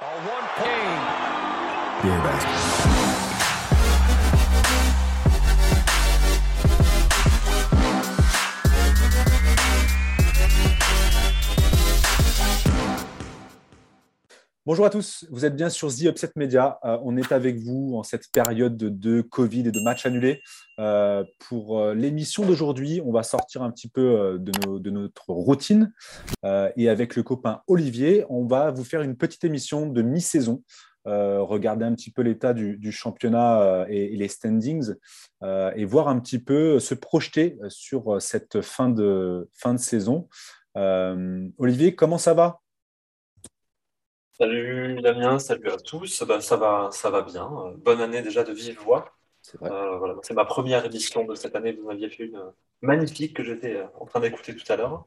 A one point. Beer basket. Bonjour à tous, vous êtes bien sur The Upset Media. Euh, on est avec vous en cette période de, Covid et de matchs annulés. Euh, pour euh, l'émission d'aujourd'hui, on va sortir un petit peu de, notre routine. et avec le copain Olivier, on va vous faire une petite émission de mi-saison. regarder un petit peu l'état du, championnat et, les standings et voir un petit peu se projeter sur cette fin de, fin de saison. Olivier, comment ça va? Salut Damien, salut à tous. Bah, ça va, ça va bien. Bonne année déjà de vive voix. C'est euh, ma première édition de cette année. Vous m'aviez fait une magnifique que j'étais euh, en train d'écouter tout à l'heure.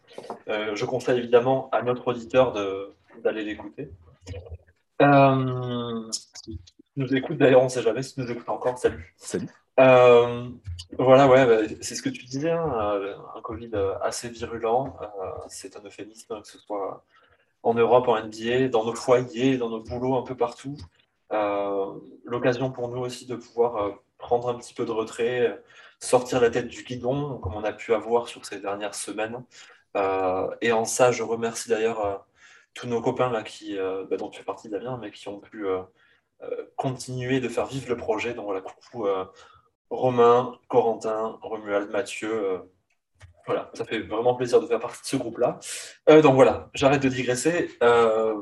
Euh, je conseille évidemment à notre auditeur d'aller l'écouter. si tu nous écoute d'ailleurs, on ne sait jamais si nous écoutes encore. Salut. Salut. voilà, ouais, bah, c'est ce que tu disais, hein, un Covid assez virulent. c'est un euphémisme que ce soit en Europe, en NBA, dans nos foyers, dans nos boulots, un peu partout. Euh, l'occasion pour nous aussi de pouvoir euh, prendre un petit peu de retrait, sortir la tête du guidon, comme on a pu avoir sur ces dernières semaines. Euh, et en ça, je remercie d'ailleurs tous nos copains qui, bah, dont tu fais partie, Damien, mais qui ont pu continuer de faire vivre le projet. Donc voilà, coucou Romain, Corentin, Romuald, Mathieu voilà, ça fait vraiment plaisir de faire partie de ce groupe-là. Euh, donc voilà, j'arrête de digresser. Euh,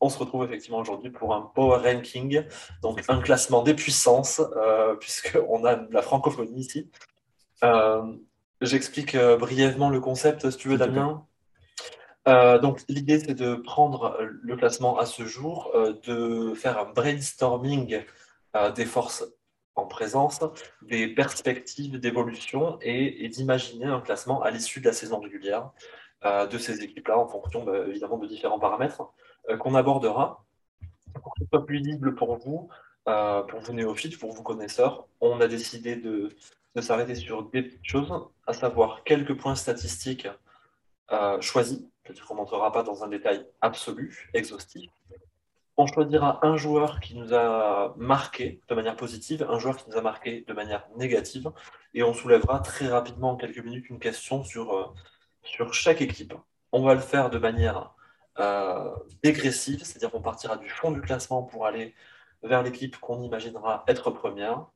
on se retrouve effectivement aujourd'hui pour un power ranking, donc un classement des puissances, euh, puisqu'on a la francophonie ici. J'explique brièvement le concept, si tu veux, Damien. donc l'idée, c'est de prendre le classement à ce jour, de faire un brainstorming des forces en présence des perspectives d'évolution et, d'imaginer un classement à l'issue de la saison régulière euh, de ces équipes-là en fonction bah, évidemment de différents paramètres euh, qu'on abordera. Pour que ce soit plus lisible pour vous, euh, pour vous néophytes, pour vous connaisseurs, on a décidé de, de s'arrêter sur des choses, à savoir quelques points statistiques choisis, peut-être qu'on n'entrera pas dans un détail absolu, exhaustif, on choisira un joueur qui nous a marqué de manière positive, un joueur qui nous a marqué de manière négative, et on soulèvera très rapidement en quelques minutes une question sur, euh, chaque équipe. On va le faire de manière euh, dégressive, c'est-à-dire qu'on partira du fond du classement pour aller vers l'équipe qu'on imaginera être première,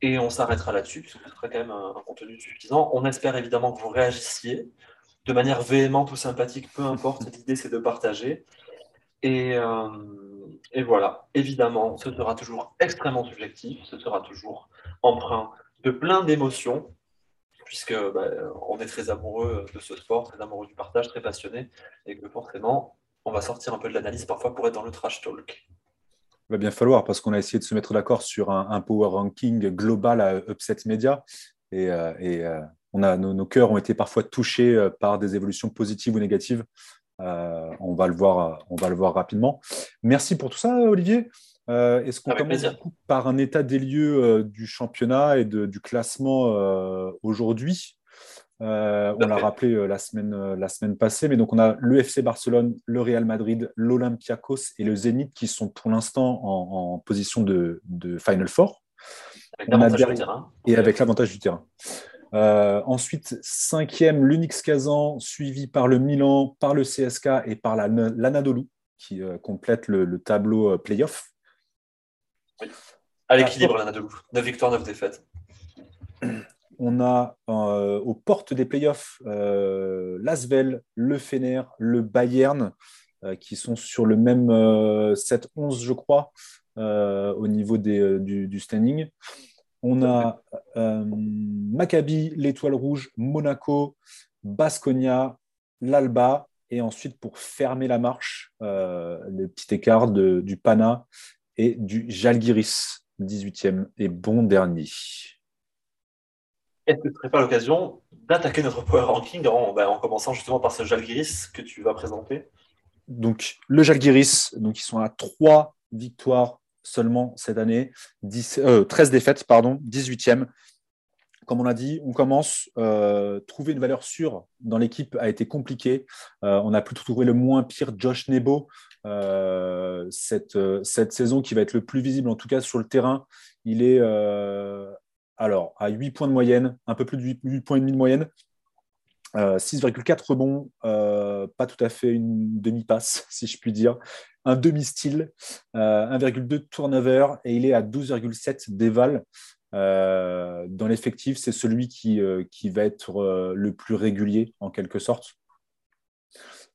et on s'arrêtera là-dessus, puisque ce sera quand même un, contenu suffisant. On espère évidemment que vous réagissiez de manière véhémente ou sympathique, peu importe, l'idée c'est de partager. Et, euh, et voilà, évidemment, ce sera toujours extrêmement subjectif, ce sera toujours empreint de plein d'émotions, puisque bah, on est très amoureux de ce sport, très amoureux du partage, très passionné, et que forcément, on va sortir un peu de l'analyse parfois pour être dans le trash talk. Il va bien falloir, parce qu'on a essayé de se mettre d'accord sur un, power ranking global à Upset Media, et, euh, euh, on a, nos, nos, cœurs ont été parfois touchés euh, par des évolutions positives ou négatives. Euh, on, va le voir, on va le voir rapidement. Merci pour tout ça, Olivier. Euh, est-ce qu'on commence par un état des lieux euh, du championnat et du classement aujourd'hui? On l'a rappelé la, semaine, la semaine passée, mais donc on a le FC Barcelone, le Real Madrid, l'Olympiakos et le Zénith qui sont pour l'instant en, position de, Final Four. Et avec l'avantage du terrain. Euh, ensuite, cinquième, l'Unix Kazan, suivi par le Milan, par le CSK et par l'Anadolu, qui euh, complète le, tableau euh, playoff. À l'équilibre, l'Anadolu. 9 victoires, 9 défaites. On a aux portes des playoffs l'Asvel, le Fener, le Bayern, qui sont sur le même 7-11, je crois, au niveau du, standing. On a euh, Maccabi, l'Étoile Rouge, Monaco, Basconia, l'Alba. Et ensuite, pour fermer la marche, euh, le petit écart du Pana et du Jalgiris, 18e et bon dernier. Est-ce que ce serait pas l'occasion d'attaquer notre power ranking en, ben, en, commençant justement par ce Jalgiris que tu vas présenter? Donc, le Jalgiris, donc ils sont à trois victoires seulement cette année, 13 euh, défaites, pardon, 18e. comme on l'a dit, on commence. Euh, trouver une valeur sûre dans l'équipe a été compliqué. Euh, on a plutôt trouvé le moins pire Josh Nebo cette, saison qui va être le plus visible, en tout cas sur le terrain. Il est alors à 8 points de moyenne, un peu plus de 8, points et demi de moyenne. 6,4 rebonds, pas tout à fait une demi-passe, si je puis dire. Un demi-style, 1,2 turnover et il est à 12,7 d'éval. Euh, dans l'effectif, c'est celui qui, euh, qui va être euh, le plus régulier en quelque sorte.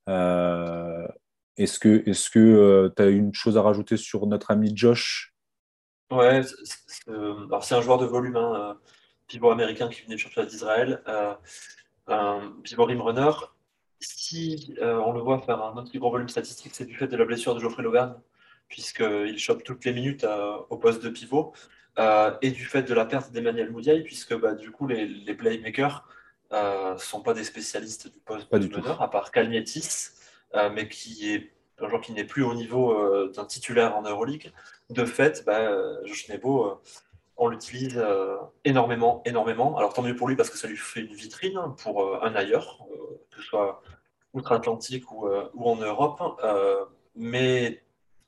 est-ce que tu est que, as une chose à rajouter sur notre ami Josh? Ouais, c'est un joueur de volume, hein, pivot américain qui venait du championnat d'Israël, un pivot rim runner. Si on le voit faire un autre gros volume statistique, c'est du fait de la blessure de Geoffrey Logan, puisqu'il chope toutes les minutes au poste de pivot. Euh, et du fait de la perte d'Emmanuel Moudiaï, puisque bah, du coup, les, les playmakers ne euh, sont pas des spécialistes du poste de meneur, à part Kalnietis, euh, mais qui est un joueur qui n'est plus au niveau d'un titulaire en Euroleague. De fait, bah, Josh Nebo, on l'utilise énormément, énormément. Alors tant mieux pour lui parce que ça lui fait une vitrine pour un ailleurs, que ce soit outre-Atlantique ou, en Europe. mais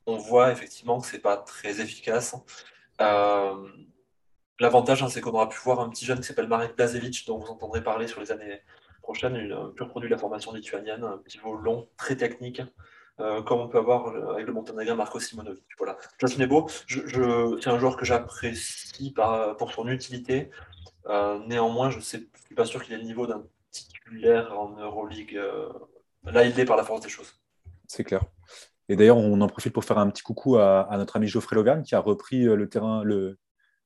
on voit effectivement que c'est pas très efficace. Euh, l'avantage, hein, c'est qu'on aura pu voir un petit jeune qui s'appelle Marek Blazevich, dont vous entendrez parler sur les années prochaines, un pur produit de la formation lituanienne, un pivot long, très technique, euh, comme on peut avoir avec le monténégrin Marco Simonovic. Voilà. Josh Nebo, je, c'est un joueur que j'apprécie pour son utilité. Euh, néanmoins, je ne suis pas sûr qu'il ait le niveau d'un titulaire en Euroleague. là, il est par la force des choses. C'est clair. Et d'ailleurs, on en profite pour faire un petit coucou à, notre ami Geoffrey Logan qui a repris euh, le terrain, le,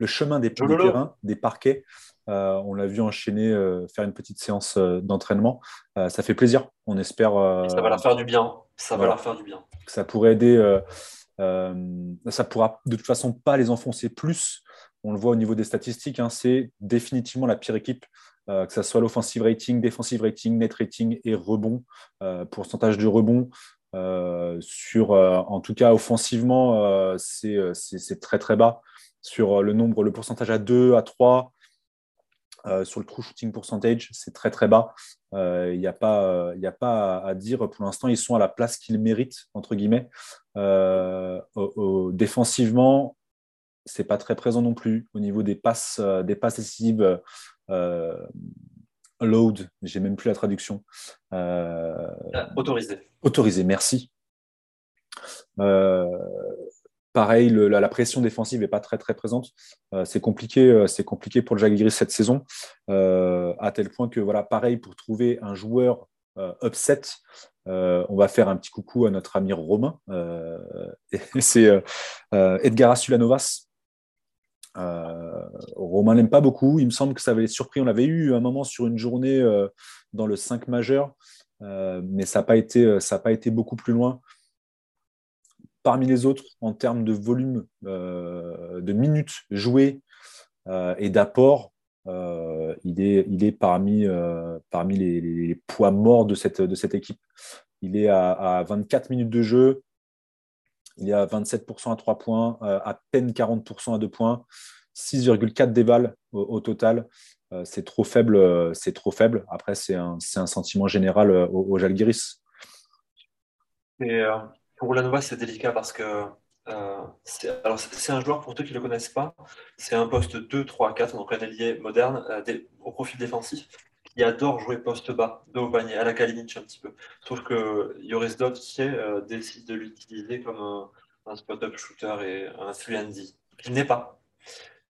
chemin des, terrains, des parquets. Euh, on l'a vu enchaîner, euh, faire une petite séance d'entraînement. ça fait plaisir. On espère. ça va leur faire du bien. Ça va leur faire du bien. Ça pourrait aider. ça pourra de toute façon pas les enfoncer plus. On le voit au niveau des statistiques. Hein, c'est définitivement la pire équipe que ce soit l'offensive rating, defensive rating, net rating et rebond, pourcentage de rebond. Euh, sur, euh, en tout cas, offensivement, euh, c'est très très bas. Sur le nombre, le pourcentage à 2, à 3, sur le true shooting percentage, c'est très très bas. Il n'y a pas, a pas à, dire. Pour l'instant, ils sont à la place qu'ils méritent, entre guillemets. Au, défensivement, c'est pas très présent non plus. Au niveau des passes, des passes décisives, load, j'ai même plus la traduction. Euh, autorisé. Autorisé, merci. Euh, pareil, la, pression défensive n'est pas très très présente. Euh, c'est compliqué, c'est compliqué pour le Jaguars cette saison, à tel point que voilà, pareil pour trouver un joueur upset. on va faire un petit coucou à notre ami Romain. c'est Edgar Asulanovas, euh, Romain n'aime pas beaucoup. Il me semble que ça avait surpris. On l'avait eu un moment sur une journée euh, dans le 5 majeur, euh, mais ça n'a pas, pas été beaucoup plus loin. Parmi les autres, en termes de volume de minutes jouées et d'apport, il, est, il est parmi, les, poids morts de cette, équipe. Il est à, à 24 minutes de jeu, il est à 27% à 3 points, euh, à peine 40% à 2 points, 6,4 déval au, total. Euh, c'est trop faible. Euh, c'est trop faible. Après, c'est un, sentiment général au, au Jalgiris. Et pour Ulanova, c'est délicat parce que c'est un joueur, pour ceux qui ne le connaissent pas, c'est un poste 2, 3, 4, donc un allié moderne au profil défensif qui adore jouer poste bas, dos au panier, à la Kalinic un petit peu. Sauf que Yoris Dov euh, décide de l'utiliser comme un, spot-up shooter et un 3D, qu'il n'est pas.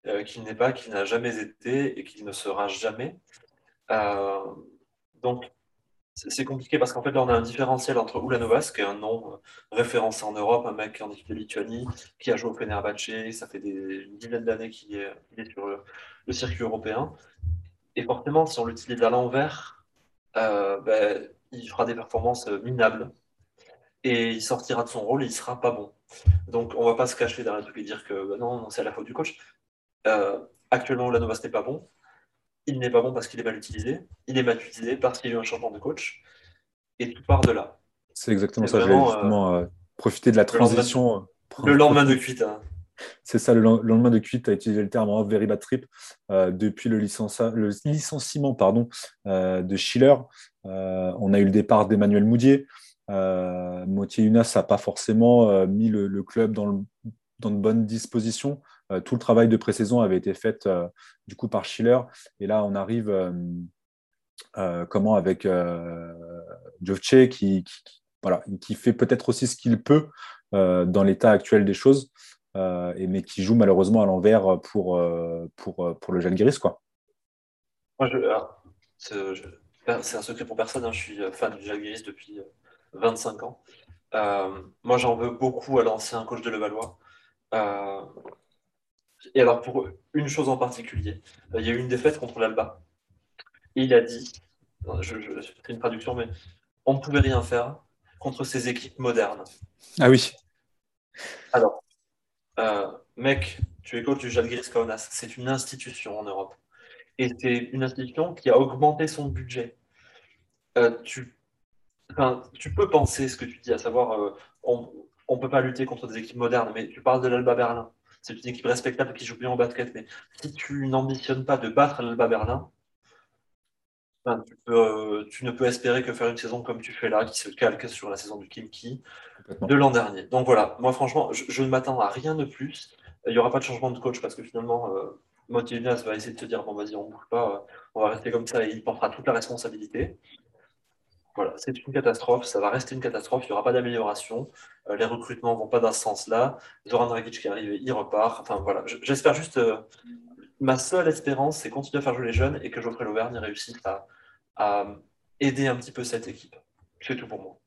Euh, qu'il n'est pas, qu'il n'a jamais été et qu'il ne sera jamais. Euh, donc, c'est compliqué parce qu'en fait, là, on a un différentiel entre Ulanovas, qui est un nom référencé en Europe, un mec en équipe de Lituanie, qui a joué au Fenerbahce, ça fait des, une dizaine d'années qu'il est, sur le circuit européen, et forcément, si on l'utilise à l'envers, euh, ben, il fera des performances euh, minables. Et il sortira de son rôle et il sera pas bon. Donc on va pas se cacher derrière truc et dire que ben non, c'est la faute du coach. Euh, actuellement, Novas n'est pas bon. Il n'est pas bon parce qu'il est mal utilisé. Il est mal utilisé parce qu'il y a eu un changement de coach. Et tout part de là. C'est exactement ça. J'allais justement euh, profiter de la transition. Le lendemain de, cuite. Hein. C'est ça, le lendemain de cuite, tu as utilisé le terme en very bad trip. depuis le, licenciement pardon, de Schiller, on a eu le départ d'Emmanuel Moudier. Motier Unas n'a pas forcément mis le, club dans, dans, de bonnes dispositions. tout le travail de pré-saison avait été fait du coup par Schiller. Et là, on arrive comment avec Jovce qui, voilà, qui fait peut-être aussi ce qu'il peut dans l'état actuel des choses. Euh, mais qui joue malheureusement à l'envers pour, euh, pour, euh, pour le Jalgiris. Quoi. C'est un secret pour personne, hein, je suis fan du Jalgiris depuis 25 ans. moi, j'en veux beaucoup à l'ancien coach de Levallois. Et alors, pour une chose en particulier, il y a eu une défaite contre l'Alba. Et il a dit, je, je, fais une traduction, mais on ne pouvait rien faire contre ces équipes modernes. Ah oui. Alors, euh, mec, tu es coach du Jalgiris Kaunas, c'est une institution en Europe. Et c'est une institution qui a augmenté son budget. Euh, tu, tu peux penser ce que tu dis, à savoir, euh, on ne peut pas lutter contre des équipes modernes, mais tu parles de l'Alba Berlin. C'est une équipe respectable qui joue bien en basket, mais si tu n'ambitionnes pas de battre l'Alba Berlin, tu, peux, tu, ne peux espérer que faire une saison comme tu fais là, qui se calque sur la saison du Kimki de l'an dernier. Donc voilà, moi franchement, je, ne m'attends à rien de plus. Il n'y aura pas de changement de coach parce que finalement, euh, va essayer de se dire bon, vas-y, on ne bouge pas, euh, on va rester comme ça et il portera toute la responsabilité. Voilà, c'est une catastrophe, ça va rester une catastrophe, il n'y aura pas d'amélioration, euh, les recrutements ne vont pas dans ce sens-là. Zoran Dragic qui arrive, il repart. Enfin voilà, j'espère juste. Euh, ma seule espérance, c'est continuer à faire jouer les jeunes et que Geoffrey Lauvergne réussisse à, aider un petit peu cette équipe. C'est tout pour moi.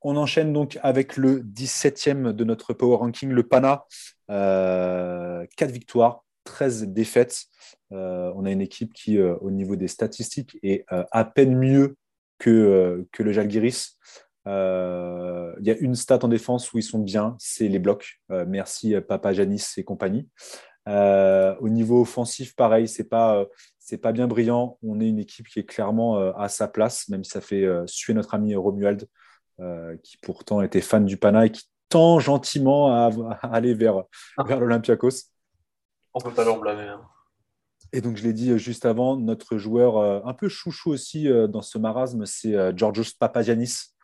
On enchaîne donc avec le 17e de notre Power Ranking, le Pana. Euh, 4 victoires, 13 défaites. Euh, on a une équipe qui, euh, au niveau des statistiques, est euh, à peine mieux que, que le Jalgiris. Il y a une stat en défense où ils sont bien, c'est les blocs. merci Papa Janis et compagnie. au niveau offensif, pareil, c'est pas c'est pas bien brillant. On est une équipe qui est clairement à sa place, même si ça fait suer notre ami Romuald qui pourtant était fan du Pana et qui tend gentiment à, aller vers, ah. vers l'Olympiakos. On peut pas leur blâmer. Hein. Et donc, je l'ai dit juste avant, notre joueur euh, un peu chouchou aussi euh, dans ce marasme, c'est Georgios Papagiannis,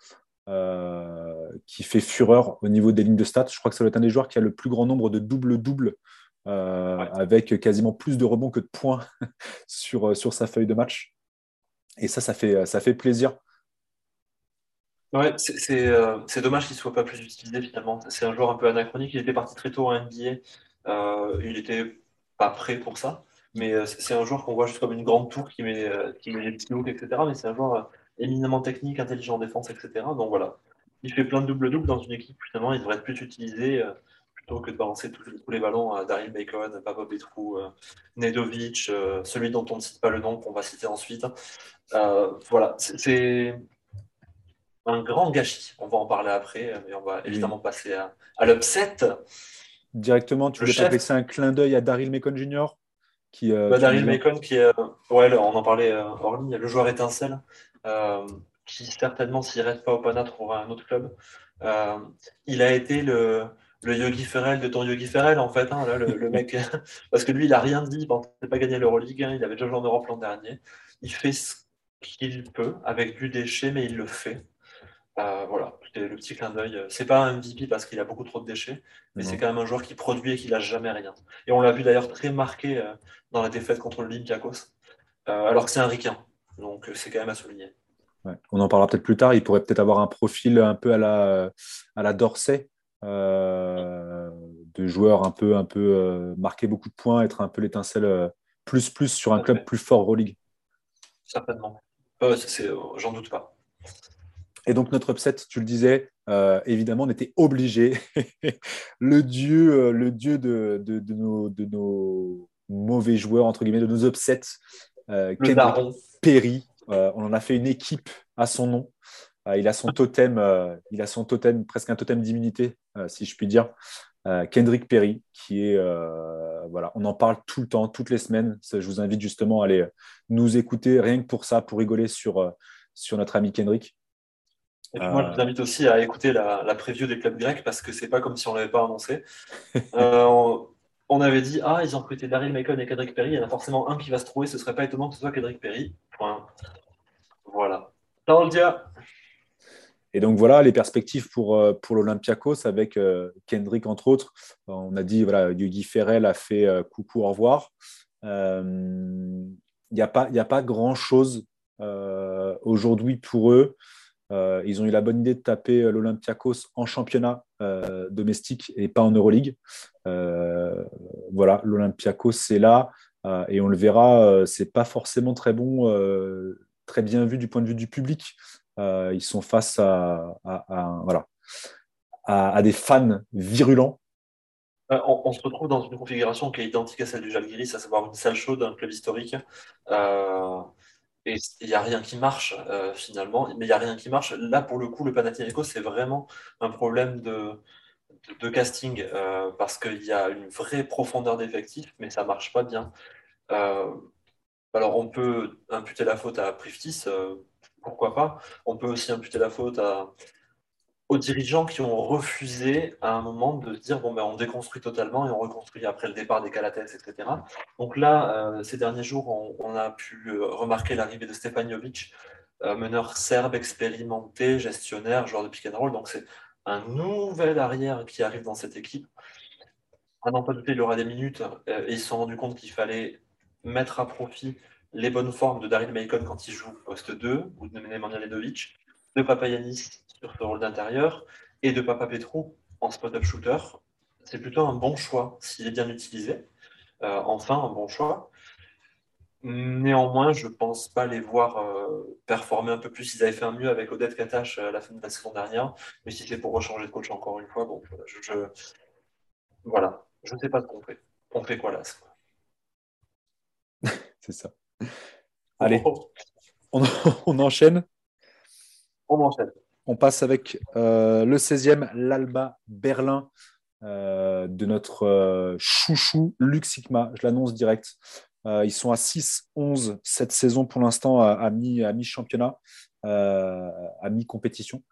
qui fait fureur au niveau des lignes de stats. Je crois que ça doit être un des joueurs qui a le plus grand nombre de double-double, avec quasiment plus de rebonds que de points sur, sur sa feuille de match. Et ça, ça fait, ça fait plaisir Ouais, euh, c'est dommage qu'il ne soit pas plus utilisé finalement. C'est un joueur un peu anachronique. Il était parti très tôt en NBA. Euh, il n'était pas prêt pour ça. Mais euh, c'est un joueur qu'on voit juste comme une grande tour qui met, qui met les petits looks, etc. Mais c'est un joueur éminemment technique, intelligent en défense, etc. Donc voilà. Il fait plein de double-double dans une équipe. Finalement, il devrait être plus utilisé plutôt que de balancer tous, les ballons à Daryl Bacon, Papa Petrou, Nedovic, celui dont on ne cite pas le nom, qu'on va citer ensuite. voilà. C'est un grand gâchis. On va en parler après, mais on va évidemment passer à, l'upset. Directement, tu voulais pas un clin d'œil à Daryl Macon Jr. qui, euh, bah, Daryl Macon qui est, ouais, on en parlait euh, hors ligne, le joueur étincelle, euh, qui certainement, s'il ne reste pas au Pana, trouvera un autre club. il a été le, le Yogi Ferrell de ton Yogi Ferrell, en fait, hein, le, mec, parce que lui, il n'a rien dit, il n'a pas gagné l'Euroleague, hein, il avait déjà joué en Europe l'an dernier. Il fait ce qu'il peut avec du déchet, mais il le fait. Euh, voilà, le petit clin d'œil. C'est pas un MVP parce qu'il a beaucoup trop de déchets, mais c'est quand même un joueur qui produit et qui lâche jamais rien. Et on l'a vu d'ailleurs très marqué euh, dans la défaite contre l'Olympiakos, euh, alors que c'est un ricain. Donc c'est quand même à souligner. On en parlera peut-être plus tard. Il pourrait peut-être avoir un profil un peu à la, à la Dorsey, de joueur un peu, un peu marquer beaucoup de points, être un peu l'étincelle plus plus sur un club plus fort Euroleague. Certainement. J'en doute pas. Et donc notre upset, tu le disais, euh, évidemment, on était obligé. le dieu, euh, le dieu de, de, nos, mauvais joueurs, entre guillemets, de nos upsets, euh, Perry. Euh, on en a fait une équipe à son nom. il a son totem, il a son totem, presque un totem d'immunité, si je puis dire. Kendrick Perry, qui est, voilà, on en parle tout le temps, toutes les semaines. je vous invite justement à aller nous écouter, rien que pour ça, pour rigoler sur, sur notre ami Kendrick. Et puis moi, je vous invite aussi à écouter la, la preview des clubs grecs parce que c'est pas comme si on l'avait pas annoncé. on, avait dit ah ils ont recruté Daryl Macon et Kedrick Perry, il y en a forcément un qui va se trouver, ce serait pas étonnant que ce soit Kedrick Perry. Point. Voilà. dia et donc voilà les perspectives pour, euh, pour l'Olympiakos avec euh, Kendrick entre autres. On a dit voilà, Guy Ferrell a fait euh, coucou, au revoir. Il n'y a pas, a pas grand-chose aujourd'hui pour eux. Ils ont eu la bonne idée de taper l'Olympiakos en championnat domestique et pas en Euroleague. voilà, l'Olympiakos c'est là et on le verra. c'est pas forcément très bon, très bien vu du point de vue du public. Euh, ils sont face à, des fans virulents. Euh, on, se retrouve dans une configuration qui est identique à celle du Jalgiris, à savoir une salle chaude, un club historique. Euh, et il n'y a rien qui marche finalement, mais il n'y a rien qui marche. Là, pour le coup, le Panathinaikos, c'est vraiment un problème de, casting parce qu'il y a une vraie profondeur d'effectifs, mais ça ne marche pas bien. alors, on peut imputer la faute à Priftis pourquoi pas. On peut aussi imputer la faute aux dirigeants qui ont refusé à un moment de dire bon ben on déconstruit totalement et on reconstruit après le départ des Calates, etc. Donc là, euh, ces derniers jours, on, a pu euh, remarquer l'arrivée de Stefanovic, euh, meneur serbe expérimenté, gestionnaire, joueur de pick and roll. Donc c'est un nouvel arrière qui arrive dans cette équipe. À n'en pas douter, il y aura des minutes et ils se sont rendus compte qu'il fallait mettre à profit les bonnes formes de Daryl Macon quand il joue poste 2 ou de Nemanja Ledovic, de Papa Yanis sur ce rôle d'intérieur et de Papa Petro en spot-up shooter. C'est plutôt un bon choix s'il est bien utilisé. Euh, enfin, un bon choix. Néanmoins, je ne pense pas les voir euh, performer un peu plus. Ils avaient fait un mieux avec Odette Katash à la fin de la saison dernière. Mais si c'est pour rechanger de coach encore une fois, bon, je, voilà, je ne sais pas ce qu'on fait. On fait quoi là C'est ça. Allez, on, enchaîne. On enchaîne? On passe avec euh, le 16e, l'Alba Berlin euh, de notre euh, chouchou Luc Sigma. Je l'annonce direct. ils sont à 6-11 cette saison pour l'instant à, mi-championnat, à mi-compétition.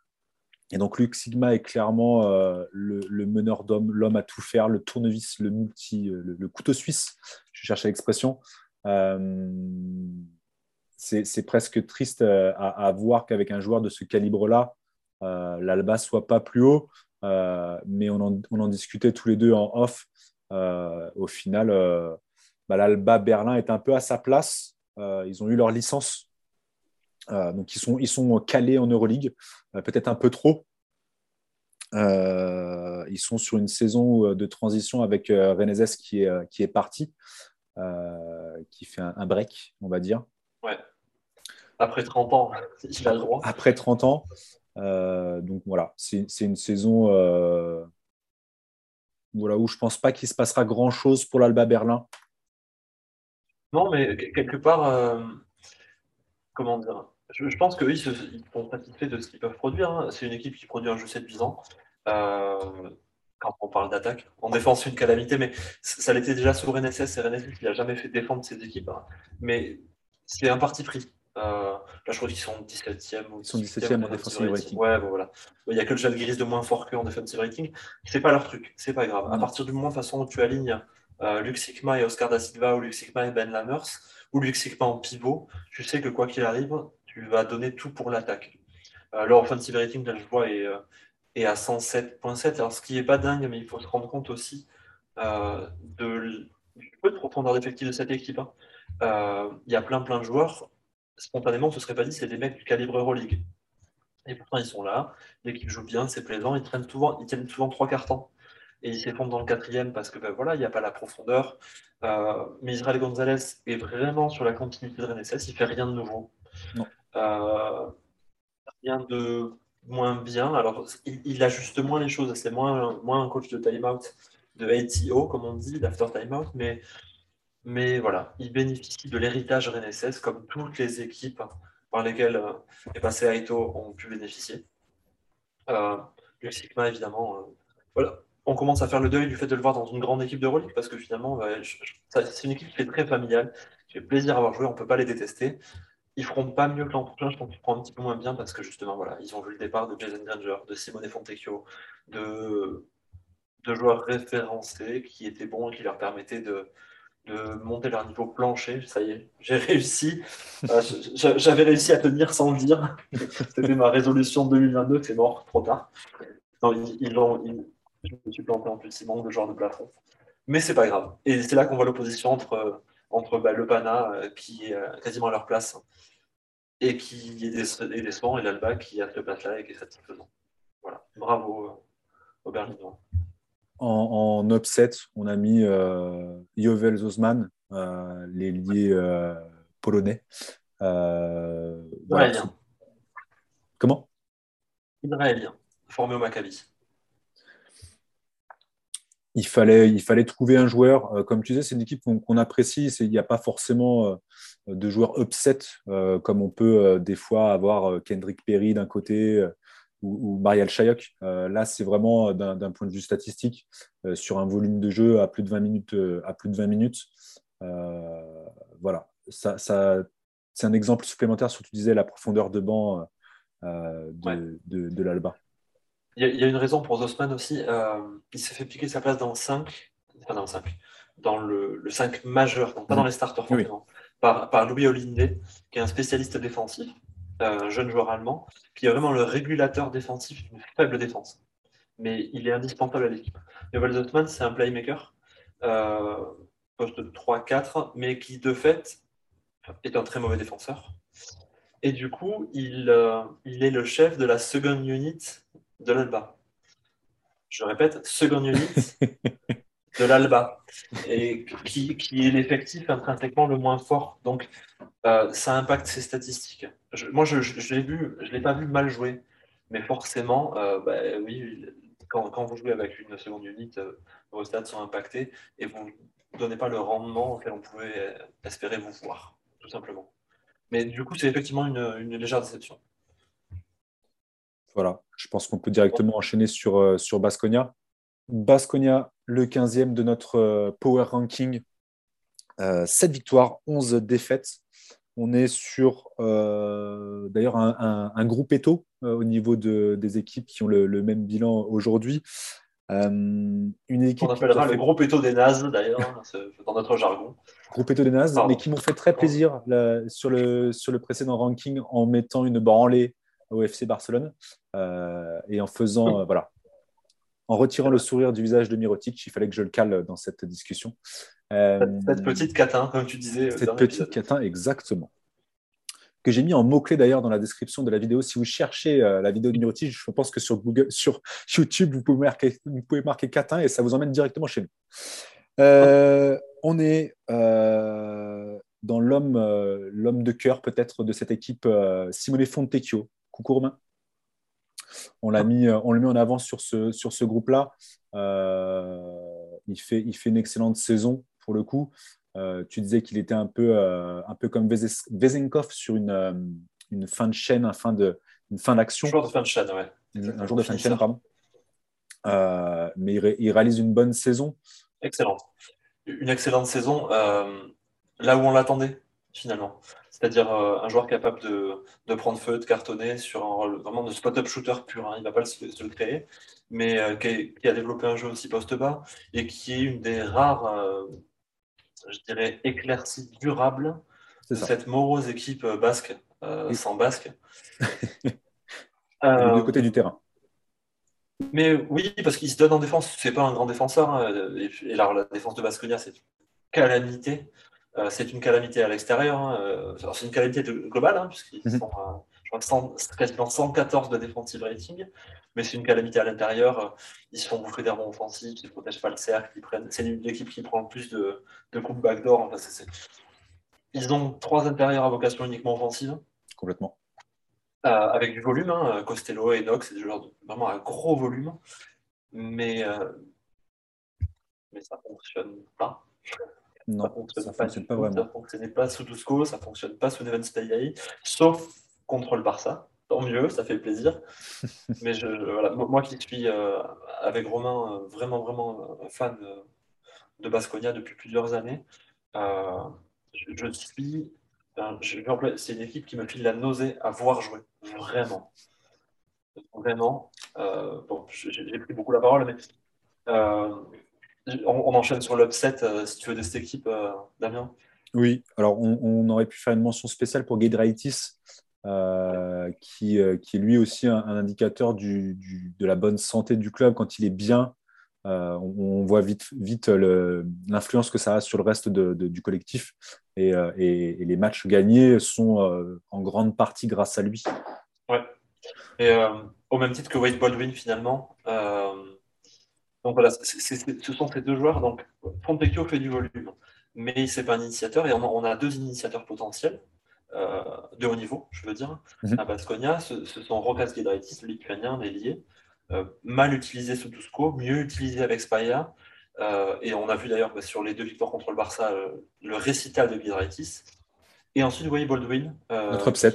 Et donc Luc Sigma est clairement le, meneur d'homme, l'homme à tout faire, le tournevis, le multi, le couteau suisse, je cherche l'expression, c'est presque triste euh, à, voir qu'avec un joueur de ce calibre-là, euh, l'Alba soit pas plus haut. mais on en, discutait tous les deux en off. au final, bah, l'Alba Berlin est un peu à sa place. ils ont eu leur licence. donc, ils sont, calés en Euroleague, peut-être un peu trop. ils sont sur une saison de transition avec Renezes qui est, parti. Euh, qui fait un, break, on va dire. Après 30 ans, il a le droit. Après 30 ans. Euh, donc voilà, c'est une saison euh, voilà, où je pense pas qu'il se passera grand-chose pour l'Alba Berlin. Non, mais quelque part, comment dire je, pense qu'eux, ils, ils sont satisfaits de ce qu'ils peuvent produire. Hein. C'est une équipe qui produit un jeu 7 ans quand on parle d'attaque. En défense, une calamité, mais ça l'était déjà sous Renesses et Renesses, il n'a jamais fait défendre ses équipes. Hein. Mais c'est un parti pris. Euh, là, je crois qu'ils sont 17e ou Ils sont 17e en defensive rating. Ouais, bon, voilà. Il n'y a que le Jalgiris de moins fort qu'en defensive rating. C'est pas leur truc, c'est pas grave. À partir du moment de façon où tu alignes euh, Luc Sigma et Oscar da Silva ou Luc Sigma et Ben Lammers ou Luc Sigma en pivot, tu sais que quoi qu'il arrive, tu vas donner tout pour l'attaque. Euh, leur offensive rating, là, je vois, est, euh, et à 107.7. Alors, ce qui n'est pas dingue, mais il faut se rendre compte aussi euh, de, du peu de profondeur d'effectif de cette équipe. Hein. Euh, il y a plein, plein de joueurs. Spontanément, on ne se serait pas dit c'est des mecs du calibre Euroleague. Et pourtant, ils sont là. L'équipe joue bien, c'est plaisant. Ils, traînent souvent, ils tiennent souvent trois quarts Et ils s'effondrent dans le quatrième parce que ben, voilà, il n'y a pas la profondeur. Euh, mais Israël Gonzalez est vraiment sur la continuité de Renesses. Il fait rien de nouveau. rien de moins bien. Alors, il, ajuste moins les choses. C'est moins, moins un coach de timeout, de ATO, comme on dit, d'after timeout. Mais, mais voilà, il bénéficie de l'héritage Renesses, comme toutes les équipes par lesquelles euh, est passé Aito ont pu bénéficier. Euh, Sigma, évidemment. Euh, voilà. On commence à faire le deuil du fait de le voir dans une grande équipe de relique parce que finalement, c'est une équipe qui est très familiale, fait plaisir à avoir joué, on ne peut pas les détester ils feront pas mieux que l'an prochain, je pense qu'ils feront un petit peu moins bien parce que justement, voilà, ils ont vu le départ de Jason Granger, de Simone Fontecchio, de, de joueurs référencés qui étaient bons et qui leur permettaient de, de monter leur niveau plancher. Ça y est, j'ai réussi. Euh, j'avais réussi à tenir sans le dire. C'était ma résolution de 2022, c'est mort, trop tard. ils, ont, je me suis planté en plus, ils manquent de joueurs de plafond. Mais c'est pas grave. Et c'est là qu'on voit l'opposition entre, entre bah, le Pana, euh, qui est euh, quasiment à leur place, et qui est décevant, et l'Alba qui a cette place-là et qui est satisfaisant. Voilà. Bravo aux Berlinois en, upset, on a mis euh, Jovel Zosman, euh, l'ailier euh, polonais. Euh, Israélien. Comment? Israélien, formé au Maccabi. Il fallait, il fallait trouver un joueur. comme tu disais, c'est une équipe qu'on apprécie. Il n'y a pas forcément de joueurs upset, comme on peut des fois avoir Kendrick Perry d'un côté, ou, Marial Chayok. Euh, là, c'est vraiment d'un point de vue statistique, euh, sur un volume de jeu à plus de 20 minutes. Euh, à plus de 20 minutes voilà, ça, ça c'est un exemple supplémentaire sur, tu disais, la profondeur de banc de, de, l'Alba. Il y, a une raison pour Zosman aussi. il s'est fait piquer sa place dans le 5, enfin dans le 5, dans le, le 5 majeur, donc pas dans les starters par, par Louis Olinde, qui est un spécialiste défensif un jeune joueur allemand, qui est vraiment le régulateur défensif d'une faible défense. Mais il est indispensable à l'équipe. Joel Zotman, c'est un playmaker, euh, poste 3-4, mais qui de fait est un très mauvais défenseur. Et du coup, il, euh, il est le chef de la second unit de l'Alba. Je répète, second unit de l'Alba, et qui, qui est l'effectif intrinsèquement le moins fort. Donc, euh, ça impacte ses statistiques. moi, je ne l'ai vu, je l'ai pas vu mal jouer, mais forcément, euh, bah, oui, quand, quand, vous jouez avec une seconde unité, euh, vos stats sont impactés et vous ne donnez pas le rendement auquel on pouvait espérer vous voir, tout simplement. Mais du coup, c'est effectivement une, une, légère déception. Voilà, je pense qu'on peut directement enchaîner sur, sur Basconia. Basconia, le 15e de notre power ranking. 7 victoires, 11 défaites. On est sur euh, d'ailleurs un, groupe éto euh, au niveau des équipes qui ont le, même bilan aujourd'hui. Euh, une équipe On appellera le groupe éto des nazes d'ailleurs, hein, dans notre jargon. Groupe éto des nazes, mais qui m'ont fait très plaisir sur, le, sur le précédent ranking en mettant une branlée au FC Barcelone et en faisant, voilà, en retirant le sourire du visage de Mirotic. Il fallait que je le cale dans cette discussion. Cette petite catin, comme tu disais. Cette petite catin, exactement. Que j'ai mis en mots-clés d'ailleurs dans la description de la vidéo. Si vous cherchez euh, la vidéo de Mirotic, je pense que sur, Google, sur YouTube, vous pouvez, marquer, vous pouvez marquer catin et ça vous emmène directement chez nous. Euh, on est euh, dans l'homme l'homme de cœur peut-être de cette équipe, Simone Fontecchio. Coucou Romain. On l'a mis, on le met en avant sur ce, sur ce groupe-là. il, fait, il fait une excellente saison pour le coup. Euh, tu disais qu'il était un peu, euh, un peu comme Vezenkov sur une, euh, une, fin de chaîne, un fin de, une fin d'action. Un jour de fin de chaîne, ouais. Un jour de fin de chaîne, pardon. mais il, réalise une bonne saison. Excellent. Une excellente saison là où on l'attendait, finalement. C'est-à-dire un joueur capable de, de, prendre feu, de cartonner sur un rôle vraiment de spot-up shooter pur. Hein. Il ne va pas se, le créer, mais qui, qui, a développé un jeu aussi post-bas et qui est une des rares je dirais, éclaircie, durable de cette morose équipe euh, basque, euh, sans basque. euh, du côté du terrain. Mais oui, parce qu'il se donne en défense. C'est pas un grand défenseur. Hein, et, alors, la défense de Basconia, c'est une calamité. Euh, c'est une calamité à l'extérieur. Hein, c'est une calamité globale, hein, puisqu'ils mhm. sont je crois, quasiment 114 de defensive rating mais c'est une calamité à l'intérieur. Ils se font bouffer des rebonds offensifs, ils ne protègent pas le cercle, prennent... c'est l'équipe qui prend le plus de, de coups backdoor. Enfin, Ils ont trois intérieurs à vocation uniquement offensive. Complètement. Euh, avec du volume, hein. Costello et Nox, c'est des joueurs de... vraiment un gros volume, mais, euh... mais ça ne fonctionne pas. Non, ça ne fonctionne, pas, vraiment. Ça ne fonctionnait pas sous Dusko, ça ne fonctionne pas sous Stayaï, sauf contre le Barça tant mieux, ça fait plaisir. Mais je, moi qui suis euh, avec Romain euh, vraiment, vraiment euh, fan de, Basconia depuis plusieurs années, je, suis c'est une équipe qui me file la nausée à voir jouer. Vraiment. Vraiment. Euh, bon, j'ai pris beaucoup la parole, mais euh, on, enchaîne sur l'upset, euh, si tu veux, de cette équipe, Damien. Oui, alors on, aurait pu faire une mention spéciale pour Gedraitis, qui, qui, est lui aussi un, indicateur du, de la bonne santé du club quand il est bien. on, voit vite, vite l'influence que ça a sur le reste du collectif. Et, et, les matchs gagnés sont en grande partie grâce à lui. Ouais. Et au même titre que Wade Baldwin finalement. Euh, donc voilà, ce sont ces deux joueurs. Donc Fontecchio fait du volume, mais c'est pas un initiateur et on a, deux initiateurs potentiels euh, de haut niveau, je veux dire. Mhm. À Basconia, ce, sont Rokas Giedraitis, le lituanien, l'ailier, euh, mal utilisé sous Tusco, mieux utilisé avec Spaya. et on a vu d'ailleurs bah, sur les deux victoires contre le Barça le récital de Giedraitis. Et ensuite, Wade Baldwin. Notre upset.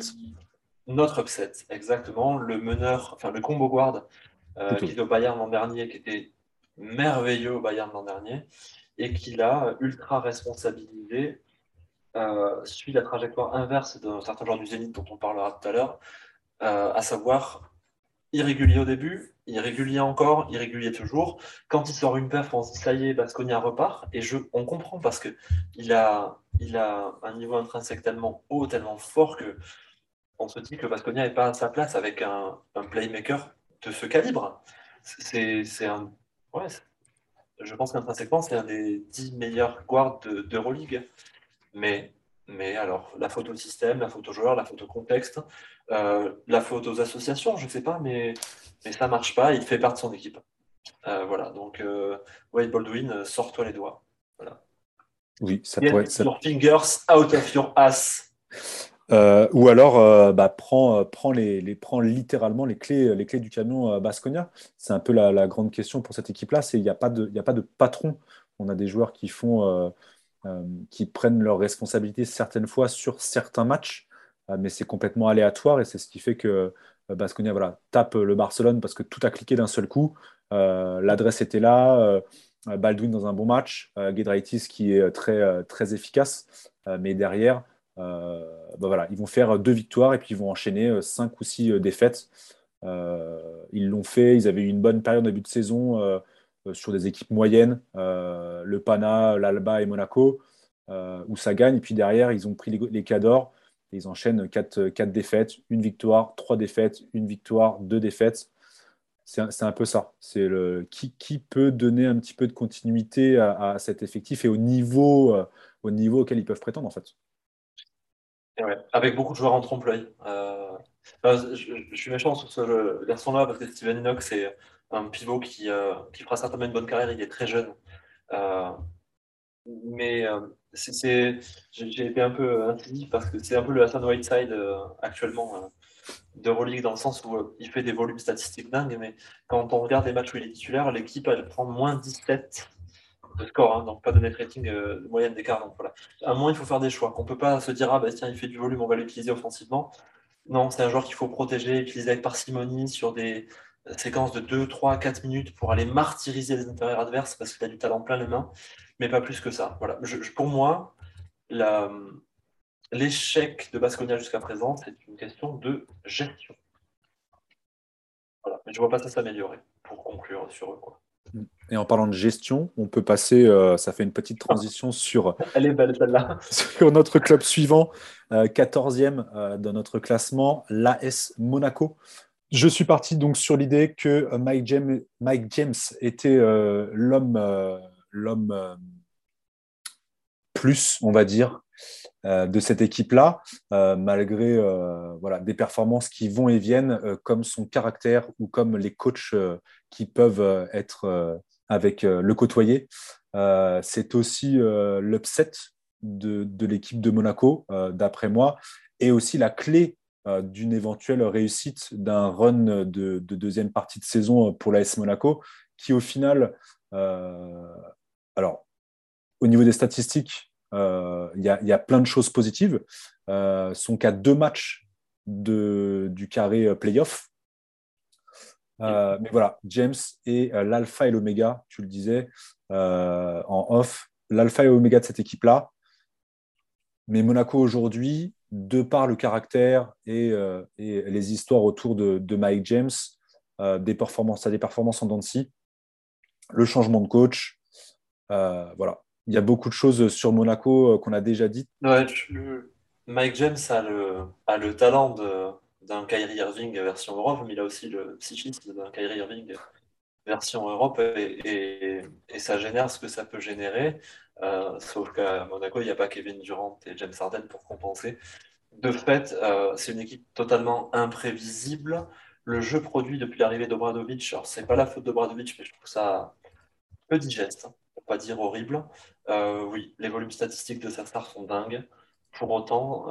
Notre upset, exactement. Le meneur, enfin le combo guard euh, qui était au Bayern l'an dernier, qui était merveilleux au Bayern l'an dernier, et qui l'a ultra responsabilisé, euh, suit la trajectoire inverse d'un certain genre du Zénith dont on parlera tout à l'heure, euh, à savoir irrégulier au début, irrégulier encore, irrégulier toujours. Quand il sort une perf, on se dit ça y est, Basconia repart. Et je, on comprend parce qu'il a, il a un niveau intrinsèque tellement haut, tellement fort que on se dit que Vasconia n'est pas à sa place avec un, playmaker de ce calibre. C'est un. Ouais, je pense qu'intrinsèquement, c'est un des dix meilleurs guards d'Euroleague. mais, mais alors, la faute au système, la faute aux joueurs, la faute au contexte, euh, la faute aux associations, je ne sais pas, mais, mais ça ne marche pas. Il fait partie de son équipe. Euh, voilà, donc euh, Wade Baldwin, sors-toi les doigts. Voilà. Oui, ça pourrait être. Your fingers out of your ass. Euh, ou alors, euh, bah, prends, euh, les, littéralement les clés, du camion Basconia. C'est un peu la, grande question pour cette équipe-là. C'est il n'y a, pas de, patron. On a des joueurs qui prennent leurs responsabilités certaines fois sur certains matchs, mais c'est complètement aléatoire et c'est ce qui fait que Basconia tape le Barcelone parce que tout a cliqué d'un seul coup. L'adresse était là. Baldwin dans un bon match, Gedraitis qui est très efficace, mais derrière, euh, bah voilà, ils vont faire deux victoires et puis ils vont enchaîner euh, cinq ou six euh, défaites. ils l'ont fait, ils avaient eu une bonne période au début de saison sur des équipes moyennes, le Pana, l'Alba et Monaco, où ça gagne. Et puis derrière, ils ont pris les, les cadors et ils enchaînent quatre, quatre, défaites, une victoire, trois défaites, une victoire, deux défaites. C'est un, peu ça. C'est qui, peut donner un petit peu de continuité à, cet effectif et au niveau, au niveau auquel ils peuvent prétendre en fait avec beaucoup de joueurs en trompe-l'œil. Euh, je, suis méchant sur ce garçon-là parce que Steven Inox est un pivot qui, euh, qui, fera certainement une bonne carrière. Il est très jeune. Euh, mais c'est, j'ai été un peu intimidé parce que c'est un peu le Hassan Whiteside actuellement de Euroleague dans le sens où il fait des volumes statistiques dingues. Mais quand on regarde les matchs où il est titulaire, l'équipe elle prend moins 17 de score, hein, donc pas de net rating euh, moyenne d'écart. Donc voilà. À un moment, il faut faire des choix. On ne peut pas se dire, ah bah tiens, il fait du volume, on va l'utiliser offensivement. Non, c'est un joueur qu'il faut protéger, utiliser avec parcimonie sur des euh, séquences de 2, 3, 4 minutes pour aller martyriser les intérieurs adverses parce qu'il a du talent plein les mains, mais pas plus que ça. Voilà. pour moi, l'échec de Basconia jusqu'à présent, c'est une question de gestion. Voilà. Mais je ne vois pas ça s'améliorer pour conclure sur eux. Quoi. Et en parlant de gestion, on peut passer, euh, ça fait une petite transition sur, belle, notre club suivant, 14e euh, euh, dans notre classement, l'AS Monaco. Je suis parti donc sur l'idée que Mike James, Mike James était l'homme, l'homme plus, on va dire, de cette équipe-là, malgré voilà, des performances qui vont et viennent, comme son caractère ou comme les coachs qui peuvent être avec euh, le côtoyer. Euh, c'est aussi euh, l'upset de, l'équipe de Monaco, d'après moi, et aussi la clé d'une éventuelle réussite d'un run de, deuxième partie de saison pour l'AS Monaco, qui au final, alors au niveau des statistiques, il y, a plein de choses positives. sont qu'à deux matchs de, du carré playoff, euh, mais voilà, James est euh, l'alpha et l'oméga, tu le disais euh, en off, l'alpha et l'oméga de cette équipe-là. mais Monaco aujourd'hui, de par le caractère et, les histoires autour de, Mike James, des performances, à des performances en Dancy, le changement de coach, voilà. Il y a beaucoup de choses sur Monaco qu'on a déjà dites. Mike James a le, a le talent d'un Kyrie Irving version Europe, mais il a aussi le psychisme d'un Kyrie Irving version Europe et, ça génère ce que ça peut générer. Euh, sauf qu'à Monaco, il n'y a pas Kevin Durant et James Harden pour compenser. De fait, euh, c'est une équipe totalement imprévisible. Le jeu produit depuis l'arrivée d'Obradovic, alors c'est pas la faute d'Obradovic, mais je trouve ça peu digeste, hein, pour pas dire horrible. Euh, oui, les volumes statistiques de sa star sont dingues. Pour autant,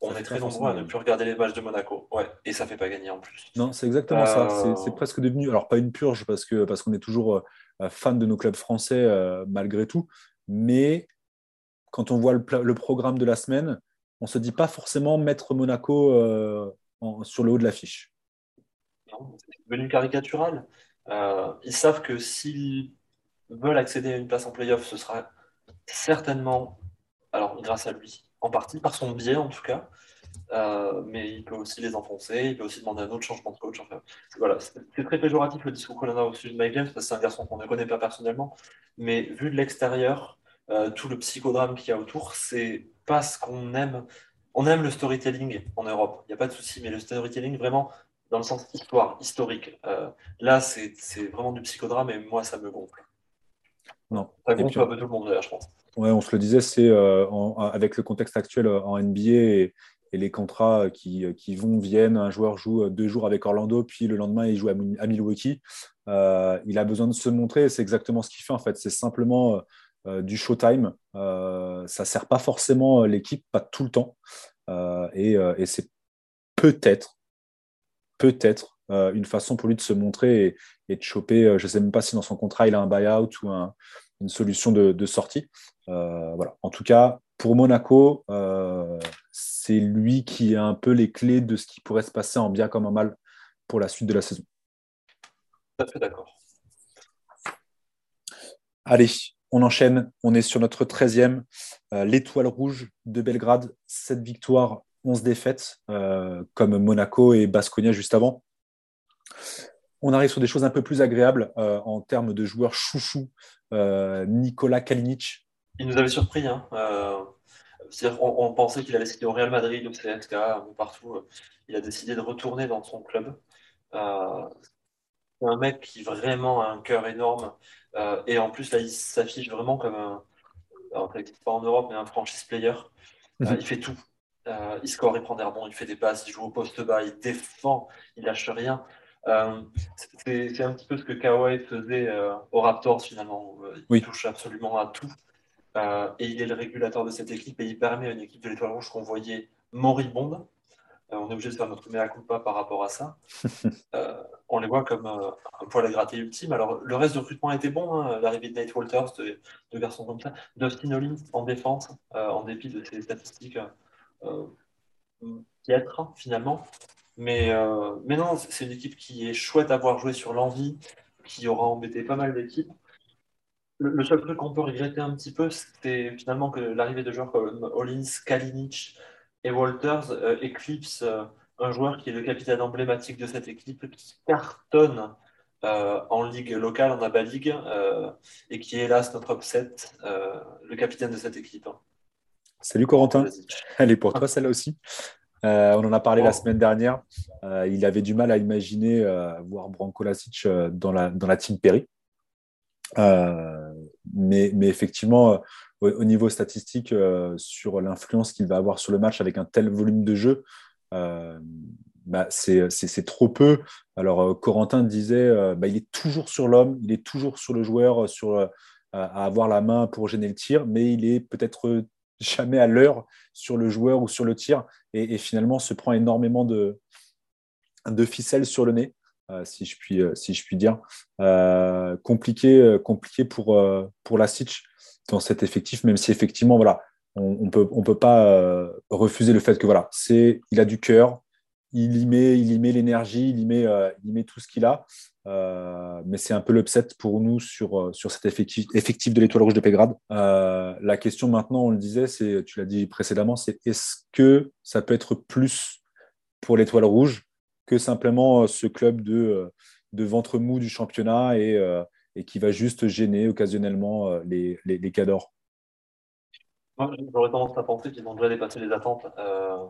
on est très nombreux à ne plus regarder les matchs de Monaco. Ouais, et ça fait pas gagner en plus. Non, c'est exactement ça. C'est euh, presque devenu, alors pas une purge parce que parce qu'on est toujours euh, fan de nos clubs français euh, malgré tout, mais quand on voit le, programme de la semaine, on se dit pas forcément mettre Monaco sur le haut de l'affiche. Non, c'est devenu caricatural. ils savent que s'ils veulent accéder à une place en playoff, ce sera certainement, alors grâce à lui, en partie par son biais en tout cas. Euh, mais il peut aussi les enfoncer, il peut aussi demander un autre changement de coach. Enfin, voilà, c'est très péjoratif le discours qu'on a au sujet de Mike James, parce que c'est un garçon qu'on ne connaît pas personnellement, mais vu de l'extérieur, euh, tout le psychodrame qu'il y a autour, c'est pas ce qu'on aime. On aime le storytelling en Europe, il n'y a pas de souci, mais le storytelling vraiment dans le sens histoire, historique. Euh, là, c'est vraiment du psychodrame et moi, ça me gonfle. Non. Ça gonfle un peu tout le monde, je pense. Ouais, on se le disait, c'est euh, avec le contexte actuel euh, en NBA et, les contrats qui, qui, vont, viennent, un joueur joue deux jours avec Orlando, puis le lendemain, il joue à, Milwaukee. Euh, il a besoin de se montrer, c'est exactement ce qu'il fait en fait. C'est simplement du showtime. ça ne sert pas forcément l'équipe, pas tout le temps. et, c'est peut-être, peut-être une façon pour lui de se montrer et, et de choper. je ne sais même pas si dans son contrat, il a un buyout ou un, une solution de, sortie. Euh, voilà. En tout cas, pour Monaco, euh, c'est lui qui a un peu les clés de ce qui pourrait se passer en bien comme en mal pour la suite de la saison. Tout à fait d'accord. Allez, on enchaîne. On est sur notre 13e. Euh, l'étoile rouge de Belgrade, 7 victoires, 11 défaites, comme Monaco et Basconia juste avant on arrive sur des choses un peu plus agréables euh, en termes de joueurs chouchou. Euh, Nicolas Kalinic. Il nous avait surpris. Hein. Euh, on, pensait qu'il allait signer au Real Madrid, au CSK, partout. Il a décidé de retourner dans son club. c'est un mec qui vraiment a un cœur énorme. et en plus, là, il s'affiche vraiment comme un, pas en Europe, mais un franchise player. Mhm. il fait tout. il score, il prend des rebonds, il fait des passes, il joue au poste bas, il défend, il lâche rien. Euh, c'est un petit peu ce que Kawhi faisait euh, au Raptors finalement. Euh, il touche absolument à tout. et il est le régulateur de cette équipe et il permet à une équipe de l'Étoile Rouge qu'on voyait moribonde. on est obligé de faire notre mea culpa par rapport à ça. on les voit comme un poil à gratter ultime. Alors, le reste du recrutement a été bon. Hein. L'arrivée de Nate Walters, de, de, garçons comme ça. Dustin Hollins en défense, en dépit de ses statistiques piètres finalement. Mais, euh, mais non, c'est une équipe qui est chouette à voir jouer sur l'envie, qui aura embêté pas mal d'équipes. Le, seul truc qu'on peut regretter un petit peu, c'est finalement que l'arrivée de joueurs comme Hollins, Kalinic et Walters euh, éclipse euh, un joueur qui est le capitaine emblématique de cette équipe, qui cartonne en ligue locale, en ABA League, et qui est hélas notre upset, le capitaine de cette équipe. Salut Corentin, elle est pour toi celle-là aussi. Euh, on en a parlé la semaine dernière. Euh, il avait du mal à imaginer euh, voir Branko Lasic dans la, dans la team Perry. Mais, mais, effectivement, au, niveau statistique, sur l'influence qu'il va avoir sur le match avec un tel volume de jeu, bah, c'est trop peu. Alors, Corentin disait bah, il est toujours sur l'homme, il est toujours sur le joueur, sur, à avoir la main pour gêner le tir, mais il est peut-être jamais à l'heure sur le joueur ou sur le tir et, finalement se prend énormément de, ficelles sur le nez, euh, si, je puis, euh, si je puis dire. Euh, compliqué, compliqué pour, pour la Sitch dans cet effectif, même si effectivement, voilà, on ne peut, on peut pas refuser le fait que voilà, c'est, il a du cœur, il y met, y met l'énergie, il, y il met tout ce qu'il a. mais c'est un peu l'upset pour nous sur, sur cet effectif, effectif de l'étoile rouge de Pégrade. la question maintenant, on le disait, c'est, tu l'as dit précédemment, c'est est-ce que ça peut être plus pour l'étoile rouge que simplement ce club de, de ventre mou du championnat et, qui va juste gêner occasionnellement les, les, les cadors? J'aurais tendance à penser qu'ils ont déjà dépassé les attentes. Euh,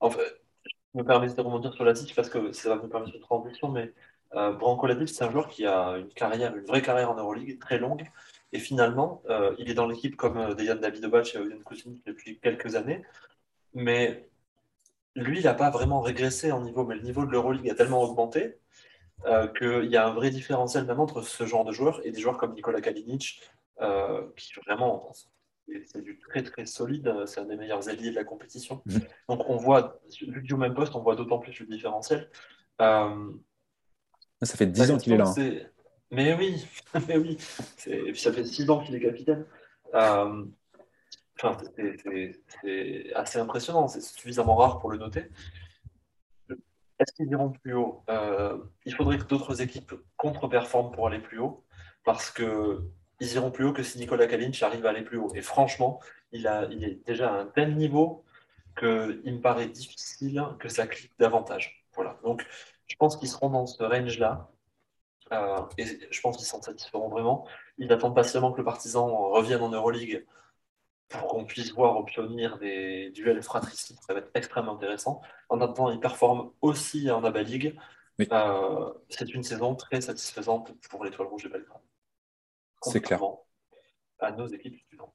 en fait, je me permets de rebondir sur la Latif parce que ça va me permettre une transition, mais euh, Branko Latif, c'est un joueur qui a une carrière, une vraie carrière en Euroleague, très longue, et finalement, euh, il est dans l'équipe comme euh, Dejan Davidovac et Odin Kusinic depuis quelques années, mais lui, il n'a pas vraiment régressé en niveau, mais le niveau de l'Euroleague a tellement augmenté qu'il y a un vrai différentiel même entre ce genre de joueurs et des joueurs comme Nikola Kalinic, qui vraiment c'est du très très solide, euh, c'est un des meilleurs alliés de la compétition. Mhm. Donc on voit, vu au même poste, on voit d'autant plus le différentiel. Euh, ça fait 10 ans qu'il est là. Hein. Mais oui, mais oui. Et puis ça fait 6 ans qu'il est capitaine. Euh, enfin, c'est assez impressionnant, c'est suffisamment rare pour le noter. Est-ce qu'ils iront plus haut? Il faudrait que d'autres équipes contre-performent pour aller plus haut, parce que ils iront plus haut que si Nicolas Kalinch arrive à aller plus haut. Et franchement, il, a, il est déjà à un tel niveau qu'il me paraît difficile que ça clique davantage. Voilà. Donc, je pense qu'ils seront dans ce range-là. Euh, et je pense qu'ils s'en satisferont vraiment. Ils attendent patiemment que le partisan revienne en Euroleague pour qu'on puisse voir obtenir des duels fratricides. Ça va être extrêmement intéressant. En attendant, ils performent aussi en ABA League. Euh, c'est une saison très satisfaisante pour l'Étoile Rouge de Belgrade. C'est clair. À nos équipes suivantes.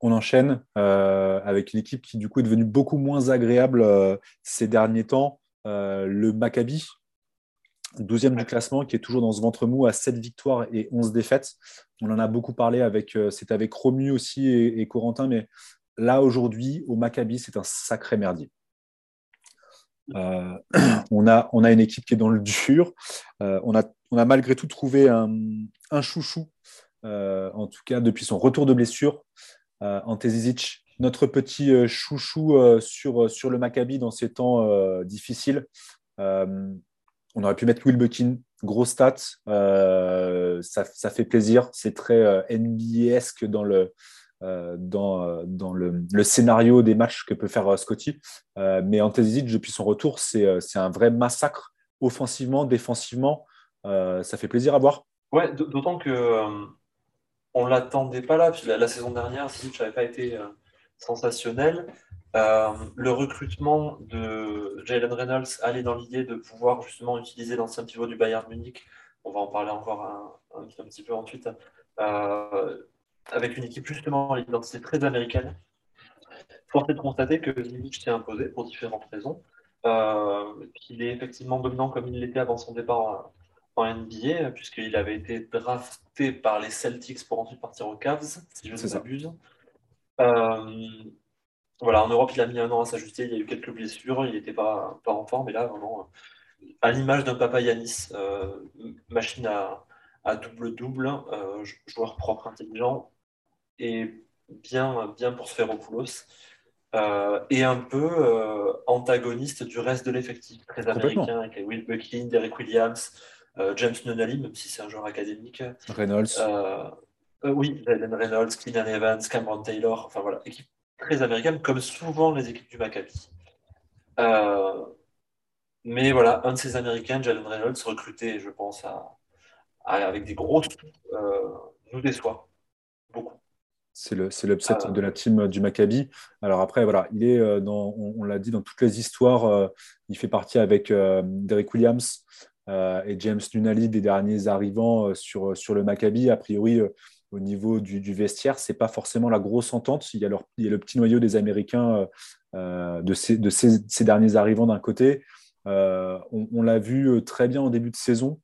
On enchaîne euh, avec une équipe qui du coup est devenue beaucoup moins agréable euh, ces derniers temps, le Maccabi, 12e du classement, qui est toujours dans ce ventre mou à 7 victoires et 11 défaites. On en a beaucoup parlé avec, c'est avec Romu aussi et, et, Corentin, mais là aujourd'hui, au Maccabi, c'est un sacré merdier. on, a, on a une équipe qui est dans le dur. on a on a malgré tout trouvé un, chouchou, euh, en tout cas depuis son retour de blessure, euh, Tezizic, notre petit euh, chouchou euh, sur, sur le Maccabi dans ces temps difficiles. on aurait pu mettre Will Buckin, gros stats, ça, fait plaisir, c'est très NBA-esque dans le, dans, dans le, scénario des matchs que peut faire Scotty. mais Antezic, depuis son retour, c'est un vrai massacre offensivement, défensivement. Euh, ça fait plaisir à voir. Ouais, d'autant que euh, on l'attendait pas là. la, saison dernière, si n'avait pas été euh, sensationnel. le recrutement de Jalen Reynolds allait dans l'idée de pouvoir justement utiliser l'ancien pivot du Bayern Munich. On va en parler encore un, petit peu ensuite. avec une équipe justement à l'identité très américaine. Force est de constater que Zimich s'est imposé pour différentes raisons. qu'il est effectivement dominant comme il l'était avant son départ en NBA, puisqu'il avait été drafté par les Celtics pour ensuite partir aux Cavs, si je ne m'abuse. Euh, voilà, en Europe, il a mis un an à s'ajuster, il y a eu quelques blessures, il n'était pas, pas en forme, mais là, vraiment, à l'image d'un papa Yanis, euh, machine à, double-double, euh, joueur propre, intelligent, et bien, bien pour se faire au poulos. et un peu antagoniste du reste de l'effectif, très américain, avec Will Buckley, Derek Williams, euh, James Nunnally, même si c'est un joueur académique. Reynolds. Euh, euh, oui, Reynolds, Keenan Evans, Cameron Taylor, enfin voilà, équipe très américaine, comme souvent les équipes du Maccabi. mais voilà, un de ces Américains, Jalen Reynolds, recruté, je pense, avec des grosses, nous déçoit beaucoup. C'est l'upset de la team du Maccabi. Alors après, voilà, il est dans, on, l'a dit, dans toutes les histoires. il fait partie avec Derek Williams, euh, et James Nunali des derniers arrivants euh, sur, sur le Maccabi. A priori, euh, au niveau du, vestiaire, ce n'est pas forcément la grosse entente. Il y a, a le petit noyau des Américains de, ces, de ces, derniers arrivants d'un côté. on, l'a vu très bien en début de saison.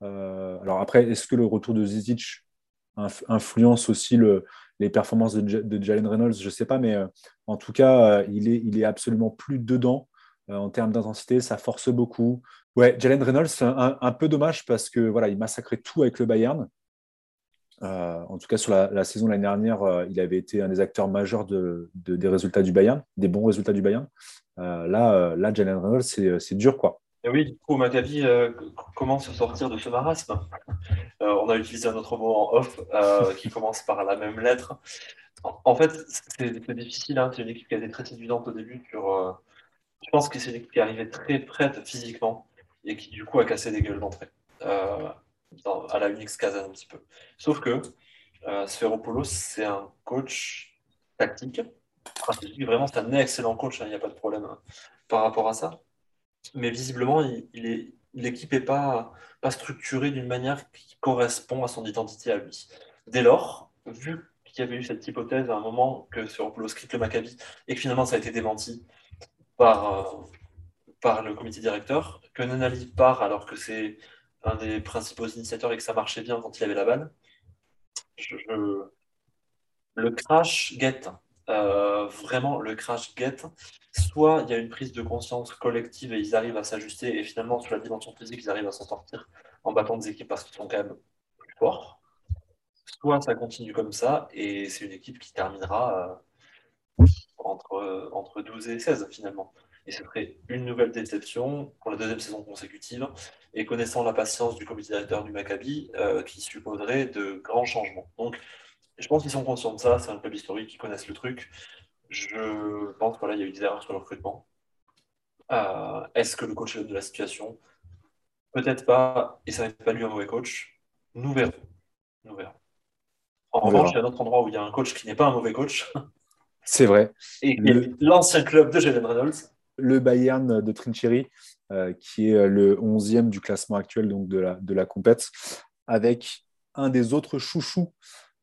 alors après, est-ce que le retour de Zizic influence aussi le, les performances de, Jalen Reynolds? Je ne sais pas, mais en tout cas, il, est, absolument plus dedans en termes d'intensité. Ça force beaucoup. Ouais, Jalen Reynolds, c'est un, peu dommage parce que voilà, il massacrait tout avec le Bayern. Euh, en tout cas, sur la, saison l'année dernière, euh, il avait été un des acteurs majeurs de, des résultats du Bayern, des bons résultats du Bayern. Euh, là, là, Jalen Reynolds, c'est dur, quoi. Et oui, du coup, Maccabi euh, commence à sortir de ce marasme. Euh, on a utilisé un autre mot en off euh, qui commence par la même lettre. En, fait, c'est difficile. Hein. C'est une équipe qui a été très séduisante au début. Sur, je pense que c'est une équipe qui arrivait très prête physiquement et qui, du coup, a cassé des gueules d'entrée. À la Unix Kazan un petit peu. Sauf que Sferopoulos, c'est un coach tactique. vraiment, c'est un excellent coach. Hein. Il n'y a pas de problème hein, par rapport à ça mais visiblement, l'équipe n'est pas, structurée d'une manière qui correspond à son identité à lui. Dès lors, vu qu'il y avait eu cette hypothèse à un moment que sur quitte le Maccabi et que finalement ça a été démenti par, euh, par le comité directeur, que Nanali part alors que c'est un des principaux initiateurs et que ça marchait bien quand il avait la balle, le crash guette euh, vraiment le crash get, soit il y a une prise de conscience collective et ils arrivent à s'ajuster, et finalement, sur la dimension physique, ils arrivent à s'en sortir en battant des équipes parce qu'ils sont quand même plus forts, soit ça continue comme ça, et c'est une équipe qui terminera euh, entre, entre 12 et 16 finalement. Et ce serait une nouvelle déception pour la deuxième saison consécutive, et connaissant la patience du comité directeur du Maccabi, euh, qui supposerait de grands changements. Donc, je pense qu'ils sont conscients de ça, c'est un club historique, ils connaissent le truc. Je pense qu'il y a eu des erreurs sur le recrutement. Euh, est-ce que le coach est de la situation? Peut-être pas, et ça n'est pas lui un mauvais coach. Nous verrons. Nous verrons. En revanche, il y a un autre endroit où il y a un coach qui n'est pas un mauvais coach. C'est vrai. Et l'ancien club de Jalen Reynolds. Le Bayern de Trincheri, euh, qui est le 11e du classement actuel de, la, de compète, avec un des autres chouchous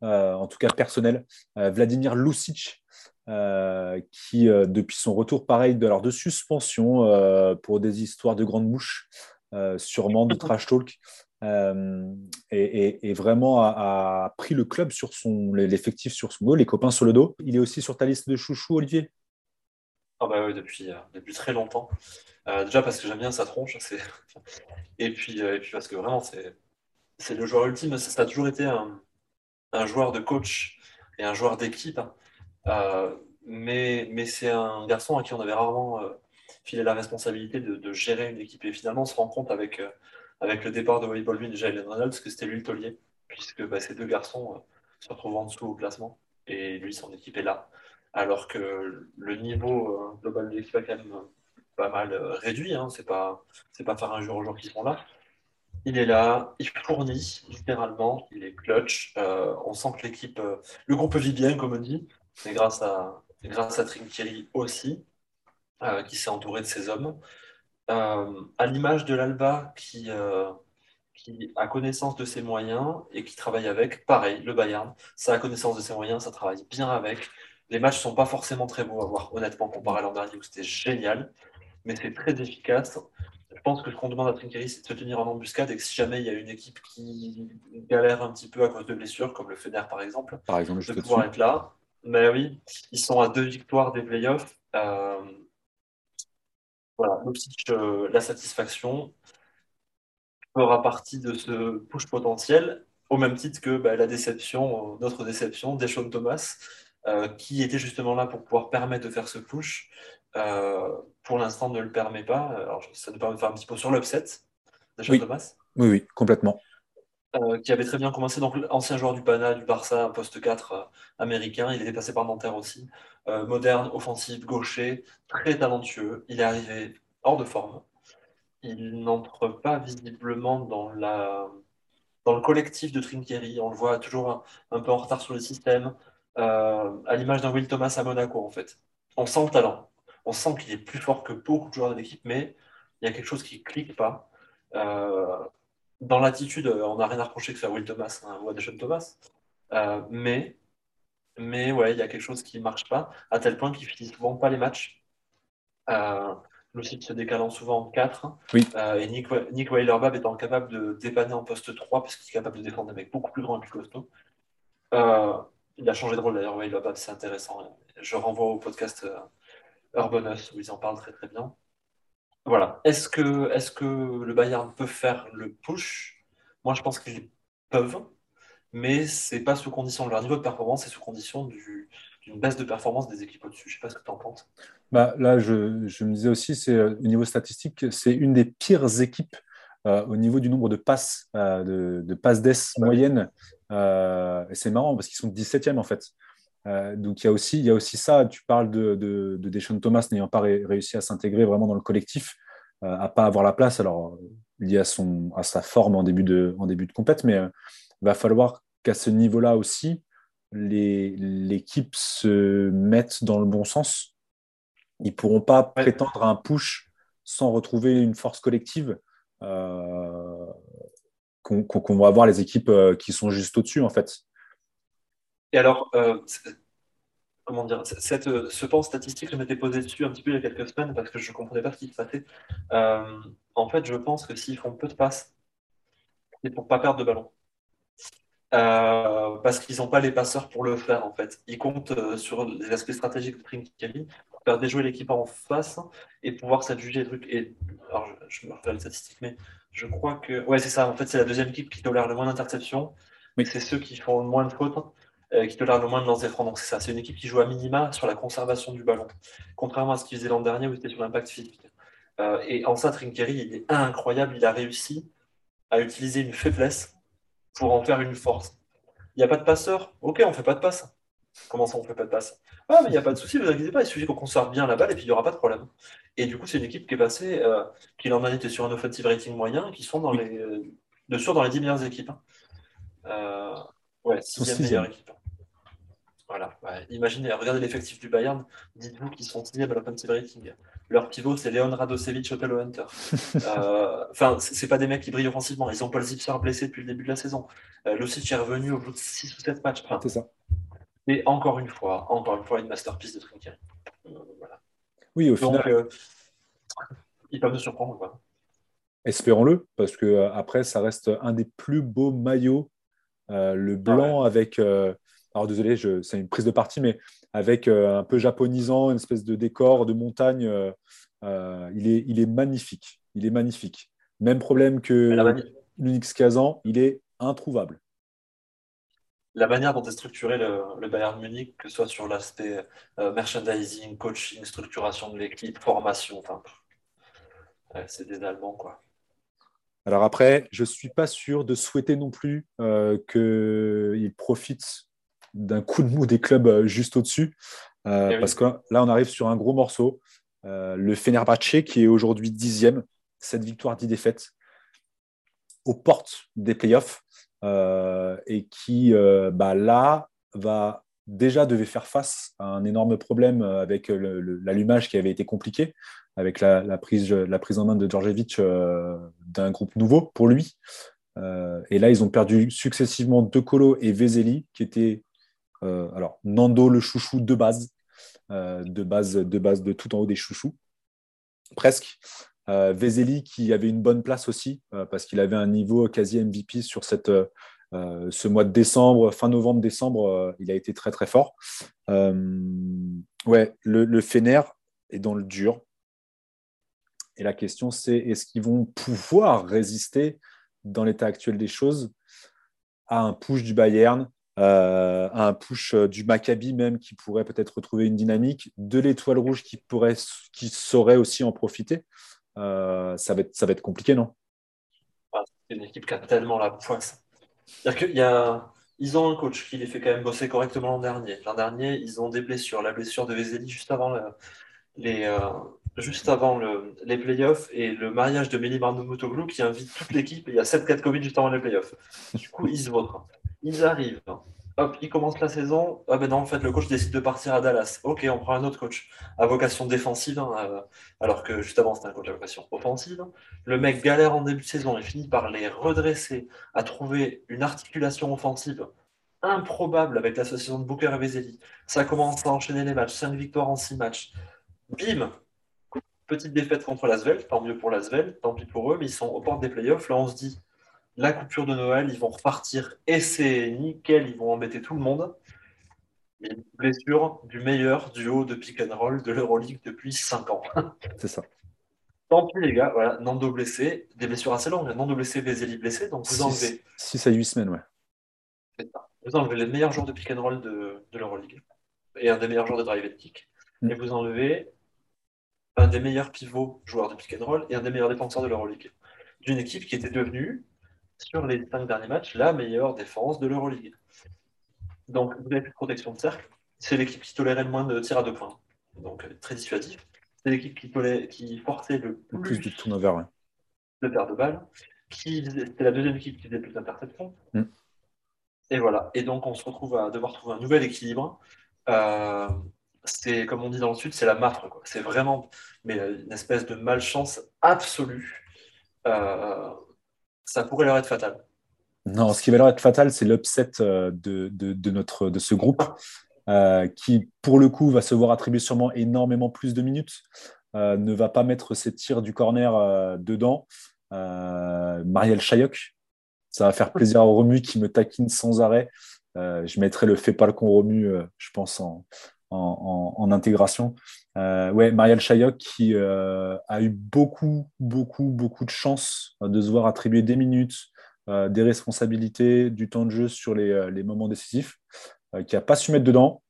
euh, en tout cas personnel, euh, Vladimir Lucic, euh, qui, depuis son retour, pareil, de, suspension pour des histoires de grandes bouches, sûrement de trash talk, et, vraiment a, pris le club sur son l'effectif sur son dos, les copains sur le dos. Il est aussi sur ta liste de chouchous, Olivier? Ah bah oui, depuis, depuis très longtemps. déjà parce que j'aime bien sa tronche, et puis, et puis parce que vraiment c'est le joueur ultime. Ça a toujours été un, un joueur de coach et un joueur d'équipe. Hein. Euh, mais, mais c'est un garçon à qui on avait rarement euh, filé la responsabilité de, gérer une équipe. Et finalement, on se rend compte avec, euh, avec le départ de Wade Baldwin et Jalen Reynolds que c'était lui le taulier, puisque bah, ces deux garçons se retrouvent en dessous au classement et lui, son équipe est là. Alors que le niveau global de l'équipe est quand même pas mal réduit. Hein. C'est pas, pas faire un jour au jour qui sont là. Il est là, il fournit littéralement, il est clutch. Euh, on sent que l'équipe, euh, le groupe vit bien, comme on dit, mais grâce à, grâce à Trinkieri aussi, euh, qui s'est entouré de ses hommes. à l'image de l'Alba, qui, qui a connaissance de ses moyens et qui travaille avec, pareil, le Bayern, ça a connaissance de ses moyens, ça travaille bien avec. Les matchs ne sont pas forcément très beaux à voir, honnêtement, comparé à l'an dernier où c'était génial, mais c'est très efficace je pense que ce qu'on demande à Trinkery, c'est de se tenir en embuscade et que si jamais il y a une équipe qui galère un petit peu à cause de blessures, comme le Fener par exemple, par exemple de pouvoir être là. Mais oui, ils sont à deux victoires des playoffs. Euh, voilà, euh, la satisfaction fera partie de ce push potentiel, au même titre que bah, la déception, notre déception, Deshaun Thomas, euh, qui était justement là pour pouvoir permettre de faire ce push. Euh, pour l'instant, ne le permet pas. Alors, ça nous permet de faire un petit peu sur l'upset de Thomas. Oui, oui, complètement. Euh, qui avait très bien commencé, donc ancien joueur du Pana, du Barça, poste 4 euh, américain. Il était passé par Nanterre aussi. moderne, offensif, gaucher, très talentueux. Il est arrivé hors de forme. Il n'entre pas visiblement dans, la, dans le collectif de Trinkieri. On le voit toujours un, peu en retard sur le système, à l'image d'un Will Thomas à Monaco, en fait. On sent le talent on sent qu'il est plus fort que beaucoup de joueurs de l'équipe, mais il y a quelque chose qui ne clique pas. Euh, dans l'attitude, on n'a rien à reprocher que faire Will Thomas hein, ou Adeshan Thomas, euh, mais, mais ouais, il y a quelque chose qui ne marche pas, à tel point qu'il ne finit souvent pas les matchs. Euh, le site se décalant souvent en 4. et Nick, Nick Weilerbab étant capable de dépanner en poste 3 parce qu'il est capable de défendre des mecs beaucoup plus grands et plus costauds. Il a changé de rôle d'ailleurs, Weilerbab, c'est intéressant. Je renvoie au podcast Urbanus, où ils en parlent très très bien. Voilà. Est-ce que, est que le Bayern peut faire le push? Moi, je pense qu'ils peuvent. mais c'est pas sous condition de leur niveau de performance, c'est sous condition d'une baisse de performance des équipes au-dessus. Je sais pas ce que tu en penses. Bah, là, je, me disais aussi, c'est au niveau statistique, c'est une des pires équipes au niveau du nombre de passes, de, de, passes d'ess moyennes. Et c'est marrant parce qu'ils sont 17e en fait. Euh, donc il y, a aussi, il y a aussi ça, tu parles de, de, de Thomas n'ayant pas réussi à s'intégrer vraiment dans le collectif, euh, à pas avoir la place, alors lié à, son, à sa forme en début de, en début de compète, mais il euh, va falloir qu'à ce niveau-là aussi, l'équipe se mette dans le bon sens. Ils ne pourront pas prétendre à un push sans retrouver une force collective qu'on va avoir les équipes qui sont juste au-dessus, en fait. Et alors, euh, comment dire, cette, ce pan statistique, je m'étais posé dessus un petit peu il y a quelques semaines parce que je ne comprenais pas ce qui se passait. Euh, en fait, je pense que s'ils font peu de passes, c'est pour ne pas perdre de ballon. Euh, parce qu'ils n'ont pas les passeurs pour le faire, en fait. Ils comptent sur les aspects stratégiques de pour faire déjouer l'équipe en face et pouvoir s'adjuger des trucs. Et, alors, je, me rappelle les statistiques, mais je crois que. Ouais, c'est ça. En fait, c'est la deuxième équipe qui tolère le moins d'interceptions, mais c'est ceux qui font le moins de fautes. Euh, qui tolère le moins de lancers francs. Donc c'est ça, c'est une équipe qui joue à minima sur la conservation du ballon, contrairement à ce qu'il faisait l'an dernier où c'était sur l'impact physique. Euh, et en ça, Trinkery, il est incroyable, il a réussi à utiliser une faiblesse pour en faire une force. Il n'y a pas de passeur, ok, on ne fait pas de passe. Comment ça, on ne fait pas de passe? Ah, mais il n'y a pas de souci, ne vous inquiétez pas, il suffit qu'on conserve bien la balle et puis il n'y aura pas de problème. Et du coup, c'est une équipe qui est passée, euh, qui l'an dernier était sur un offensive rating moyen, qui sont dans les, de sûr dans les 10 meilleures équipes. Hein. ouais, sixième meilleure équipe. Voilà. imaginez, regardez l'effectif du Bayern. Dites-vous qu'ils sont signés à l'offensive rating. Leur pivot, c'est Leon Radosevic, Otelo Hunter. Euh, enfin, c'est pas des mecs qui brillent offensivement. Ils ont Paul Zipser blessé depuis le début de la saison. Euh, le est revenu au bout de 6 ou 7 matchs. c'est ça. Et encore une fois, encore une fois, une masterpiece de Trinker. Euh, oui, au final. Euh, ils peuvent nous surprendre. Espérons-le, parce que après, ça reste un des plus beaux maillots. le blanc avec alors désolé, c'est une prise de parti, mais avec euh, un peu japonisant, une espèce de décor de montagne. Euh, euh, il, est, il est magnifique. Il est magnifique. Même problème que l'Unix Kazan, il est introuvable. La manière dont est structuré le, Bayern Munich, que ce soit sur l'aspect merchandising, coaching, structuration de l'équipe, formation, enfin, c'est des Allemands, quoi. Alors après, je ne suis pas sûr de souhaiter non plus qu'ils profitent d'un coup de mou des clubs euh, juste au-dessus. Euh, eh parce que là, on arrive sur un gros morceau. Euh, le Fenerbahçe, qui est aujourd'hui dixième, cette victoire, dix défaites, aux portes des playoffs, et qui, bah, là, va déjà devait faire face à un énorme problème avec l'allumage qui avait été compliqué, avec la, prise, la prise en main de Djordjevic d'un groupe nouveau pour lui. et là, ils ont perdu successivement De Colo et Vezeli, qui étaient alors, Nando, le chouchou de base, euh, de base, de base de tout en haut des chouchous, presque. Euh, Vezeli qui avait une bonne place aussi parce qu'il avait un niveau quasi MVP sur cette, ce mois de décembre, fin novembre-décembre, il a été très très fort. ouais, le, le Fener est dans le dur. Et la question c'est est-ce qu'ils vont pouvoir résister dans l'état actuel des choses à un push du Bayern euh, un push euh, du Maccabi même qui pourrait peut-être retrouver une dynamique, de l'étoile rouge qui, pourrait, qui saurait aussi en profiter. Euh, ça, va être, ça va être compliqué, non? Ah, C'est une équipe qui a tellement la poisse. Il y a, ils ont un coach qui les fait quand même bosser correctement l'an dernier. L'an dernier, ils ont des blessures. La blessure de Vezeli juste avant les, juste avant le, les playoffs et le mariage de Meli Moutoglu qui invite toute l'équipe. Il y a 7-4 Covid juste avant les playoffs. Du coup, ils se votent. Ils arrivent. Hop, ils commencent la saison. Ah ben en fait, le coach décide de partir à Dallas. Ok, on prend un autre coach à vocation défensive, hein, euh, alors que juste avant, c'était un coach à vocation offensive. Le mec galère en début de saison et finit par les redresser, à trouver une articulation offensive improbable avec l'association de Booker et Vezeli. Ça commence à enchaîner les matchs, 5 victoires en 6 matchs. Bim Petite défaite contre l'Asvel, tant mieux pour l'Asvel, tant pis pour eux, mais ils sont aux portes des playoffs. Là, on se dit, la coupure de Noël, ils vont repartir et c'est nickel, ils vont embêter tout le monde. une blessure du meilleur duo de pick and roll de l'Euroleague depuis 5 ans. C'est ça. Tant pis les gars, voilà, Nando blessé, des blessures assez longues, Nando blessé, Vezeli blessé, donc vous enlevez. 6 à 8 semaines, ouais. Vous enlevez les meilleurs joueurs de pick and roll de, de l'Euroleague et un des meilleurs joueurs de drive and kick. Mm. Et vous enlevez un des meilleurs pivots joueurs de pick and roll et un des meilleurs défenseurs de l'Euroleague. D'une équipe qui était devenue, sur les cinq derniers matchs, la meilleure défense de l'Euroleague. Donc, vous n'avez plus de protection de cercle. C'est l'équipe qui tolérait le moins de tirs à deux points. Donc, euh, très dissuasif. C'est l'équipe qui, qui forçait le plus, Le plus de turnover. ouais. de paires de balles. Qui... C'était la deuxième équipe qui faisait plus d'interceptions. Mm. Et voilà. Et donc, on se retrouve à devoir trouver un nouvel équilibre. Euh, c'est, comme on dit dans le Sud, c'est la mafre. C'est vraiment mais, euh, une espèce de malchance absolue. Euh, ça pourrait leur être fatal. Non, ce qui va leur être fatal, c'est l'upset euh, de, notre, de ce groupe, euh, qui, pour le coup, va se voir attribuer sûrement énormément plus de minutes, euh, ne va pas mettre ses tirs du corner dedans. Marielle Chayoc, ça va faire plaisir à Romu qui me taquine sans arrêt. Je mettrai le fait pas le con Romu, je pense, en, en, en- en intégration. Euh, ouais, Marielle Chayoc qui euh, a eu beaucoup, beaucoup, beaucoup de chance euh, de se voir attribuer des minutes, euh, des responsabilités, du temps de jeu sur les, les moments décisifs, qui n'a pas su mettre dedans,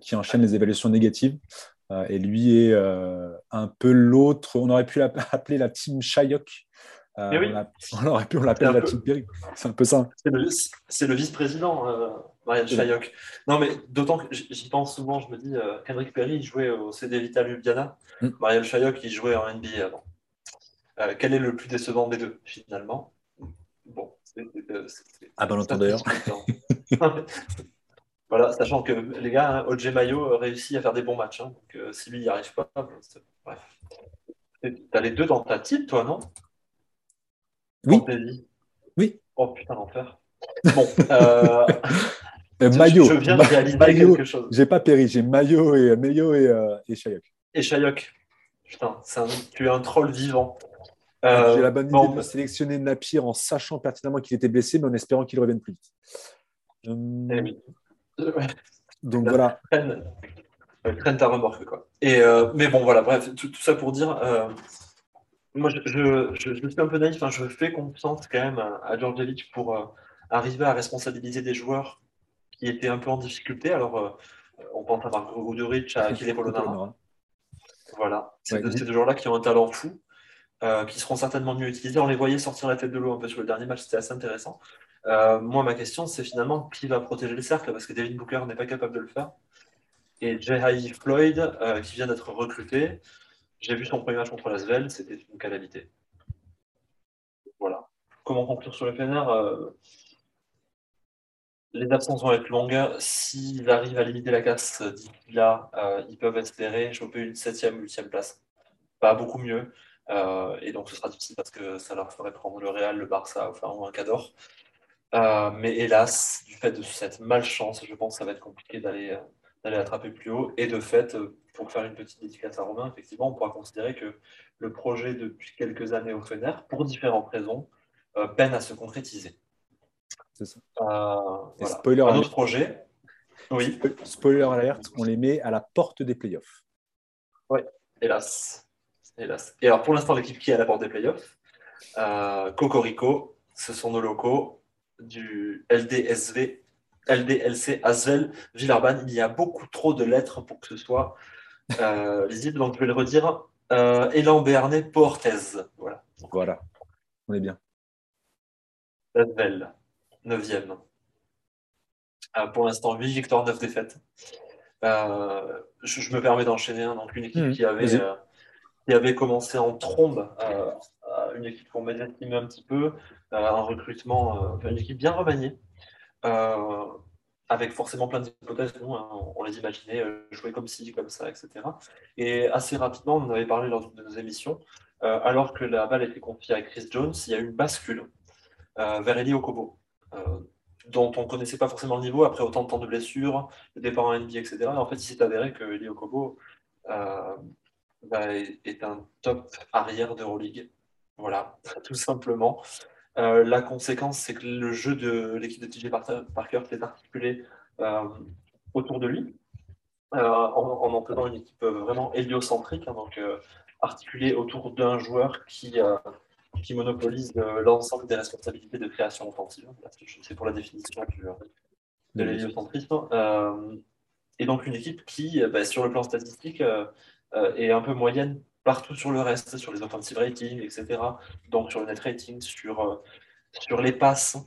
qui enchaîne les évaluations négatives. Et lui est un peu l'autre, on aurait pu l'appeler la team Chayok. Euh, Mais oui. on, on aurait pu l'appeler C'est un la peu- team Perry. C'est un peu ça. C'est le, vice-président, Marianne. Chayoc. Non, mais d'autant que j'y pense souvent, je me dis, euh, Kendrick Perry, il jouait au CD Vital Ljubljana. Mm. Marianne Chayoc, il jouait en NBA avant. Euh, quel est le plus décevant des deux, finalement? Bon, c'est. c'est- c'est- c'est- À bon c'est entendeur. un petit peu Voilà, sachant que les gars, hein, OJ Mayo euh, réussit à faire des bons matchs. hein, donc, euh, si lui n'y arrive pas, c'est- bref. T'as les deux dans ta type, toi, non? Oui. Oui. Oh putain, l'enfer. Bon, euh, Euh, je- Mayo. Je viens de réaliser quelque chose. J'ai pas Perry, j'ai Mayo et Mayo et, euh, et Chayok. Et Chayok. Putain, un- tu es un troll vivant. Euh, J'ai la bonne bon, idée de sélectionner Napier en sachant pertinemment qu'il était blessé, mais en espérant qu'il revienne plus vite. Hum, eh oui. Donc voilà. traîne, traîne ta remorque, quoi. Et, euh, mais bon, voilà, bref, tout, tout ça pour dire, euh, moi, je, je, je- suis un peu naïf, hein, je fais confiance quand même à, à Djordjevic pour euh, arriver à responsabiliser des joueurs qui étaient un peu en difficulté. Alors, euh, on pense à Marco Guduric, à Kile Polonara. Voilà, c'est Ouais, de dis- ces deux joueurs-là qui ont un talent fou, euh, qui seront certainement mieux utilisés. On les voyait sortir la tête de l'eau un peu sur le dernier match, c'était assez intéressant. Euh, moi, ma question, c'est finalement qui va protéger le cercle, parce que David Booker n'est pas capable de le faire. Et Jai Floyd, euh, qui vient d'être recruté, j'ai vu son premier match contre Lasvel, c'était une calamité. Voilà. Comment conclure sur le PNR Les absences vont être longues. S'ils arrivent à limiter la casse d'ici là, euh, ils peuvent espérer choper une septième ou huitième place. Pas beaucoup mieux. Euh, et donc ce sera difficile parce que ça leur ferait prendre le Real, le Barça, ou un Cador. Euh, mais hélas, du fait de cette malchance, je pense que ça va être compliqué d'aller euh, d'aller attraper plus haut. Et de fait, pour faire une petite dédicace à Romain, effectivement, on pourra considérer que le projet depuis quelques années au Fener, pour différentes raisons, peine à se concrétiser. C'est ça. Euh, Et spoiler Un alert. autre projet, oui, Spoiler alert, on les met à la porte des playoffs. hélas. hélas. Et alors, pour l'instant, l'équipe qui est à la porte des playoffs, euh, Cocorico, ce sont nos locaux du LDSV, LDLC Asvel Villeurbanne. Il y a beaucoup trop de lettres pour que ce soit euh, lisible, donc je vais le redire. Euh, Elan Béarnais Portez. Voilà. Voilà, on est bien. Asvel, 9e. Euh, pour l'instant, 8 victoires, 9 défaites. Euh, je, je me permets d'enchaîner. hein. donc, une équipe Mhm, qui, avait, euh, qui avait commencé en trombe, une équipe qu'on mésestimait un petit peu, un recrutement, une équipe bien remaniée, avec forcément plein d'hypothèses. Nous, hein, on, on les imaginait jouer comme ci, comme ça, etc. Et assez rapidement, on en avait parlé lors d'une de nos émissions, alors que la balle était confiée à Chris Jones, il y a eu une bascule vers Eli Okobo, dont on ne connaissait pas forcément le niveau après autant de temps de blessures, le départ en NBA, etc. Et en fait, il s'est avéré que Eli Okobo euh, bah, est un top arrière d'Euroleague. Voilà, tout simplement. Euh, la conséquence, c'est que le jeu de l'équipe de TJ Parker s'est articulé euh, autour de lui, euh, en, en en faisant une équipe vraiment héliocentrique, hein, donc euh, articulée autour d'un joueur qui, euh, qui monopolise l'ensemble des responsabilités de création offensive. C'est pour la définition de l'héliocentrisme. et donc une équipe qui, bah, sur le plan statistique, est un peu moyenne partout sur le reste, sur les offensive ratings, etc. Donc sur le net rating, sur, sur les passes,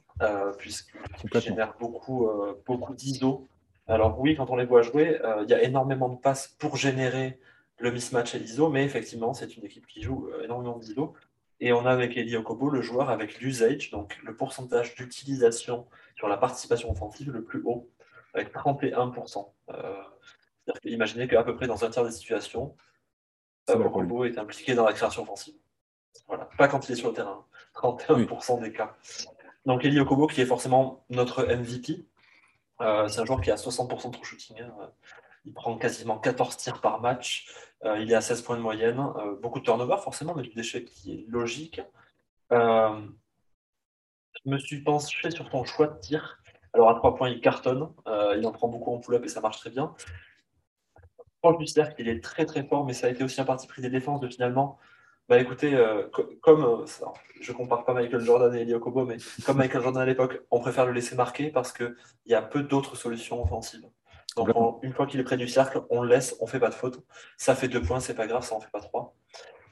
puisqu'ils génèrent beaucoup, beaucoup d'ISO. Alors oui, quand on les voit jouer, il y a énormément de passes pour générer le mismatch et l'ISO, mais effectivement, c'est une équipe qui joue euh, énormément d'ISO. Et on a avec Eli Okobo le joueur avec l'usage, donc le pourcentage d'utilisation sur la participation offensive le plus haut, avec 31%. Euh, imaginez qu'à peu près dans un tiers des situations, Okobo est impliqué dans la création offensive. Voilà. Pas quand il est sur le terrain, 31% des cas. Donc Eli Okobo qui est forcément notre MVP, euh, c'est un joueur qui a 60% de shooting. Hein. Il prend quasiment 14 tirs par match. Euh, il est à 16 points de moyenne. Euh, beaucoup de turnover, forcément, mais du déchet qui est logique. Euh, je me suis penché sur ton choix de tir. Alors, à 3 points, il cartonne. il en prend beaucoup en pull-up et ça marche très bien. Proche du cercle, il est très très fort, mais ça a été aussi un parti pris des défenses de finalement. Bah écoutez, comme je compare pas Michael Jordan et Elio Kobo, mais comme Michael Jordan à l'époque, on préfère le laisser marquer parce qu'il y a peu d'autres solutions offensives. Donc, une fois qu'il est près du cercle, on le laisse, on fait pas de faute. Ça fait deux points, c'est pas grave, ça en fait pas trois.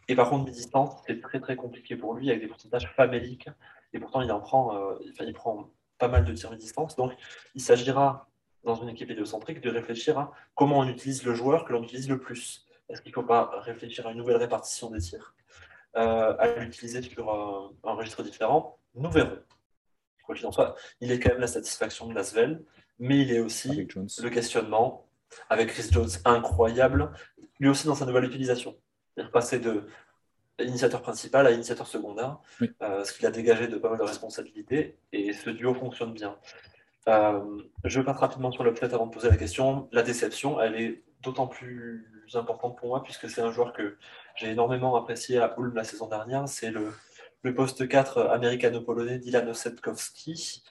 Et par contre, mi-distance, c'est très très compliqué pour lui avec des pourcentages faméliques. Et pourtant, il en prend, euh, il prend pas mal de tirs mi-distance. Donc, il s'agira, dans une équipe héliocentrique, de réfléchir à comment on utilise le joueur que l'on utilise le plus. Est-ce qu'il ne faut pas réfléchir à une nouvelle répartition des tirs, euh, à l'utiliser sur un registre différent? Nous verrons. Quoi qu'il en soit, il est quand même la satisfaction de Lasvel mais il est aussi le questionnement avec Chris Jones incroyable, lui aussi dans sa nouvelle utilisation. Il est passé de initiateur principal à initiateur secondaire, euh, ce qui a dégagé de pas mal de responsabilités, et ce duo fonctionne bien. Euh, je passe rapidement sur l'upset avant de poser la question. La déception, elle est d'autant plus importante pour moi, puisque c'est un joueur que j'ai énormément apprécié à Ulm la saison dernière. C'est le, le poste 4 américano-polonais Dylan Osetkowski.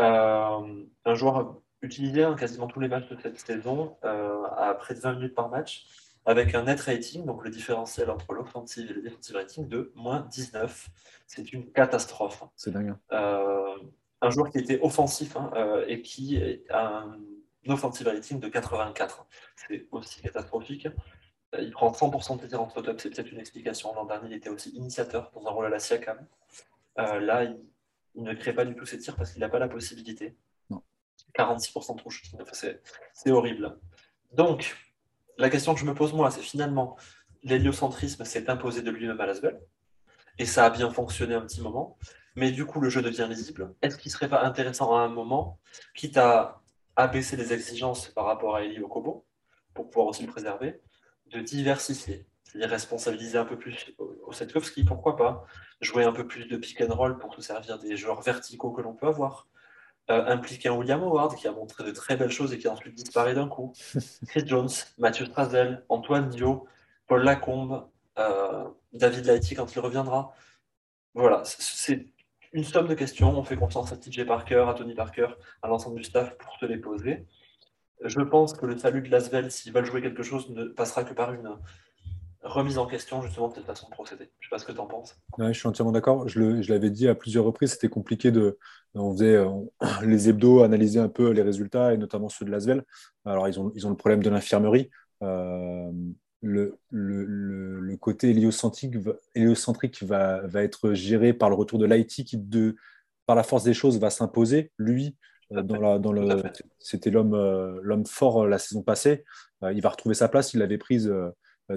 Euh, un joueur utilisé hein, quasiment tous les matchs de cette saison euh, à près de 20 minutes par match, avec un net rating, donc le différentiel entre l'offensive et le defensive rating, de moins 19. C'est une catastrophe. C'est dingue. Euh, un joueur qui était offensif hein, et qui a un offensive rating de 84. C'est aussi catastrophique. Il prend 100% de tirs en top, c'est peut-être une explication. L'an dernier, il était aussi initiateur dans un rôle à la Siakam. là, il il ne crée pas du tout ses tirs parce qu'il n'a pas la possibilité. 46% de c'est horrible. Donc, la question que je me pose moi, c'est finalement, l'héliocentrisme s'est imposé de lui-même à Lasvel, et ça a bien fonctionné un petit moment, mais du coup, le jeu devient lisible. Est-ce qu'il ne serait pas intéressant à un moment, quitte à abaisser les exigences par rapport à Eli Okobo, pour pouvoir aussi le préserver, de diversifier c'est-à-dire responsabiliser un peu plus Osetkowski, pourquoi pas Jouer un peu plus de pick and roll pour se servir des joueurs verticaux que l'on peut avoir. Euh, un William Howard qui a montré de très belles choses et qui a ensuite disparu d'un coup. Chris Jones, Mathieu Strazel, Antoine Dio, Paul Lacombe, euh, David Lighty quand il reviendra. Voilà, c'est une somme de questions. On fait confiance à TJ Parker, à Tony Parker, à l'ensemble du staff pour se les poser. Je pense que le salut de Lasvel, s'ils veulent jouer quelque chose, ne passera que par une remise en question justement de cette façon de procéder. Je ne sais pas ce que tu en penses. je suis entièrement d'accord. Je l'avais dit à plusieurs reprises, c'était compliqué de. On faisait les hebdos, analyser un peu les résultats et notamment ceux de l'Asvel. Alors, ils ont, ils ont le problème de l'infirmerie. Euh, le, le, côté héliocentrique, héliocentrique va, va, être géré par le retour de l'IT qui, de, par la force des choses, va s'imposer. Lui, euh, dans la, dans le, c'était l'homme, euh, l'homme fort la saison passée. il va retrouver sa place. Il l'avait prise euh,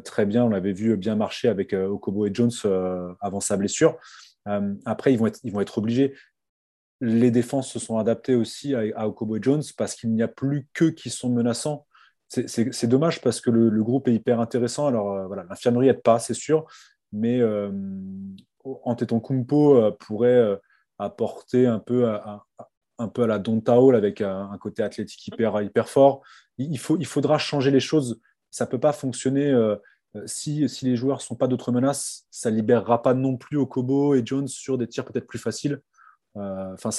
très bien. On l'avait vu bien marcher avec euh, Okobo et Jones euh, avant sa blessure. après, ils vont, être, obligés. Les défenses se sont adaptées aussi à, Okobo et Jones parce qu'il n'y a plus qu'eux qui sont menaçants. C'est dommage parce que le, groupe est hyper intéressant. Alors voilà, l'infirmerie n'aide pas, c'est sûr, mais euh, Antetokounmpo pourrait apporter un peu à, un peu à la Don avec un, côté athlétique hyper, hyper fort. Il, faut, il faudra changer les choses ça ne peut pas fonctionner. Euh, euh, si, si, les joueurs ne sont pas d'autres menaces, ça ne libérera pas non plus Okobo et Jones sur des tirs peut-être plus faciles. Euh, enfin,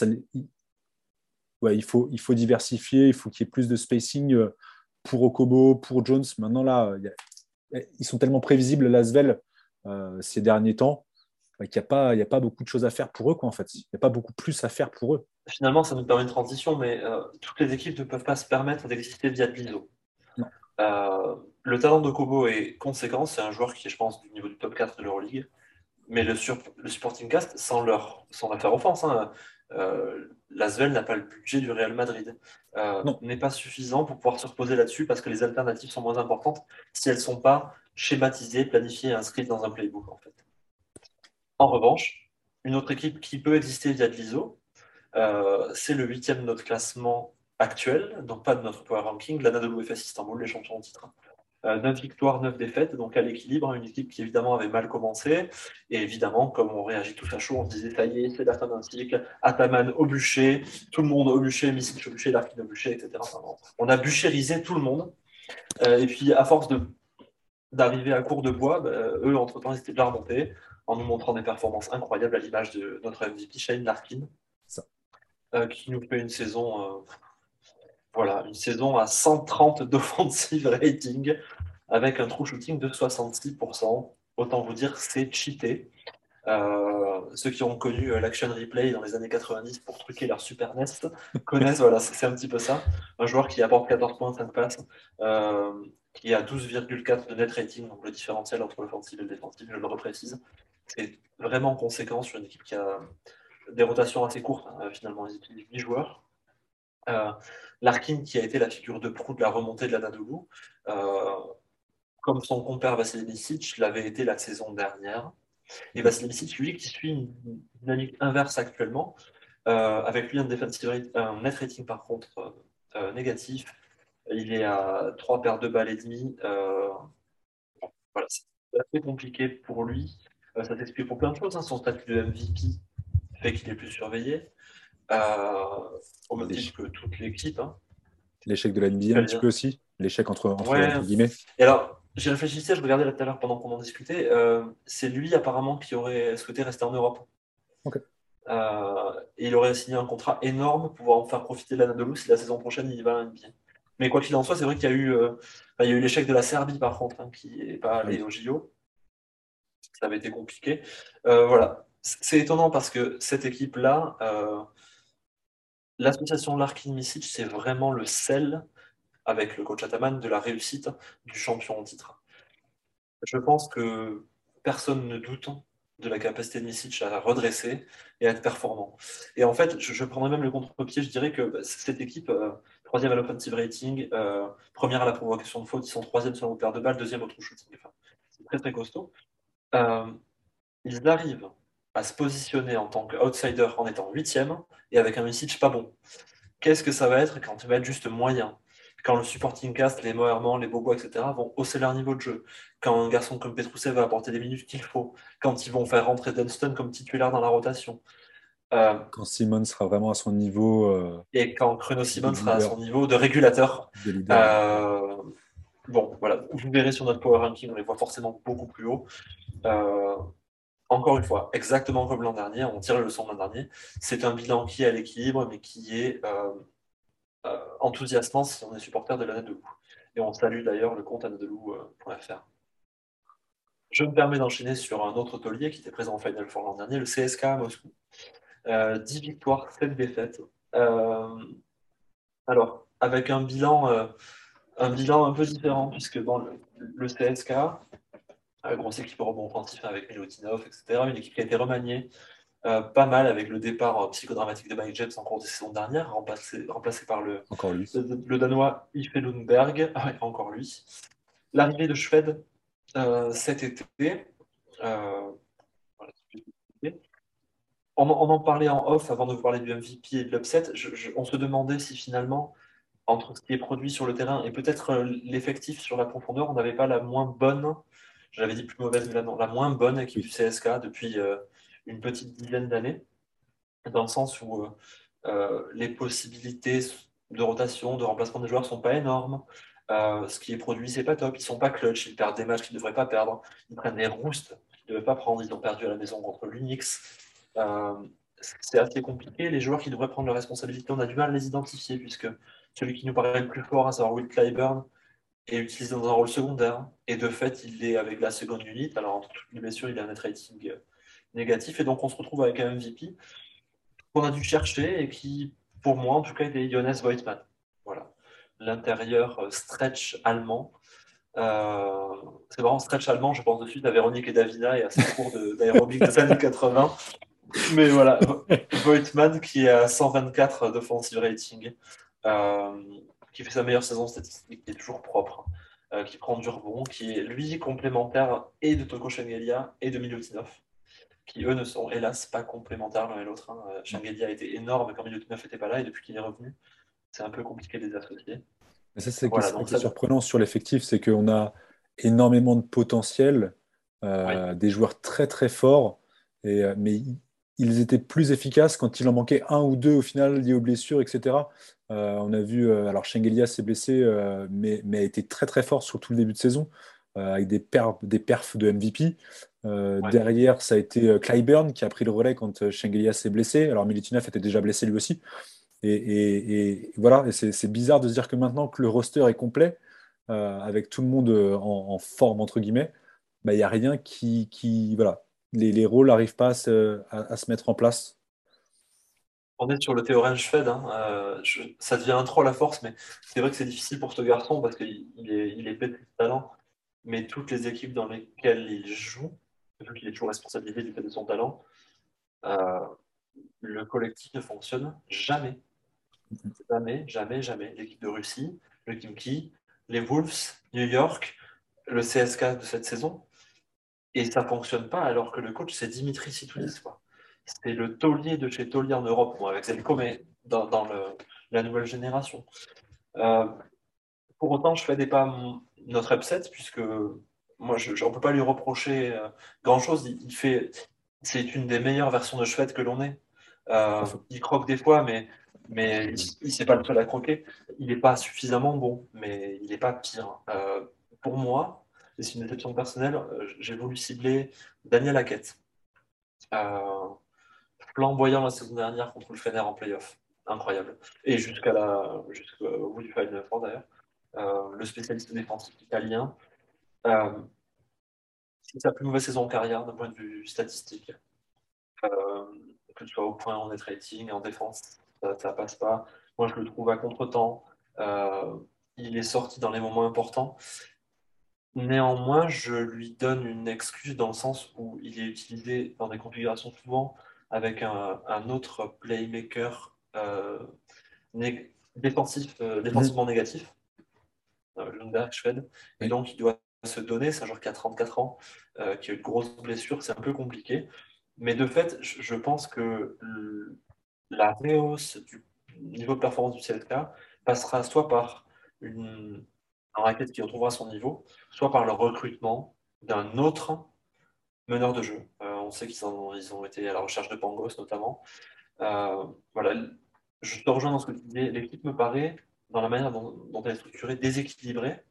ouais, il, faut, il faut diversifier, il faut qu'il y ait plus de spacing pour Okobo, pour Jones. Maintenant, là, ils sont tellement prévisibles, Lasvel, ces derniers temps, qu'il n'y a, pas, a pas beaucoup de choses à faire pour eux, quoi, en fait. Il n'y a pas beaucoup plus à faire pour eux. Finalement, ça nous permet une transition, mais toutes les équipes ne peuvent pas se permettre d'exister via l'ISO. Euh, le talent de Kobo est conséquent, c'est un joueur qui est, je pense, du niveau du top 4 de l'Euroleague. Mais le, le, supporting cast, sans leur, sans faire offense, hein, euh, l'Asvel n'a pas le budget du Real Madrid. Euh, n'est pas suffisant pour pouvoir se reposer là-dessus parce que les alternatives sont moins importantes si elles ne sont pas schématisées, planifiées et inscrites dans un playbook. En, fait. en revanche, une autre équipe qui peut exister via de l'ISO, euh, c'est le huitième de notre classement actuel, donc pas de notre power ranking, l'Anadolu FS Istanbul, les champions en titre. 9 euh, victoires, 9 défaites, donc à l'équilibre, une équipe qui évidemment avait mal commencé. Et évidemment, comme on réagit tout à chaud, on se disait ça y est, c'est la fin d'un cycle. Ataman au bûcher, tout le monde au bûcher, Misic au bûcher, Larkin au bûcher, etc. on a bûchérisé tout le monde. Euh, et puis, à force d'arriver à court de bois, bah, eux, entre-temps, ils étaient déjà remontés en nous montrant des performances incroyables à l'image de notre MVP, Shane Larkin, euh, qui nous fait une saison voilà, une saison à 130 d'offensive rating avec un true shooting de 66%. Autant vous dire, c'est cheaté. Euh, ceux qui ont connu euh, l'action replay dans les années 90 pour truquer leur Super Nest connaissent, voilà, c'est un petit peu ça. Un joueur qui apporte 14 points, 5 passes, euh, qui a 12,4 de net rating, donc le différentiel entre l'offensive et le défensif, je le reprécise. C'est vraiment conséquent sur une équipe qui a des rotations assez courtes, hein, finalement, ils utilisent 8 joueurs. Euh, Larkin, qui a été la figure de proue de la remontée de la Nadolu, euh, comme son compère Vassili Misic l'avait été la saison dernière. Et Vassili Misic, lui, qui suit une dynamique inverse actuellement, euh, avec lui un, un net rating par contre négatif. Il est à 3 paires de balles et demi. voilà, c'est assez compliqué pour lui. ça s'explique pour plein de choses. Hein. Son statut de MVP fait qu'il est plus surveillé. Euh, au même titre que toute l'équipe. Hein. L'échec de la NBA un petit peu aussi L'échec entre, guillemets Et alors, j'ai réfléchi, je regardais là tout à l'heure pendant qu'on en discutait. Euh, c'est lui apparemment qui aurait souhaité rester en Europe. Euh, et il aurait signé un contrat énorme pour pouvoir en faire profiter de l'Anadolu si la saison prochaine il va à la NBA. Mais quoi qu'il en soit, c'est vrai qu'il y a eu, il y a eu l'échec de la Serbie par contre, hein, qui n'est pas allé au JO. Ça avait été compliqué. voilà, c'est étonnant parce que cette équipe-là, L'association Larkin-Misic, c'est vraiment le sel, avec le coach Ataman, de la réussite du champion en titre. Je pense que personne ne doute de la capacité de Misic à redresser et à être performant. Et en fait, je, prendrais même le contre-pied, je dirais que bah, cette équipe, euh, troisième à l'offensive rating, euh, première à la provocation de faute, ils sont troisième sur le paire de balles, deuxième au true shooting. c'est très très costaud. Euh, ils arrivent à se positionner en tant qu'outsider en étant huitième et avec un message pas bon. Qu'est-ce que ça va être quand tu vas être juste moyen? Quand le supporting cast, les Moerman, les Bobo, etc. vont hausser leur niveau de jeu. Quand un garçon comme Petrousev va apporter les minutes qu'il faut. Quand ils vont faire rentrer Dunston comme titulaire dans la rotation. Euh, quand Simon sera vraiment à son niveau. Euh, et quand Chrono Simon sera à son niveau de régulateur. Euh, bon, voilà. Vous verrez sur notre power ranking, on les voit forcément beaucoup plus haut encore une fois, exactement comme l'an dernier, on tire le leçon de l'an dernier, c'est un bilan qui est à l'équilibre, mais qui est euh, euh, enthousiasmant si on est supporter de l'Anadolu. Et on salue d'ailleurs le compte anadelou.fr. Je me permets d'enchaîner sur un autre taulier qui était présent en Final Four l'an dernier, le CSK à Moscou. 10 euh, victoires, 7 défaites. alors, avec un bilan, un bilan un peu différent, puisque dans le CSK, grosse équipe offensif avec Milutinov, etc. Une équipe qui a été remaniée euh, pas mal avec le départ euh, psychodramatique de Mike James en cours de saison dernière, remplacé, remplacé par le, encore lui. le, Danois Ife Lundberg, ah encore lui. L'arrivée de Schwed euh, cet été. on, en parlait en off avant de vous parler du MVP et de l'upset. on se demandait si finalement, entre ce qui est produit sur le terrain et peut-être l'effectif sur la profondeur, on n'avait pas la moins bonne j'avais dit plus mauvaise, mais la, la moins bonne équipe du CSK depuis euh, une petite dizaine d'années, dans le sens où euh, euh, les possibilités de rotation, de remplacement des joueurs sont pas énormes. ce qui est produit, c'est pas top. Ils sont pas clutch, ils perdent des matchs qu'ils ne devraient pas perdre. Ils prennent des roustes qu'ils ne devaient pas prendre. Ils ont perdu à la maison contre l'Unix. c'est assez compliqué. Les joueurs qui devraient prendre leurs responsabilités, on a du mal à les identifier, puisque celui qui nous paraît le plus fort, à savoir Will Clyburn, est utilisé dans un rôle secondaire. Et de fait, il est avec la seconde unit. Alors, entre toutes les blessures, il a un net rating négatif. Et donc, on se retrouve avec un MVP qu'on a dû chercher et qui, pour moi, en tout cas, était Jonas Voigtmann. Voilà. L'intérieur euh, stretch allemand. Euh, c'est vraiment stretch allemand, je pense de suite à Véronique et Davina et à ses cours d'aérobic des années 80. Mais voilà, Voigtmann qui est à 124 d'offensive rating, euh, qui fait sa meilleure saison statistique, qui est toujours propre, euh, qui prend du rebond, qui est lui complémentaire et de Toko Shengelia et de Milutinov, qui eux ne sont hélas pas complémentaires l'un et l'autre. Hein. Shengelia a été énorme quand Milutinov n'était pas là et depuis qu'il est revenu, c'est un peu compliqué de les associer. Mais ça, c'est voilà, surprenant sur l'effectif, c'est qu'on a énormément de potentiel, euh, des joueurs très très forts, et, mais ils étaient plus efficaces quand il en manquait un ou deux au final liés aux blessures, etc. Euh, on a vu, euh, alors Schengelia s'est blessé, euh, mais, mais, a été très très fort sur tout le début de saison, avec des, des perfs de MVP. Derrière, ça a été Clyburn qui a pris le relais quand Schengelia s'est blessé. Alors Militinov était déjà blessé lui aussi. Et, voilà, et c'est bizarre de se dire que maintenant que le roster est complet, avec tout le monde en, forme, entre guillemets, bah, il n'y a rien qui, qui, voilà, les, rôles n'arrivent pas à se, mettre en place On est sur le théorème Schwed. Hein. Euh, ça devient troll à force, mais c'est vrai que c'est difficile pour ce garçon parce qu'il est, il est pété de talent. Mais toutes les équipes dans lesquelles il joue, vu qu'il est toujours responsabilité du fait de son talent, euh, le collectif ne fonctionne jamais. Jamais, jamais, jamais. L'équipe de Russie, le Kimki, les Wolves, New York, le CSK de cette saison, et ça ne fonctionne pas alors que le coach, c'est Dimitri Sitoudis. C'est le taulier de chez Taulier en Europe, avec Zelko, mais dans, la nouvelle génération. Euh, pour autant, je fais des pas notre upset, puisque moi, je ne peux pas lui reprocher euh, grand-chose. Il, fait, c'est une des meilleures versions de Schwed que l'on ait. Euh, il croque des fois, mais, mais il ne sait pas le seul à croquer. Il n'est pas suffisamment bon, mais il n'est pas pire. pour moi, c'est une déception personnelle, euh, j'ai voulu cibler Daniel Hackett. Euh, flamboyant la saison dernière contre le Fener en playoff. Incroyable. Et jusqu'à la, jusqu'au bout du Final d'ailleurs. Euh, le spécialiste défensif italien. Euh, c'est sa plus mauvaise saison en carrière d'un point de vue statistique. que ce soit au point en net rating, en défense, ça, ne passe pas. Moi, je le trouve à contre-temps. il est sorti dans les moments importants. Néanmoins, je lui donne une excuse dans le sens où il est utilisé dans des configurations souvent avec un, autre playmaker euh, défensif, euh, défensivement mmh. négatif, euh, Lundberg, Schwed. Et donc, il doit se donner. C'est un joueur qui a 34 ans, qui a une grosse blessure. C'est un peu compliqué. Mais de fait, je pense que la réhausse du niveau de performance du CLK passera soit par une un raquette qui retrouvera son niveau, soit par le recrutement d'un autre meneur de jeu. Euh, on sait qu'ils ont, été à la recherche de Pangos notamment. Euh, voilà, je te rejoins dans ce que tu disais. L'équipe me paraît, dans la manière dont, elle est structurée, déséquilibrée.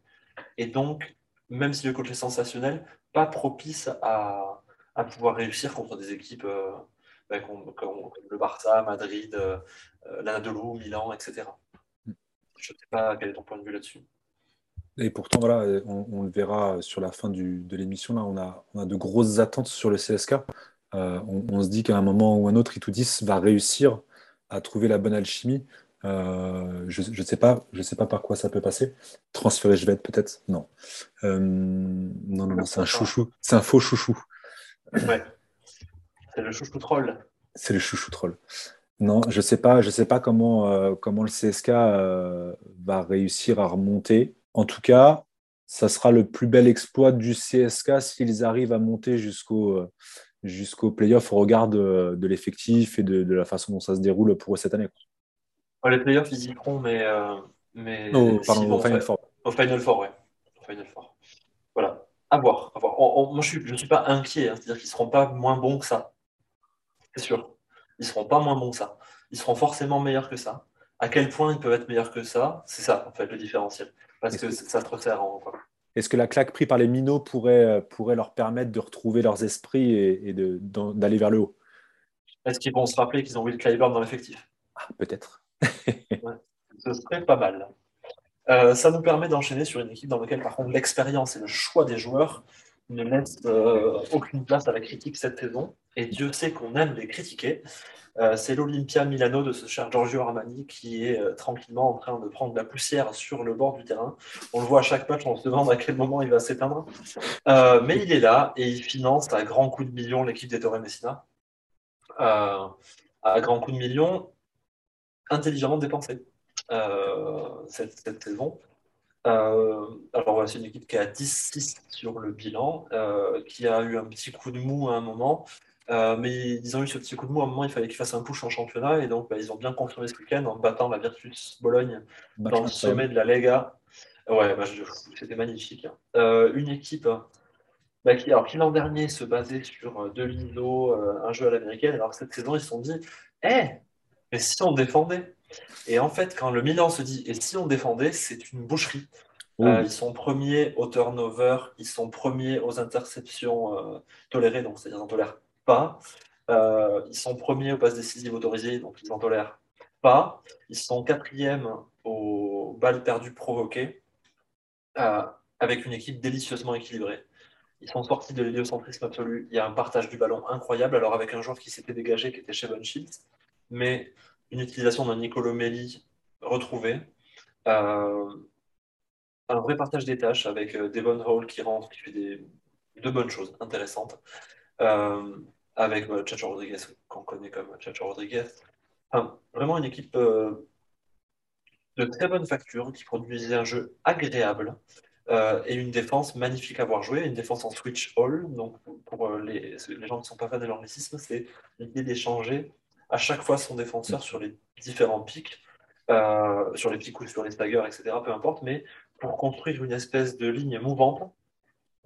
Et donc, même si le coach est sensationnel, pas propice à, pouvoir réussir contre des équipes euh, ben, comme, le Barça, Madrid, l'Anadolu, Milan, etc. Je ne sais pas quel est ton point de vue là-dessus. Et pourtant, voilà, on, le verra sur la fin de l'émission. Là, on a, on a, de grosses attentes sur le CSK. Euh, on, se dit qu'à un moment ou un autre, Itoudis va réussir à trouver la bonne alchimie. Euh, je ne sais, pas, je sais pas par quoi ça peut passer. Transférer Jvet, peut-être? Non. Euh, non, non, c'est un chouchou. C'est un faux chouchou. Ouais. C'est le chouchou troll. C'est le chouchou troll. Non, je ne sais pas, je sais pas comment, comment le CSK va réussir à remonter. En tout cas, ça sera le plus bel exploit du CSK s'ils arrivent à monter jusqu'au euh, jusqu'au playoff au regard de, l'effectif et de, la façon dont ça se déroule pour eux cette année. les playoffs, ils y seront, mais. Euh, mais au Final Four. Au Final Four, ouais. Au Final Four. Voilà. À voir. À voir. moi, je ne suis, pas inquiet. Hein. C'est-à-dire qu'ils ne seront pas moins bons que ça. C'est sûr. Ils ne seront pas moins bons que ça. Ils seront forcément meilleurs que ça. À quel point ils peuvent être meilleurs que ça C'est ça, en fait, le différentiel parce que, ça se resserre en Est-ce que la claque prise par les minots pourrait, euh, pourrait leur permettre de retrouver leurs esprits et, d'aller vers le haut? Est-ce qu'ils vont se rappeler qu'ils ont Will Clyburn dans l'effectif? Ah, Peut-être. ce serait pas mal. Euh, ça nous permet d'enchaîner sur une équipe dans laquelle, par contre, l'expérience et le choix des joueurs ne laissent euh, aucune place à la critique cette saison. Et Dieu sait qu'on aime les critiquer, euh, c'est l'Olympia Milano de ce cher Giorgio Armani qui est euh, tranquillement en train de prendre la poussière sur le bord du terrain. On le voit à chaque match, on se demande à quel moment il va s'éteindre. Euh, mais il est là et il finance à grands coups de millions l'équipe des Torre Messina. à grands coups de millions, intelligemment dépensés cette, cette, saison. alors voilà, c'est une équipe qui a 10-6 sur le bilan, qui a eu un petit coup de mou à un moment, euh, mais ils ont eu ce petit coup de mou à un moment, il fallait qu'ils fassent un push en championnat, et donc bah, ils ont bien confirmé ce week-end en battant la Virtus Bologne dans le sommet de la Lega. Ouais, c'était magnifique. Hein. Euh, une équipe bah, qui, alors, qui l'an dernier se basait sur euh, de l'ISO, un jeu à l'américaine, alors cette saison ils se sont dit, eh, mais si on défendait? Et en fait, quand le Milan se dit, et si on défendait, c'est une boucherie. ils sont premiers au turnover, ils sont premiers aux interceptions tolérées, donc c'est-à-dire en tolèrent pas. Euh, ils sont premiers aux passes décisives autorisées, donc ils en tolèrent pas. Ils sont quatrièmes aux balles perdues provoquées, euh, avec une équipe délicieusement équilibrée. Ils sont sortis de l'héliocentrisme absolu. Il y a un partage du ballon incroyable, alors avec un joueur qui s'était dégagé, qui était Shevon Shields, mais une utilisation d'un Nicolo Melli retrouvé. Euh, un vrai partage des tâches avec Devon Hall qui rentre, qui fait des, de bonnes choses intéressantes avec euh, Chacho Rodriguez, qu'on connaît comme Chacho Rodriguez. vraiment une équipe euh, de très bonne facture qui produisait un jeu agréable euh, et une défense magnifique à voir jouer, une défense en switch all. Donc, pour les, gens qui ne sont pas fans de l'anglicisme, c'est l'idée d'échanger à chaque fois son défenseur sur les différents pics, sur les pics ou sur les staggers, etc., peu importe, mais pour construire une espèce de ligne mouvante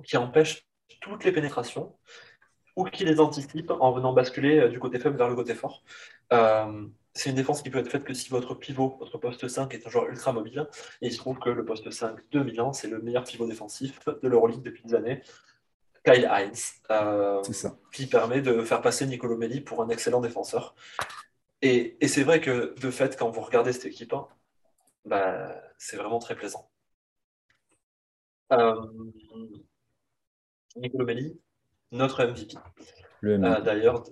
qui empêche toutes les pénétrations ou qui les anticipe en venant basculer euh, du côté faible vers le côté fort. Euh, c'est une défense qui peut être faite que si votre pivot, votre poste 5 est un joueur ultra mobile. Et il se trouve que le poste 5 de Milan, c'est le meilleur pivot défensif de l'Euroleague depuis des années. Kyle Heinz, euh, qui permet de faire passer Nicolo Melli pour un excellent défenseur. Et, c'est vrai que de fait, quand vous regardez cette équipe, hein, bah, c'est vraiment très plaisant. Nicolo Melli, notre MVP. Euh, d'ailleurs,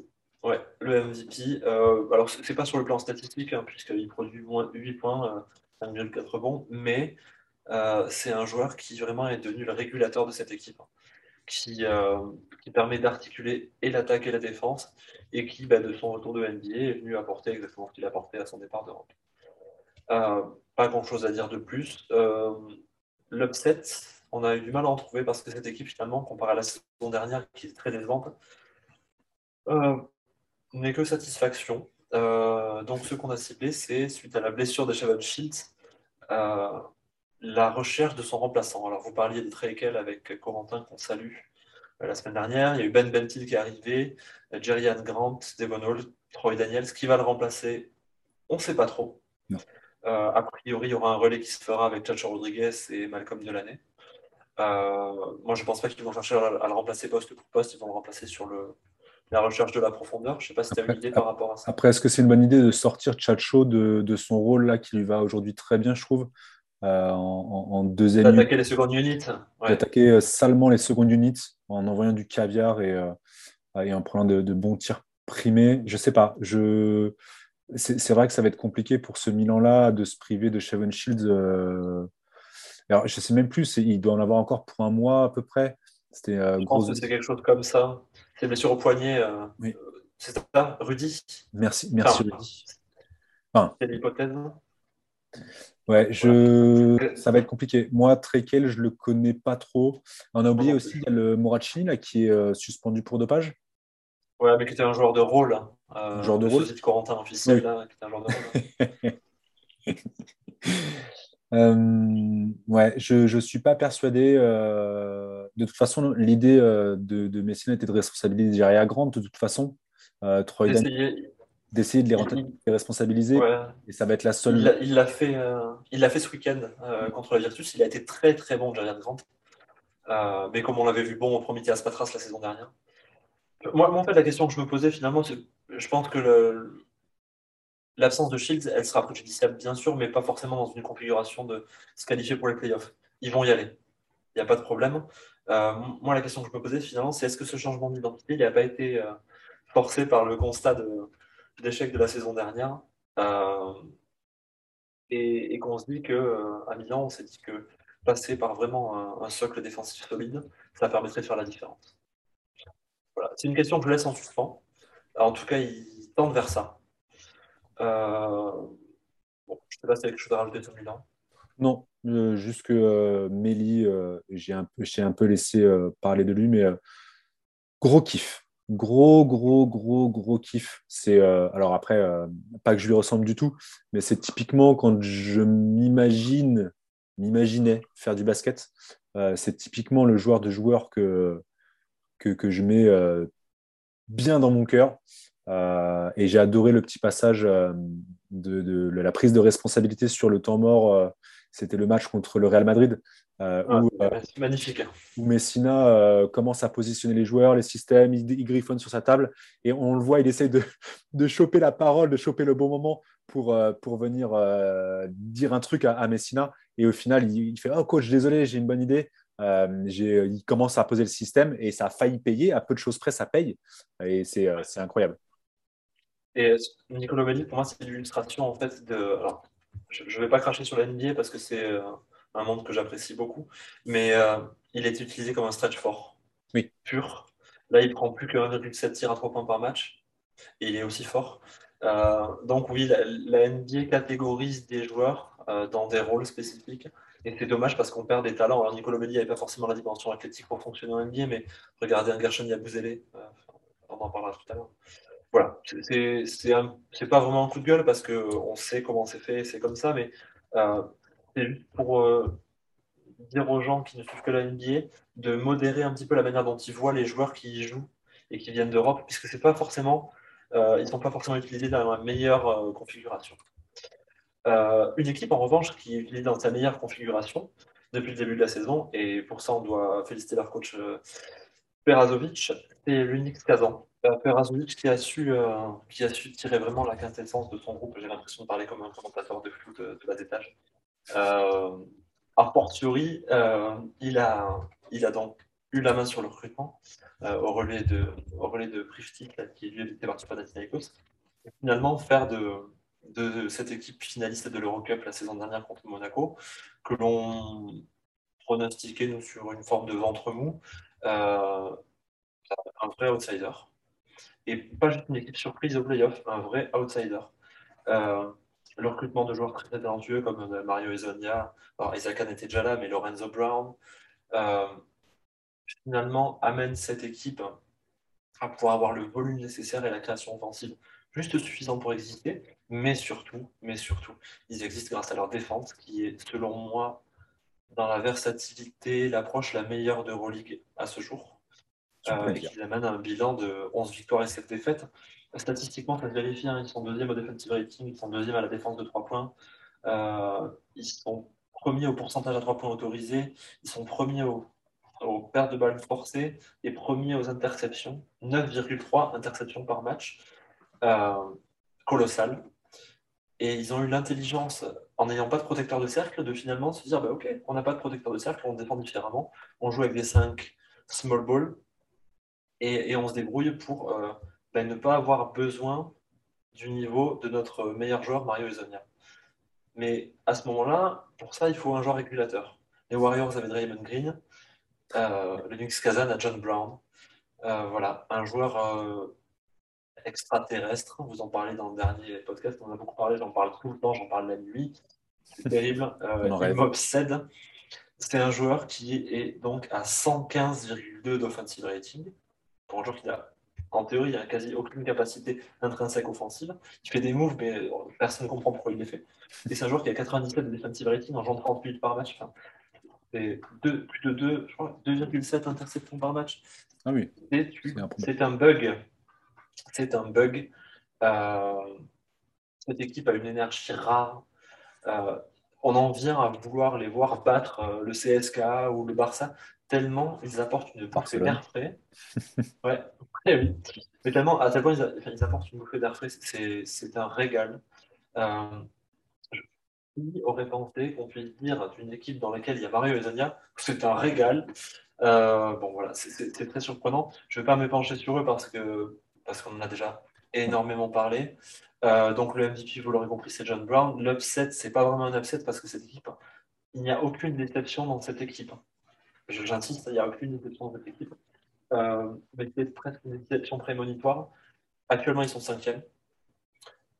ouais, le MVP. Euh, alors, c'est pas sur le plan statistique, hein, puisqu'il produit 8 points, euh, 5,4 rebonds, mais euh, c'est un joueur qui vraiment est devenu le régulateur de cette équipe, hein, qui, qui, permet d'articuler et l'attaque et la défense, et qui, bah, de son retour de NBA, est venu apporter exactement ce qu'il a apporté à son départ d'Europe. pas grand chose à dire de plus. L'upset, on a eu du mal à en trouver parce que cette équipe, finalement, comparée à la saison dernière, qui est très décevante, euh, n'est que satisfaction. Euh, donc, ce qu'on a ciblé, c'est, suite à la blessure de Shavon Shields, euh, la recherche de son remplaçant. Alors, vous parliez de Treikel avec Corentin, qu'on salue la semaine dernière. Il y a eu Ben Bentil qui est arrivé, Jerry Ann Grant, Devon Hall, Troy Daniels. Qui va le remplacer? On ne sait pas trop. a priori, il y aura un relais qui se fera avec Chacho Rodriguez et Malcolm Delaney. Euh, moi, je ne pense pas qu'ils vont chercher à, le remplacer poste pour poste, ils vont le remplacer sur le, la recherche de la profondeur. Je ne sais pas si tu as une idée par rapport à ça. Après, est-ce que c'est une bonne idée de sortir Chacho de, de son rôle là qui lui va aujourd'hui très bien, je trouve, euh, en, en, deuxième D'attaquer les secondes units. D'attaquer euh, salement les secondes units en envoyant du caviar et, et en prenant de, bons tirs primés. Je ne sais pas. Je... C'est vrai que ça va être compliqué pour ce Milan-là de se priver de Shavon Shields alors, je ne sais même plus, il doit en avoir encore pour un mois à peu près. C'était, euh, je pense que c'est quelque chose comme ça. C'est blessure au poignet. Euh, oui. C'est ça, Rudy? Merci, merci Rudy. c'est l'hypothèse. Ouais, je... ça va être compliqué. Moi, Trekel, je ne le connais pas trop. On a oublié aussi, il y a le Moracini là, qui est euh, suspendu pour dopage. Ouais, mais qui était un joueur de rôle. Hein. un joueur de rôle. de Corentin officiel, là, qui était un joueur de rôle. ouais, je ne suis pas persuadé. Euh, de toute façon, l'idée euh, de, de Messina était de responsabiliser Jerry Grant, de toute façon. Troy d'essayer de les, responsabiliser. Et ça va être la seule. Il l'a fait, il l'a fait ce week-end contre la Virtus. Il a été très très bon, Jerry Grant. mais comme on l'avait vu bon au Prometheus Patras la saison dernière. Moi, moi, en fait, la question que je me posais finalement, c'est je pense que le, L'absence de Shields, elle sera préjudiciable, bien sûr, mais pas forcément dans une configuration de se qualifier pour les playoffs. Ils vont y aller. Il n'y a pas de problème. Euh, moi, la question que je me posais finalement, c'est est-ce que ce changement d'identité, n'a pas été. Euh, forcé par le constat d'échec de, la saison dernière? et, qu'on se dit qu'à Milan, on s'est dit que passer par vraiment un, socle défensif solide, ça permettrait de faire la différence. Voilà. C'est une question que je laisse en suspens. En tout cas, ils tendent vers ça. Euh, bon, je ne sais pas si quelque chose à rajouter sur Milan. Non, euh, juste que euh, Méli, j'ai un, peu, un peu laissé parler de lui, mais gros kiff. Gros, gros, gros, gros kiff. C'est alors après, pas que je lui ressemble du tout, mais c'est typiquement quand je m'imagine m'imaginais faire du basket. Euh, c'est typiquement le joueur de joueur que, que, je mets euh, bien dans mon cœur. Euh, et j'ai adoré le petit passage de, la prise de responsabilité sur le temps mort. C'était le match contre le Real Madrid. Ah, où, magnifique. Où Messina commence à positionner les joueurs, les systèmes, il, griffonne sur sa table et on le voit, il essaie de, de choper la parole, de choper le bon moment pour, pour venir dire un truc à Messina. Et au final, il, fait Oh, coach, désolé, j'ai une bonne idée. Euh, il commence à poser le système et ça a failli payer. À peu de choses près, ça paye. Et c'est euh, incroyable. Et Nicolas Belli, pour moi, c'est l'illustration en fait de. Alors, je ne vais pas cracher sur la NBA parce que c'est euh, un monde que j'apprécie beaucoup, mais il est utilisé comme un stretch fort. Oui. Pur. Là, il prend plus que 1,7 tirs à 3 points par match. Et il est aussi fort. donc, oui, la NBA catégorise des joueurs euh, dans des rôles spécifiques. Et c'est dommage parce qu'on perd des talents. Alors, Nicolas Belli n'avait pas forcément la dimension athlétique pour fonctionner en NBA, mais regardez un Gershon Yabusele, euh, on en parlera tout à l'heure. Voilà, c'est pas vraiment un coup de gueule parce qu'on sait comment c'est fait, c'est comme ça, mais euh, c'est juste pour dire aux gens qui ne suivent que la NBA de modérer un petit peu la manière dont ils voient les joueurs qui y jouent et qui viennent d'Europe, puisque c'est pas forcément, ils ne sont pas forcément utilisés dans la meilleure configuration. Euh, une équipe, en revanche, qui est dans sa meilleure configuration depuis le début de la saison, et pour ça, on doit féliciter leur coach euh, Perazovic, c'est l'unique Kazan. Euh, Perazovic qui a, su, qui a su tirer vraiment la quintessence de son groupe. J'ai l'impression de parler comme un commentateur de flou de, bas étage. a fortiori, il, a, il a donc eu la main sur le recrutement au relais de, au relais de Priftik, qui lui était parti. Et finalement, faire de, de cette équipe finaliste de l'Eurocup la saison dernière contre Monaco, que l'on pronostiquait nous, sur une forme de ventre mou, euh, un vrai outsider. Et pas juste une équipe surprise au playoff, un vrai outsider. Euh, le recrutement de joueurs très talentueux comme euh, Mario Ezonia, alors Isaac était déjà là, mais Lorenzo Brown, finalement amène cette équipe à pouvoir avoir le volume nécessaire et la création offensive juste suffisant pour exister, mais surtout, mais surtout, ils existent grâce à leur défense, qui est, selon moi, dans la versatilité, l'approche la meilleure de Euroleague à ce jour, euh, et qui amène à un bilan de 11 victoires et 7 défaites. Statistiquement, ça se vérifie, hein, ils sont deuxième au defensive rating, ils sont deuxième à la défense de 3 points, euh, ils sont premiers au pourcentage à 3 points autorisés, ils sont premiers au, aux pertes de balles forcées et premiers aux interceptions, 9,3 interceptions par match. Euh, colossal. Et ils ont eu l'intelligence, en n'ayant pas de protecteur de cercle, de finalement se dire bah, Ok, on n'a pas de protecteur de cercle, on défend différemment. On joue avec des 5 small ball et, on se débrouille pour euh, bah, ne pas avoir besoin du niveau de notre meilleur joueur, Mario Ezonia. Mais à ce moment-là, pour ça, il faut un joueur régulateur. Les Warriors avaient Draymond Green, euh, Knicks Kazan à John Brown. voilà, un joueur extraterrestre. Vous en parlez dans le dernier podcast, on en a beaucoup parlé, j'en parle tout le temps, j'en parle la nuit. C'est terrible. Euh, il m'obsède. C'est un joueur qui est donc à 115,2 d'offensive rating. Pour un joueur qui a, en théorie, a quasi aucune capacité intrinsèque offensive. Il fait des moves, mais personne ne comprend pourquoi il les fait. Et c'est un joueur qui a 97 de defensive rating en jouant 38 par match. Enfin, c'est plus de 2, je crois, 2,7 interceptions par match. Ah oui. C'est un bug c'est un bug. Euh, cette équipe a une énergie rare. Euh, on en vient à vouloir les voir battre euh, le CSK ou le Barça tellement ils apportent une bouffée d'air frais. ouais, oui. Mais tellement, à tel point ils, apportent une bouffée d'air frais, c'est un régal. qui aurait pensé qu'on puisse dire d'une équipe dans laquelle il y a Mario et Zania, c'est un régal. bon voilà, c'est très surprenant. Je ne vais pas me pencher sur eux parce que parce qu'on en a déjà énormément parlé. Euh, donc le MVP, vous l'aurez compris, c'est John Brown. L'upset, c'est pas vraiment un upset parce que cette équipe, il n'y a aucune déception dans cette équipe. J'insiste, il n'y a aucune déception dans cette équipe. Euh, mais c'est presque une déception prémonitoire. Actuellement, ils sont cinquièmes.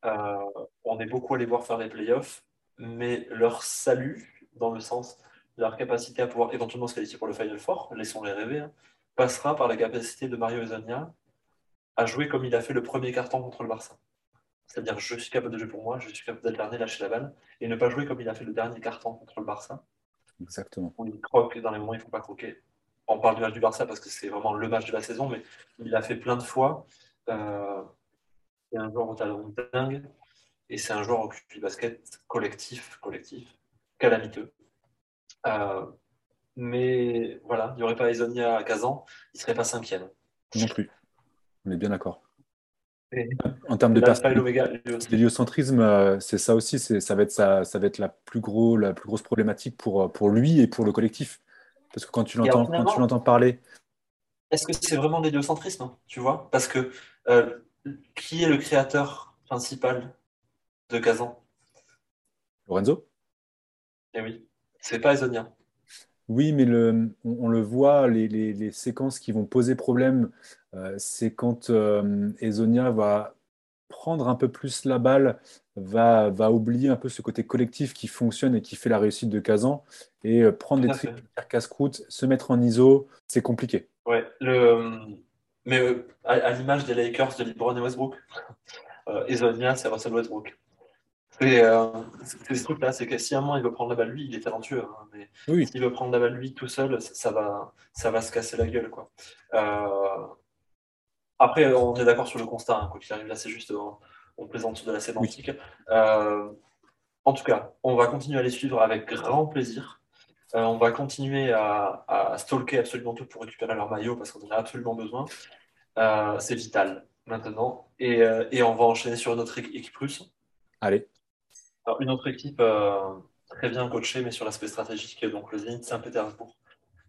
Euh, on est beaucoup allé voir faire les playoffs, mais leur salut, dans le sens de leur capacité à pouvoir éventuellement se qualifier pour le Final Four, laissons-les rêver, hein, passera par la capacité de Mario Ezonia à jouer comme il a fait le premier carton contre le Barça. C'est-à-dire, je suis capable de jouer pour moi, je suis capable d'alterner, lâcher la balle, et ne pas jouer comme il a fait le dernier carton contre le Barça. Exactement. Il croque dans les moments où il ne faut pas croquer. On parle du match du Barça parce que c'est vraiment le match de la saison, mais il l'a fait plein de fois. Euh, c'est un joueur au talent dingue, et c'est un joueur au QI basket collectif, collectif, calamiteux. Euh, mais voilà, il n'y aurait pas Isonia à Kazan, il ne serait pas cinquième. Non plus. On est bien d'accord. En termes de l'héliocentrisme, euh, c'est ça aussi, ça va être ça, ça va être la plus gros, la plus grosse problématique pour, euh, pour lui et pour le collectif. Parce que quand tu l'entends, quand tu l'entends parler. Est-ce que c'est vraiment l'héliocentrisme, tu vois? Parce que euh, qui est le créateur principal de Kazan? Lorenzo? Eh oui, c'est pas Ezonia. Oui, mais le, on, le voit, les, les, séquences qui vont poser problème, euh, c'est quand euh, Ezonia va prendre un peu plus la balle, va, va oublier un peu ce côté collectif qui fonctionne et qui fait la réussite de Kazan, et euh, prendre des triples, faire casse-croûte, se mettre en ISO, c'est compliqué. Ouais, le, mais à, l'image des Lakers de LeBron et Westbrook, Ezonia, c'est Russell Westbrook. Et euh, c'est ce truc-là, c'est que si un moment il veut prendre la balle lui, il est talentueux, hein, mais s'il veut prendre la balle lui tout seul, ça, va, ça va se casser la gueule. Quoi. Euh, après, on est d'accord sur le constat, hein, quoi qu'il arrive, là c'est juste, on, plaisante de la sémantique. Euh, en tout cas, on va continuer à les suivre avec grand plaisir. on va continuer à, à, stalker absolument tout pour récupérer leur maillot parce qu'on en a absolument besoin. c'est vital maintenant. Et, et, on va enchaîner sur notre équipe russe. Allez une autre équipe euh, très bien coachée, mais sur l'aspect stratégique, donc le Zénith Saint-Pétersbourg,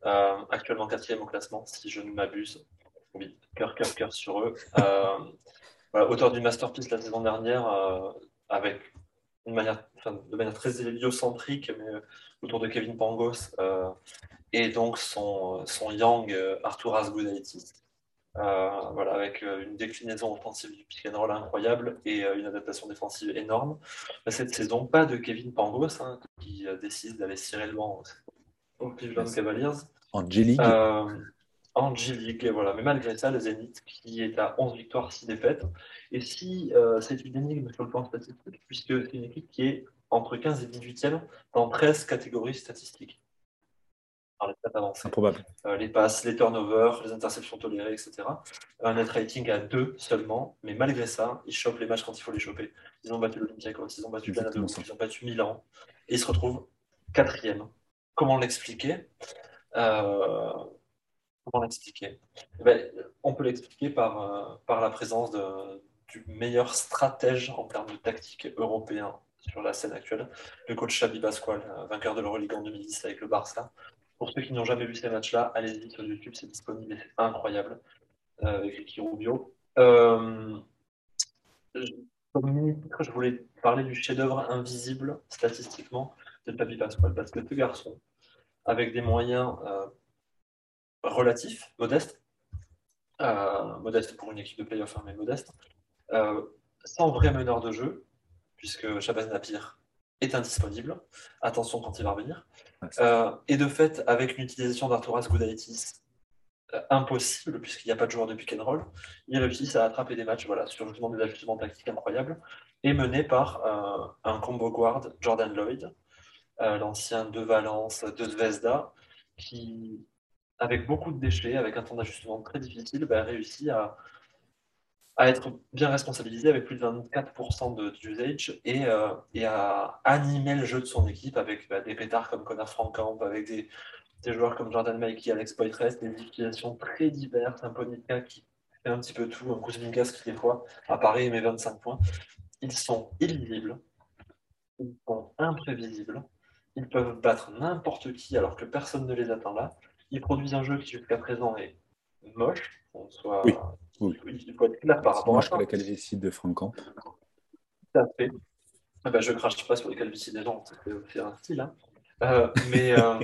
euh, actuellement quatrième au classement, si je ne m'abuse. Oui, cœur, cœur, cœur sur eux. Euh, auteur du masterpiece la saison dernière, avec une manière, de manière très héliocentrique, mais autour de Kevin Pangos, et donc son, son Yang Arturas Gudaitis. Euh, voilà, avec euh, une déclinaison offensive du pick and roll incroyable et euh, une adaptation défensive énorme. Cette saison, pas de Kevin Pangos hein, qui décide d'investir réellement au Cleveland Cavaliers. Angelique. Angelique, voilà. Mais malgré ça, le Zénith qui est à 11 victoires, 6 défaites. Et si c'est une énigme sur le plan statistique, puisque c'est une équipe qui est entre 15 et 18e dans 13 catégories statistiques Improbable. Euh, les passes, les turnovers, les interceptions tolérées, etc. Un net rating à 2 seulement, mais malgré ça, ils chopent les matchs quand il faut les choper. Ils ont battu l'Olympiakos, ils ont battu Canada, ils ont battu Milan, et ils se retrouvent quatrième. Comment l'expliquer? Euh, Comment l'expliquer? Eh ben, On peut l'expliquer par, euh, par la présence de, du meilleur stratège en termes de tactique européen sur la scène actuelle, le coach Xabi Pascual, vainqueur de l'Euroleague en 2010 avec le Barça, pour ceux qui n'ont jamais vu ces matchs-là, allez-y sur YouTube, c'est disponible et c'est incroyable euh, avec Ricky Rubio. Euh, je voulais parler du chef-d'œuvre invisible statistiquement de Papi Pasquale parce que ce garçon, avec des moyens euh, relatifs, modestes, modestes pour une équipe de playoff, hein, mais modeste, sans vrai meneur de jeu, puisque Shabazz Napier est indisponible. Attention quand il va revenir. Euh, et de fait, avec l'utilisation d'Arturas Goudaitis, euh, impossible, puisqu'il n'y a pas de joueur de pick and roll, il réussit à attraper des matchs voilà, sur justement des ajustements tactiques incroyables, et mené par euh, un combo guard, Jordan Lloyd, l'ancien de Valence, de Zvezda, qui, avec beaucoup de déchets, avec un temps d'ajustement très difficile, bah, réussit à, à être bien responsabilisé avec plus de 24% d'usage et, euh, et, à animer le jeu de son équipe avec bah, des pétards comme Connor Frankamp, avec des, joueurs comme Jordan Mikey, Alex Poitres, des utilisations très diverses, un Ponica qui fait un petit peu tout, un Kuzminkas qui des fois apparaît et met 25 points. Ils sont illisibles, ils sont imprévisibles, ils peuvent battre n'importe qui alors que personne ne les attend là. Ils produisent un jeu qui jusqu'à présent est moche, soit... oui. Il faut être clair par rapport à ça. la calvitie de Franck Tout à fait. Ah bah, je crache pas sur les calvities des gens, c'est un style. Hein. Euh, mais, euh,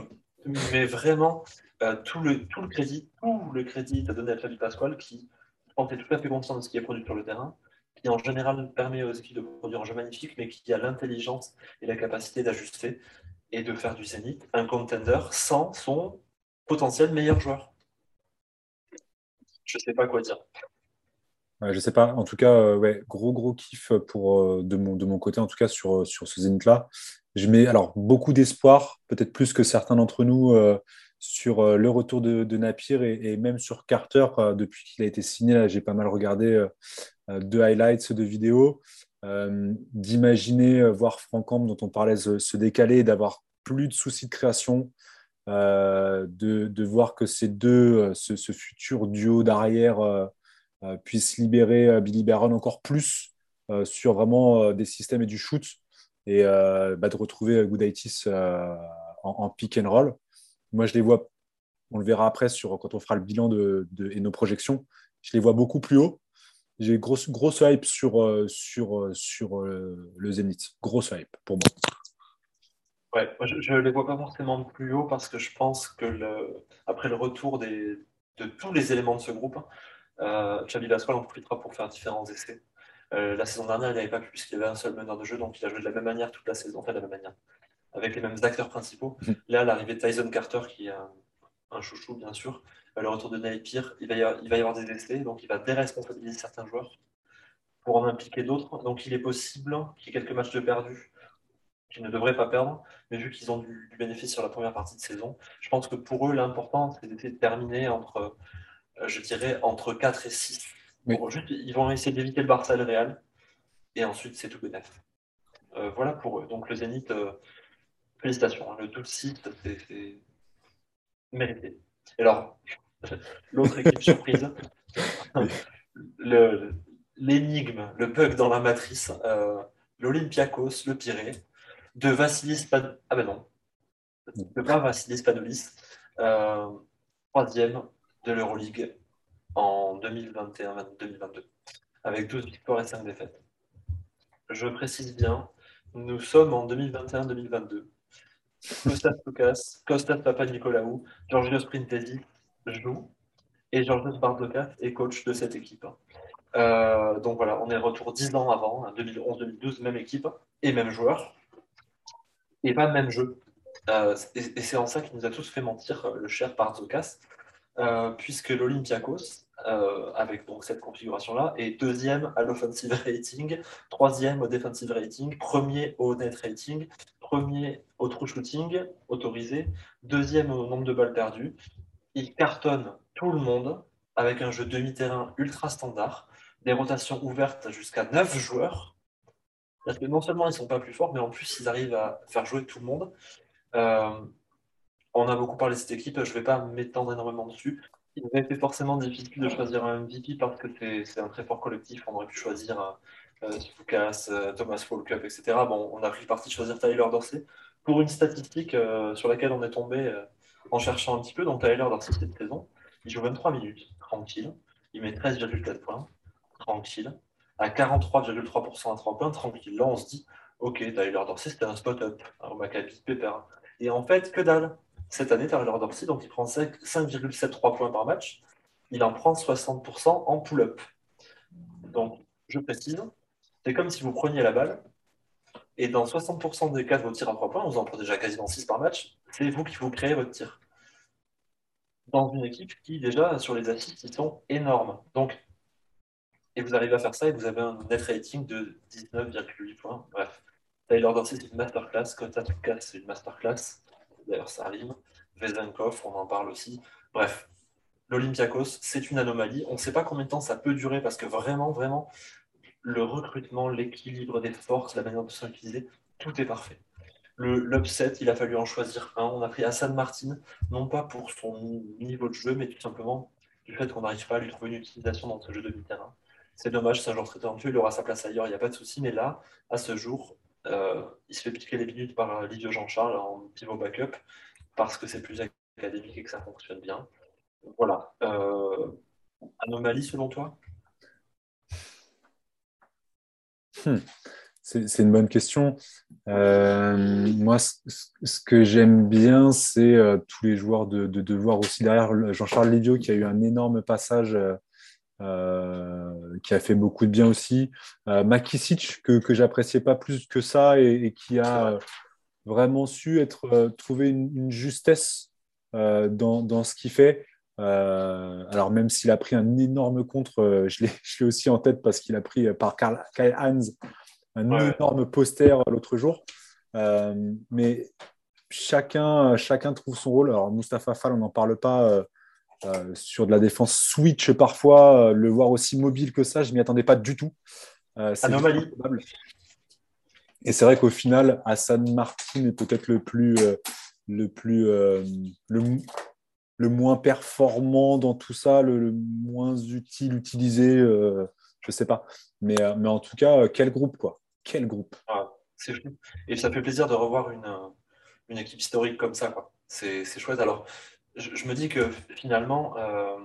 mais vraiment, euh, tout, le, tout le crédit, tout le crédit est donné à Fabien Pasquale qui en fait tout à fait conscient de ce qui est produit sur le terrain, qui en général permet aux équipes de produire un jeu magnifique, mais qui a l'intelligence et la capacité d'ajuster et de faire du Zénith un contender sans son potentiel meilleur joueur. Je sais pas quoi dire. Je je sais pas. En tout cas, euh, ouais, gros gros kiff pour euh, de mon de mon côté, en tout cas sur sur ce Zénith là. Je mets alors beaucoup d'espoir, peut-être plus que certains d'entre nous, euh, sur le retour de, Napier et, même sur Carter depuis qu'il a été signé. j'ai pas mal regardé de highlights, de vidéos. D'imaginer voir Franck dont on parlait, se, décaler, d'avoir plus de soucis de création, de, de, voir que ces deux, ce, ce futur duo d'arrière euh, puisse libérer euh, Billy Baron encore plus euh, sur vraiment des systèmes et du shoot et bah, de retrouver Goodaitis en, en, pick and roll. Moi, je les vois, on le verra après sur, quand on fera le bilan de, et nos projections, je les vois beaucoup plus haut. J'ai grosse, grosse hype sur, sur, sur le Zénith. Grosse hype pour moi. Ouais, je ne les vois pas forcément plus haut parce que je pense que le, après le retour des, de tous les éléments de ce groupe, euh, Xavi en profitera pour faire différents essais. Euh, la saison dernière, il n'avait pas pu puisqu'il y avait un seul meneur de jeu, donc il a joué de la même manière toute la saison, enfin de la même manière, avec les mêmes acteurs principaux. Mhm. Là, l'arrivée de Tyson Carter, qui est un, chouchou, bien sûr, euh, le retour de il va, y avoir, il va y avoir des essais, donc il va déresponsabiliser certains joueurs pour en impliquer d'autres. Donc il est possible qu'il y ait quelques matchs de perdus qu'ils ne devraient pas perdre, mais vu qu'ils ont du, du, bénéfice sur la première partie de saison, je pense que pour eux, l'important, c'est d'essayer de terminer entre euh, je dirais, entre 4 et 6. ils vont essayer d'éviter le Barça et le Real. Et ensuite, c'est tout bénef. Euh, voilà pour eux. Donc le Zénith, euh, félicitations. Hein. le 12-6, c'est mérité. Et alors, l'autre équipe surprise, l'énigme, le, bug dans la matrice, l'Olympiakos, le Pirée, de Vassilis Pad... Ah ben non, de pas Vassilis troisième de l'Euroleague en 2021-2022, avec 12 victoires et 5 défaites. Je précise bien, nous sommes en 2021-2022. Kostas Lukas, Kostas Papa-Nicolaou, Georgios Printesi joue et Georgios Bardokas est coach de cette équipe. Euh, donc voilà, on est retour 10 ans avant, 2011-2012, même équipe et même joueur, et pas même jeu. Euh, et, c'est en ça qu'il nous a tous fait mentir, le cher Bardokas, euh, puisque l'Olympiakos, euh, avec donc cette configuration-là, est deuxième à l'offensive rating, troisième au defensive rating, premier au net rating, premier au true shooting autorisé, deuxième au nombre de balles perdues. Il cartonne tout le monde avec un jeu demi-terrain ultra standard, des rotations ouvertes jusqu'à 9 joueurs. Parce que non seulement ils ne sont pas plus forts, mais en plus ils arrivent à faire jouer tout le monde. Euh, on a beaucoup parlé de cette équipe, je ne vais pas m'étendre énormément dessus. Il aurait été forcément difficile de choisir un MVP parce que c'est un très fort collectif. On aurait pu choisir euh, Lucas, euh, Thomas Falkup, etc. Bon, on a pris parti de choisir Tyler Dorsey pour une statistique euh, sur laquelle on est tombé euh, en cherchant un petit peu. Donc Tyler Dorsey cette saison, il joue 23 minutes, tranquille. Il met 13,4 points, tranquille. À 43,3% à 3 points, tranquille. Là, on se dit, ok, Tyler Dorsey, c'était un spot-up au Maccabi Pepper. Et en fait, que dalle cette année, Tyler Dorsey, donc il prend 5,73 points par match. Il en prend 60% en pull-up. Donc, je précise, c'est comme si vous preniez la balle et dans 60% des cas de vos tirs à 3 points, vous en prenez déjà quasiment 6 par match, c'est vous qui vous créez votre tir. Dans une équipe qui, déjà, sur les assists, ils sont énormes. Donc, et vous arrivez à faire ça et vous avez un net rating de 19,8 points. Bref, Tyler Dorsey, c'est une masterclass. Kota c'est une masterclass d'ailleurs ça arrive. Vezenkov, on en parle aussi. Bref, l'Olympiakos, c'est une anomalie. On ne sait pas combien de temps ça peut durer parce que vraiment, vraiment, le recrutement, l'équilibre des forces, la manière de s'utiliser, tout est parfait. L'upset, il a fallu en choisir un. On a pris Hassan Martin, non pas pour son niveau de jeu, mais tout simplement du fait qu'on n'arrive pas à lui trouver une utilisation dans ce jeu de mi-terrain. C'est dommage, c'est un joueur très talentueux, il aura sa place ailleurs, il n'y a pas de souci, mais là, à ce jour, euh, il se fait piquer les minutes par Livio Jean-Charles en pivot backup parce que c'est plus académique et que ça fonctionne bien. Voilà. Euh, Anomalie selon toi? Hmm. C'est une bonne question. Euh, moi, ce, que j'aime bien, c'est euh, tous les joueurs de, voir aussi derrière Jean-Charles Livio qui a eu un énorme passage, euh, qui a fait beaucoup de bien aussi. Makisic, que, que j'appréciais pas plus que ça et, qui a vraiment su être, trouver une, justesse dans, dans, ce qu'il fait. alors même s'il a pris un énorme contre, je l'ai aussi en tête parce qu'il a pris par Karl, Kyle Hans un énorme poster l'autre jour. Euh, mais chacun, chacun trouve son rôle. Alors, Mustapha Fall, on n'en parle pas euh, euh, sur de la défense switch parfois. le voir aussi mobile que ça, je ne m'y attendais pas du tout. Anomalie. Et c'est vrai qu'au final, Hassan Martin est peut-être le plus, le, plus le, le, moins performant dans tout ça, le, moins utile, utilisé, je ne sais pas. Mais, mais en tout cas, quel groupe, quoi. Quel groupe ah, C'est fou. Et ça fait plaisir de revoir une, euh, une équipe historique comme ça. C'est chouette. Alors, je, me dis que finalement, euh,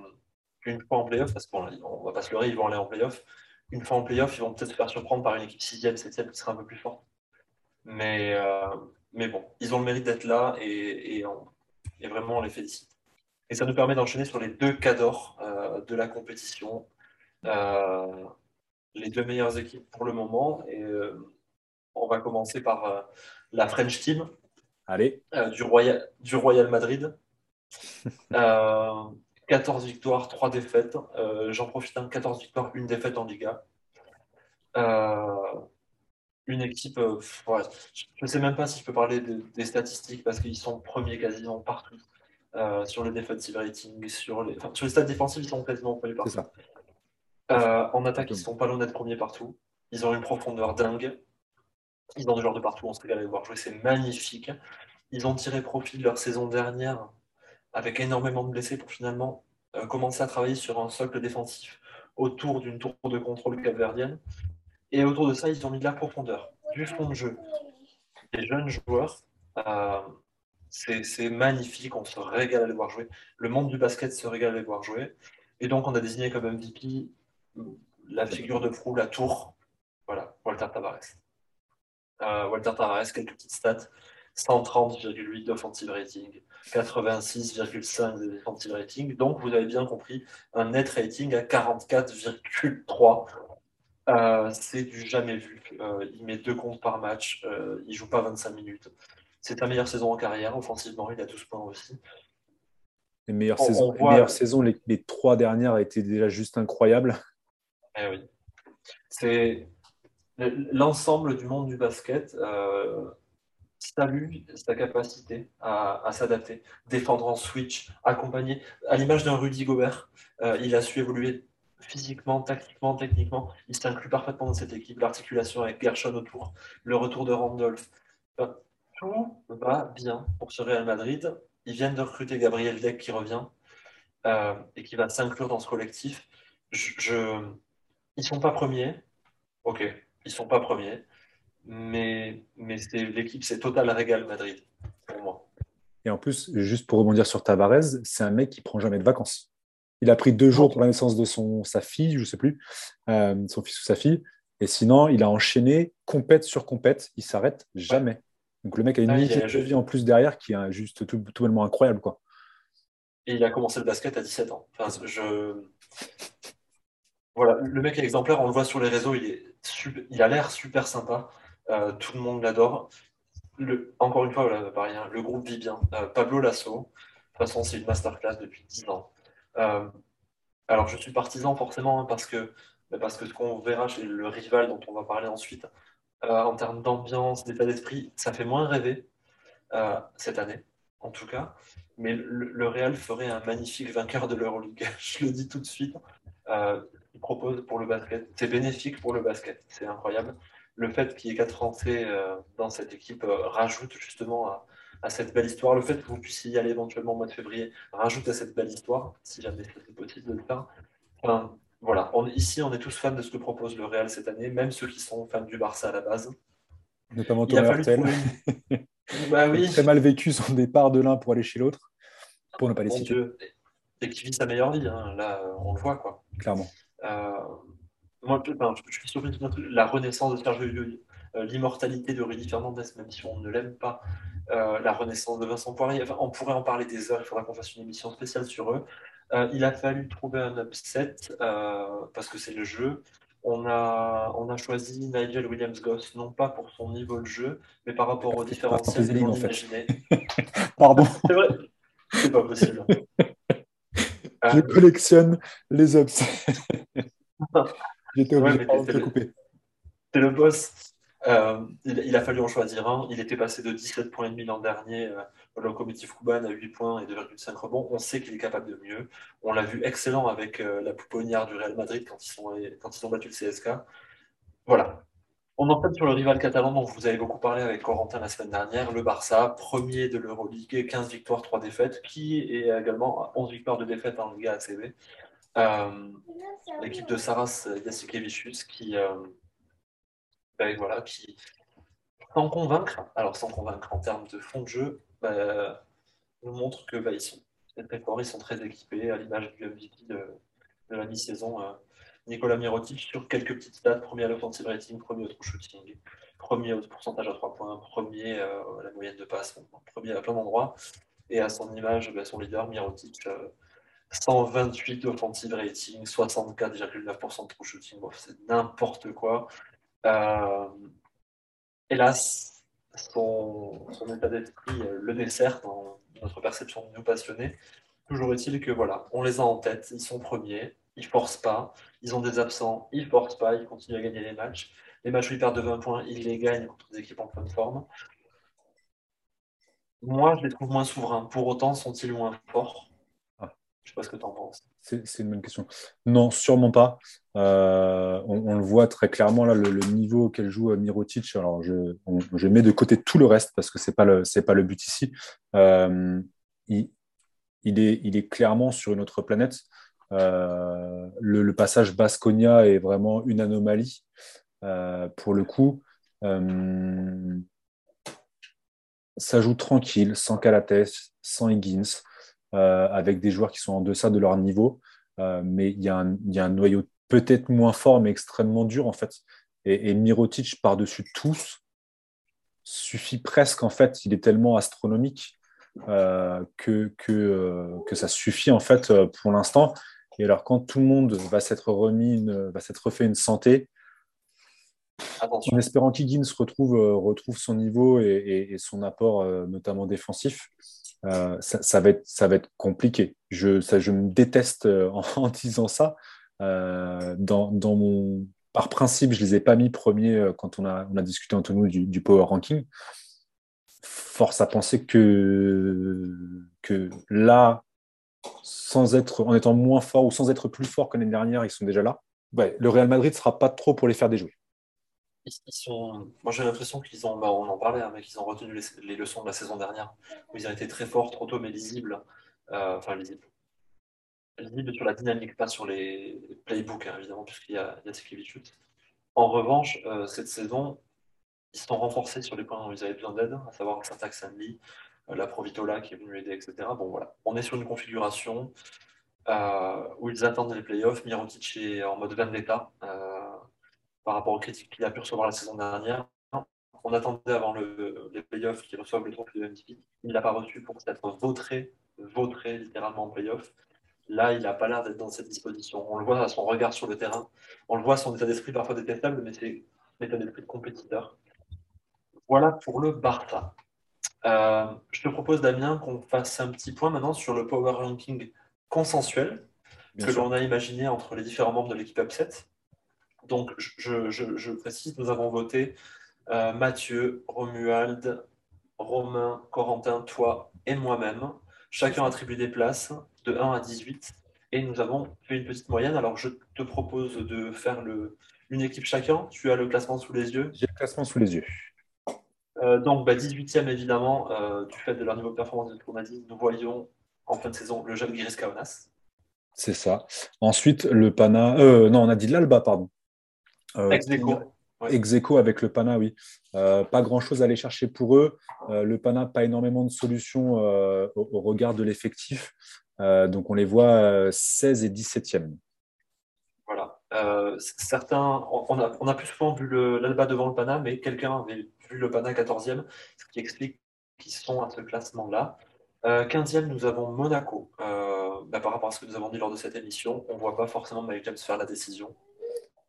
une fois en playoff, parce qu'on ne va pas se leurrer, ils vont aller en playoff. Une fois en playoff, ils vont peut-être se faire surprendre par une équipe 6e, 7e qui sera un peu plus forte. Mais, euh, mais bon, ils ont le mérite d'être là et, et, vraiment on les félicite. Et ça nous permet d'enchaîner sur les deux cadors de la compétition les deux meilleures équipes pour le moment. Et euh, on va commencer par euh, la French Team. Allez. Euh, du, Royal, du Royal Madrid. 14 victoires, 3 défaites. J'en profite, 14 victoires, une défaite en Liga. une équipe, je ne sais même pas si je peux parler des statistiques parce qu'ils sont premiers quasiment partout. sur le defensive rating, sur les, sur les stats défensifs, ils sont quasiment premiers partout. Ça. Euh, en attaque, ils ne sont pas loin d'être premiers partout. Ils ont une profondeur dingue. Ils ont des joueurs de partout, on se régale à les voir jouer, c'est magnifique. Ils ont tiré profit de leur saison dernière avec énormément de blessés pour finalement euh, commencer à travailler sur un socle défensif autour d'une tour de contrôle capverdienne. Et autour de ça, ils ont mis de la profondeur, du fond de jeu. Les jeunes joueurs, euh, c'est magnifique, on se régale à les voir jouer. Le monde du basket se régale à les voir jouer. Et donc, on a désigné comme MVP la figure de proue, la tour. Voilà, Walter Tavares. Euh, Walter Tavares, quelques petites stats. 130,8 d'offensive rating, 86,5 de defensive rating. Donc, vous avez bien compris, un net rating à 44,3. Euh, c'est du jamais vu. Euh, il met deux comptes par match. il joue pas 25 minutes. C'est sa meilleure saison en carrière. Offensivement, il a 12 points aussi. Les meilleures saisons, les, meilleures saisons les, les, trois dernières étaient déjà juste incroyables. Eh oui. C'est l'ensemble du monde du basket euh, salue sa capacité à, s'adapter, défendre en switch, accompagner. À l'image d'un Rudy Gobert, euh, il a su évoluer physiquement, tactiquement, techniquement. Il s'inclut parfaitement dans cette équipe. L'articulation avec Gershon autour, le retour de Randolph. tout va bien pour ce Real Madrid. Ils viennent de recruter Gabriel Deck qui revient euh, et qui va s'inclure dans ce collectif. je, ils sont pas premiers. Ok, ils sont pas premiers. Mais, mais l'équipe, c'est Total Regal Madrid, pour moi. Et en plus, juste pour rebondir sur Tavares, c'est un mec qui prend jamais de vacances. Il a pris deux jours pour la naissance de son, sa fille, je ne sais plus, euh, son fils ou sa fille. Et sinon, il a enchaîné compète sur compète. Il s'arrête jamais. Donc le mec a une vie de vie en plus derrière qui est juste tout, tout incroyable. Quoi. Et il a commencé le basket à 17 ans. Enfin, je... Voilà, le mec est exemplaire, on le voit sur les réseaux, il, est il a l'air super sympa, euh, tout le monde l'adore. encore une fois, voilà, le groupe vit bien. Euh, Pablo Lasso, de toute façon, c'est une masterclass depuis 10 ans. Euh, alors, je suis partisan forcément hein, parce, que, bah, parce que ce qu'on verra chez le rival dont on va parler ensuite, en termes d'ambiance, d'état d'esprit, ça fait moins rêver cette année, en tout cas. Mais le, Real ferait un magnifique vainqueur de l'Euroleague, je le dis tout de suite propose pour le basket. C'est bénéfique pour le basket, c'est incroyable. Le fait qu'il y ait quatre Français euh, dans cette équipe euh, rajoute justement à, cette belle histoire. Le fait que vous puissiez y aller éventuellement au mois de février rajoute à cette belle histoire, si jamais c'est possible de le faire. Enfin, voilà, on, ici on est tous fans de ce que propose le Real cette année, même ceux qui sont fans du Barça à la base. Notamment Thomas Hurtel. bah, oui. Très mal vécu son départ de l'un pour aller chez l'autre, pour ne pas les citer. c'est qu'il vit sa meilleure vie. Hein. Là, on le voit, quoi. Clairement. Moi, je, suis surpris de la renaissance de Sergio l'immortalité de Rudy Fernandez, même si on ne l'aime pas, la renaissance de Vincent Poirier. Enfin, on pourrait en parler des heures, il faudra qu'on fasse une émission spéciale sur eux. il a fallu trouver un upset parce que c'est le jeu. On a, on a choisi Nigel Williams-Goss, non pas pour son niveau de jeu, mais par rapport aux différentiels qu'on imaginait. Pardon. C'est vrai, c'est pas possible. Je collectionne les upsets. J'étais obligé de couper. C'est le boss. Euh, il, a fallu en choisir un. Il était passé de 17 points et demi l'an dernier euh, au locomotive Kuban à 8 points et 2,5 rebonds. On sait qu'il est capable de mieux. On l'a vu excellent avec euh, la pouponnière du Real Madrid quand ils, sont, quand ils ont battu le CSK. Voilà. On enchaîne sur le rival catalan dont vous avez beaucoup parlé avec Corentin la semaine dernière, le Barça, premier de l'Euroleague, 15 victoires, 3 défaites, qui est également 11 victoires de défaites en Liga ACB. L'équipe de Saras Jasikevichus qui ben, voilà, qui, sans convaincre, alors sans convaincre en termes de fond de jeu, ben, nous montre que ben, ils sont très forts, ils sont très équipés, à l'image du MVP de, la mi-saison. Euh, Nicolas Mirotic sur quelques petites stats, premier à l'offensive rating, premier au true shooting, premier au pourcentage à 3 points, premier euh, à la moyenne de passe, premier à plein d'endroits. Et à son image, son leader, Mirotic, 128 euh, offensive rating, 64,9% de true shooting, c'est n'importe quoi. Euh, hélas, son, état d'esprit euh, le dessert dans notre perception de nous passionnés. Toujours est-il que voilà, on les a en tête, ils sont premiers, ils forcent pas, ils ont des absents, ils forcent pas, ils continuent à gagner les matchs. Les matchs où ils perdent de 20 points, ils les gagnent contre des équipes en pleine forme. Moi, je les trouve moins souverains. Pour autant, sont-ils moins forts? Je ne sais pas ce que tu en penses. C'est une bonne question. Non, sûrement pas. Euh, on, le voit très clairement le, niveau auquel joue euh, Mirotic. Alors, je, je, mets de côté tout le reste parce que c'est pas le c'est pas le but ici. Euh, il, il, est il est clairement sur une autre planète. le, passage Basconia est vraiment une anomalie pour le coup. ça joue tranquille, sans Calates, sans Higgins. Euh, avec des joueurs qui sont en deçà de leur niveau. Euh, mais il y, a un, noyau peut-être moins fort, mais extrêmement dur, en fait. Et, Mirotic, par-dessus tous, suffit presque, en fait. Il est tellement astronomique euh, que, que, que, ça suffit, en fait, pour l'instant. Et alors, quand tout le monde va s'être remis, va s'être refait une santé, en espérant qu'Higgins retrouve, retrouve son niveau et son apport, notamment défensif, euh, ça, va être, compliqué. Je, me déteste euh, en, disant ça. Euh, par principe, je ne les ai pas mis premiers quand on a, discuté entre nous du, Power Ranking. Force à penser que, là, sans être, en étant moins fort ou sans être plus fort que l'année dernière, ils sont déjà là. Le Real Madrid ne sera pas trop pour les faire déjouer sont... Moi, j'ai l'impression qu'ils ont, bah, on en parlait, hein, mais qu'ils ont retenu les, leçons de la saison dernière, où ils ont été très forts, trop tôt, mais lisibles. Euh, enfin, lisibles. Lisibles sur la dynamique, pas sur les playbooks, hein, évidemment, puisqu'il y a, il y a En revanche, euh, cette saison, ils se sont renforcés sur les points où ils avaient besoin d'aide, à savoir Syntax Sandy, euh, la Provitola qui est venue aider, etc. Bon, voilà. On est sur une configuration où ils attendent les playoffs. Mirotic est en mode vendetta par rapport aux critiques qu'il a pu recevoir la saison dernière. On attendait avant le, les playoffs qu'il reçoive le trophée de MVP. Il ne l'a pas reçu pour s'être vautré, vautré littéralement en playoff. Là, il n'a pas l'air d'être dans cette disposition. On le voit à son regard sur le terrain. On le voit à son état d'esprit parfois détestable, mais c'est un état d'esprit de compétiteur. Voilà pour le Barça. Euh, je te propose, Damien, qu'on fasse un petit point maintenant sur le power ranking consensuel que l'on a imaginé entre les différents membres de l'équipe Upset. Donc, je, précise, nous avons voté euh, Mathieu, Romuald, Romain, Corentin, toi et moi-même. Chacun attribue des places de 1 à 18 et nous avons fait une petite moyenne. Alors, je te propose de faire le, une équipe chacun. Tu as le classement sous les yeux J'ai le classement sous les yeux. Euh, donc, 18e, bah, évidemment, euh, du fait de leur niveau de performance de dit, nous voyons en fin de saison le jeune Giris Kaunas. C'est ça. Ensuite, le Pana. non, on a dit l'Alba, pardon. Euh, Ex avec le Pana, oui. pas grand-chose à aller chercher pour eux. le Pana, pas énormément de solutions au, regard de l'effectif. donc on les voit 16 et 17e. Voilà. certains, on a, on a, plus souvent vu l'Alba devant le Pana, mais quelqu'un avait vu le Pana 14e, ce qui explique qu'ils sont à ce classement-là. 15e, nous avons Monaco. Bah, par rapport à ce que nous avons dit lors de cette émission, on ne voit pas forcément Mike James faire la décision.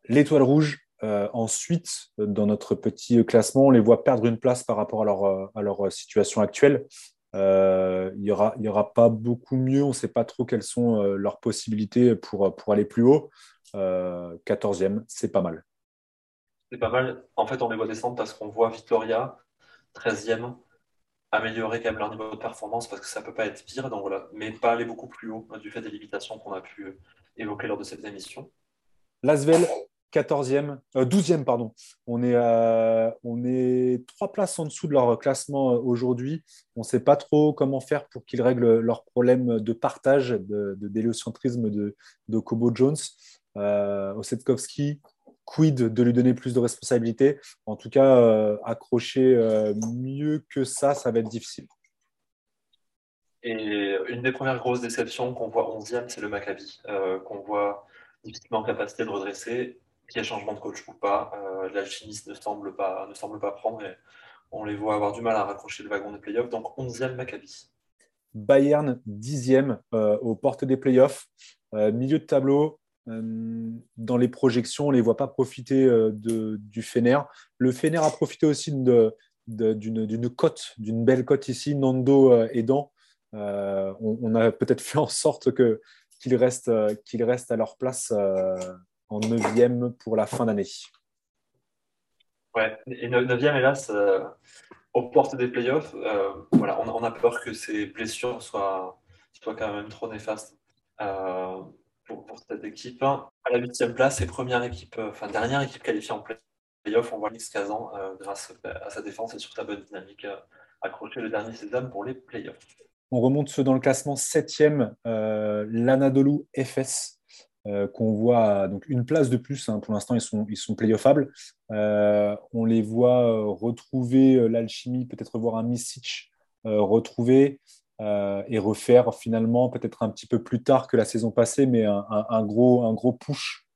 L'étoile rouge, euh, ensuite, dans notre petit classement, on les voit perdre une place par rapport à leur, euh, à leur situation actuelle. Euh, il n'y aura, y aura pas beaucoup mieux. On ne sait pas trop quelles sont leurs possibilités pour, pour aller plus haut. 14e, c'est pas mal. C'est pas mal. En fait, on les voit descendre parce qu'on voit Victoria, 13e, améliorer quand même leur niveau de performance parce que ça ne peut pas être pire. Donc voilà. Mais pas aller beaucoup plus haut du fait des limitations qu'on a pu évoquer lors de cette émission. Lasvel, 14e, 12e, pardon. On est, on est trois places en dessous de leur classement euh, aujourd'hui. On ne sait pas trop comment faire pour qu'ils règlent leurs problèmes de partage, de, déliocentrisme de, de Kobo Jones. Euh, quid de lui donner plus de responsabilités? En tout cas, euh, accrocher euh, mieux que ça, ça va être difficile. Et une des premières grosses déceptions qu'on voit 11e, c'est le Maccabi, qu'on voit difficilement en capacité de redresser qu'il y ait changement de coach ou pas. Euh, L'alchimiste ne semble pas, prendre et on les voit avoir du mal à raccrocher le wagon des playoffs. Donc 11e Maccabi. Bayern 10e euh, aux portes des playoffs. Euh, milieu de tableau, euh, dans les projections, on ne les voit pas profiter de, du Fener. Le Fener a profité aussi d'une cote, d'une belle cote ici, Nando aidant. On, on, a peut-être fait en sorte qu'ils restent à leur place en 9 pour la fin d'année. Ouais, et 9 hélas, euh, aux portes des playoffs, euh, voilà, on, a peur que ces blessures soient, soient quand même trop néfastes euh, pour, cette équipe. À la huitième place, c'est première équipe, enfin dernière équipe qualifiée en playoff. On voit Nix Kazan, grâce à sa défense et sur sa bonne dynamique, accrocher le dernier sésame pour les playoffs. On remonte dans le classement 7e, l'Anadolu FS, euh, qu'on voit donc une place de plus. Hein. pour l'instant, ils sont, ils sont playoffables. Euh, on les voit euh, retrouver l'alchimie, peut-être voir un Misic retrouver et refaire finalement peut-être un petit peu plus tard que la saison passée, mais un, gros, un gros push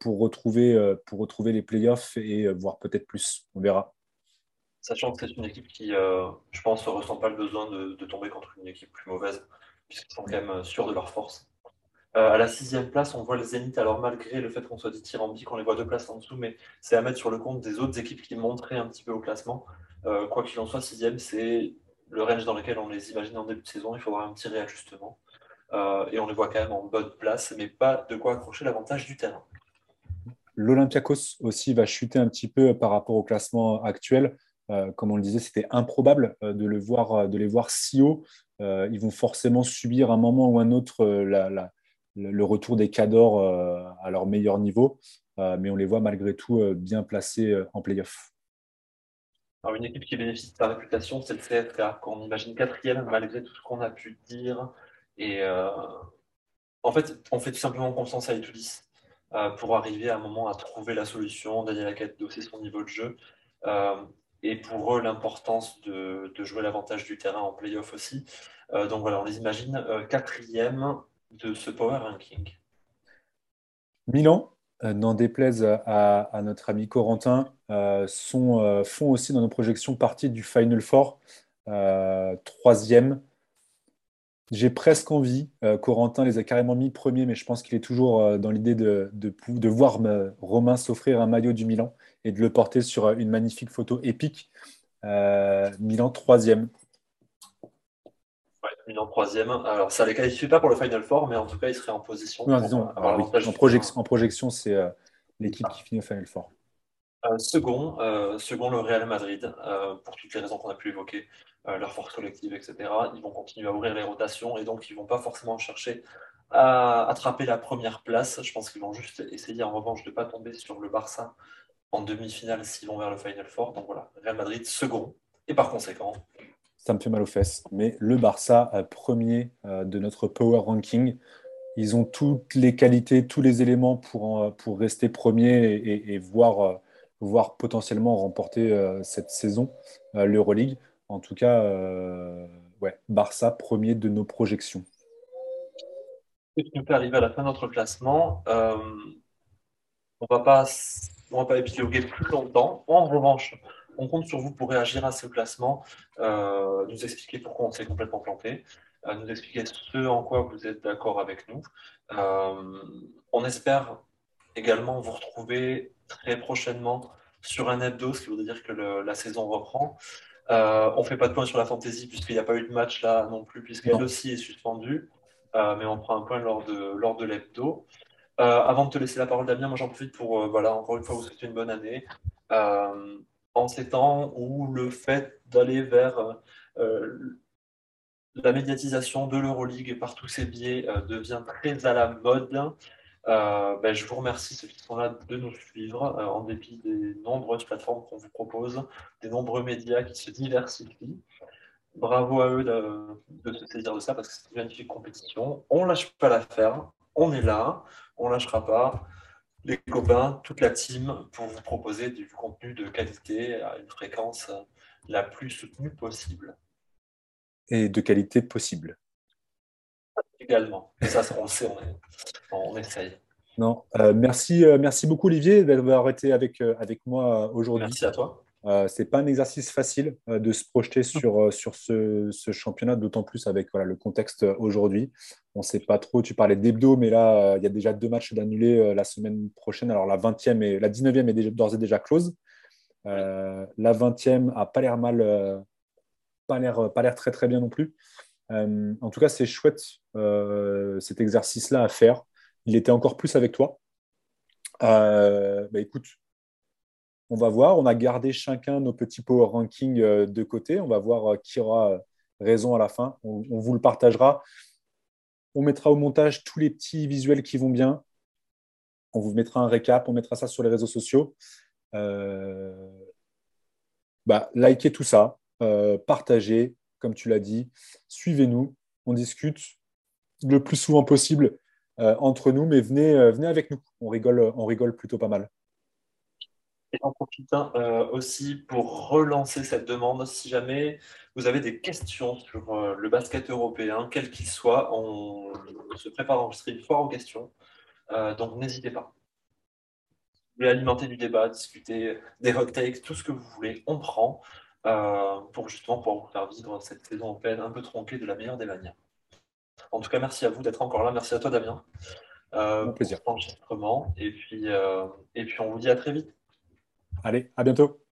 pour, retrouver, pour retrouver les playoffs et voir peut-être plus. On verra. Sachant que c'est une équipe qui, je pense, ne ressent pas le besoin de, tomber contre une équipe plus mauvaise, puisqu'ils sont quand même sûrs de leur force. Euh, à la sixième place, on voit le Zénith. Alors, malgré le fait qu'on soit dithyrambique, on les voit deux places en dessous, mais c'est à mettre sur le compte des autres équipes qui montraient un petit peu au classement. Euh, quoi qu'il en soit, sixième, c'est le range dans lequel on les imagine en début de saison. Il faudra un petit réajustement. Euh, et on les voit quand même en bonne place, mais pas de quoi accrocher l'avantage du terrain. L'Olympiakos aussi va chuter un petit peu par rapport au classement actuel. comme on le disait, c'était improbable de, les voir si haut. ils vont forcément subir un moment ou un autre la le retour des Cadors euh, à leur meilleur niveau, euh, mais on les voit malgré tout euh, bien placés en playoff. Une équipe qui bénéficie de sa réputation, c'est le CFK, qu'on imagine quatrième malgré tout ce qu'on a pu dire. Et en fait, on fait tout simplement confiance à Etudis pour arriver à un moment à trouver la solution, Daniel Laquette d'osser son niveau de jeu. et pour eux, l'importance de, de, jouer l'avantage du terrain en playoff aussi. donc voilà, on les imagine quatrième de ce power ranking. Milan, euh, n'en déplaise à, notre ami Corentin, euh, sont, euh, font aussi dans nos projections partie du Final Four, troisième. J'ai presque envie. Corentin les a carrément mis premiers, mais je pense qu'il est toujours dans l'idée de, de, voir Romain s'offrir un maillot du Milan et de le porter sur une magnifique photo épique. Milan troisième. Milan troisième. Alors, ça ne les qualifie pas pour le Final Four, mais en tout cas, ils seraient en position. en, projection, en, projection, c'est euh, l'équipe qui finit au Final Four. Euh, second, euh, second, le Real Madrid, pour toutes les raisons qu'on a pu évoquer, leur force collective, etc. Ils vont continuer à ouvrir les rotations et donc ils ne vont pas forcément chercher à attraper la première place. Je pense qu'ils vont juste essayer en revanche de ne pas tomber sur le Barça en demi-finale s'ils vont vers le Final Four. Donc voilà, Real Madrid second. Et par conséquent, ça me fait mal aux fesses. Mais le Barça, premier euh, de notre power ranking, ils ont toutes les qualités, tous les éléments pour, pour rester premier et, voir, euh, voire potentiellement remporter cette saison l'Euroleague. En tout cas, ouais, Barça, premier de nos projections. Qui nous fait arriver à la fin de notre classement? on ne va pas épiloguer plus longtemps. En revanche, on compte sur vous pour réagir à ce classement, euh, nous expliquer pourquoi on s'est complètement planté, euh, nous expliquer ce en quoi vous êtes d'accord avec nous. Euh, on espère également vous retrouver très prochainement sur un hebdo, ce qui veut dire que la saison reprend. on ne fait pas de point sur la fantasy puisqu'il n'y a pas eu de match là non plus, puisqu'elle aussi est suspendue. mais on prend un point lors de, lors de l'hebdo. avant de te laisser la parole, Damien, moi j'en profite pour, voilà, encore une fois, vous souhaiter une bonne année en ces temps où le fait d'aller vers euh, la médiatisation de l'Euroleague par tous ces biais euh, devient très à la mode. Euh, ben, je vous remercie ceux qui sont là de nous suivre en dépit des nombreuses plateformes qu'on vous propose, des nombreux médias qui se diversifient. Bravo à eux de, se saisir de ça parce que c'est une magnifique compétition. On ne lâche pas l'affaire, on est là, on ne lâchera pas les copains, toute la team, pour vous proposer du contenu de qualité à une fréquence la plus soutenue possible. Et de qualité possible. Également. Et ça, on le sait, on, essaye. Non, euh, merci, euh, merci beaucoup Olivier d'avoir été avec, euh, avec moi aujourd'hui. Merci à toi. Euh, c'est pas un exercice facile euh, de se projeter sur, euh, sur ce, championnat, d'autant plus avec le contexte aujourd'hui. On ne sait pas trop, tu parlais d'hebdo, mais là, il y a déjà deux matchs d'annulés la semaine prochaine. Alors la 20e et la 19e est d'ores et déjà close. la 20e n'a pas l'air mal, pas l'air très très bien non plus. en tout cas, c'est chouette cet exercice-là à faire. Il était encore plus avec toi. Bah, écoute, on va voir. On a gardé chacun nos petits power rankings euh, de côté. On va voir euh, qui aura euh, raison à la fin. On, vous le partagera. On mettra au montage tous les petits visuels qui vont bien. On vous mettra un récap. On mettra ça sur les réseaux sociaux. Bah, likez tout ça. partagez, comme tu l'as dit. Suivez-nous. On discute le plus souvent possible entre nous, mais venez, venez avec nous. Rigole, on rigole plutôt pas mal. Et en profitant euh, aussi pour relancer cette demande, si jamais vous avez des questions sur euh, le basket européen, quel qu'il soit, on, se prépare à enregistrer une fois aux questions. Euh, donc n'hésitez pas. Vous voulez alimenter du débat, discuter des hot takes, tout ce que vous voulez, on prend pour justement pouvoir vous faire vivre cette saison européenne un peu tronquée de la meilleure des manières. En tout cas, merci à vous d'être encore là. Merci à toi, Damien. Mon plaisir. Pour l'enregistrement. Et puis, et puis, on vous dit à très vite. Allez, à bientôt.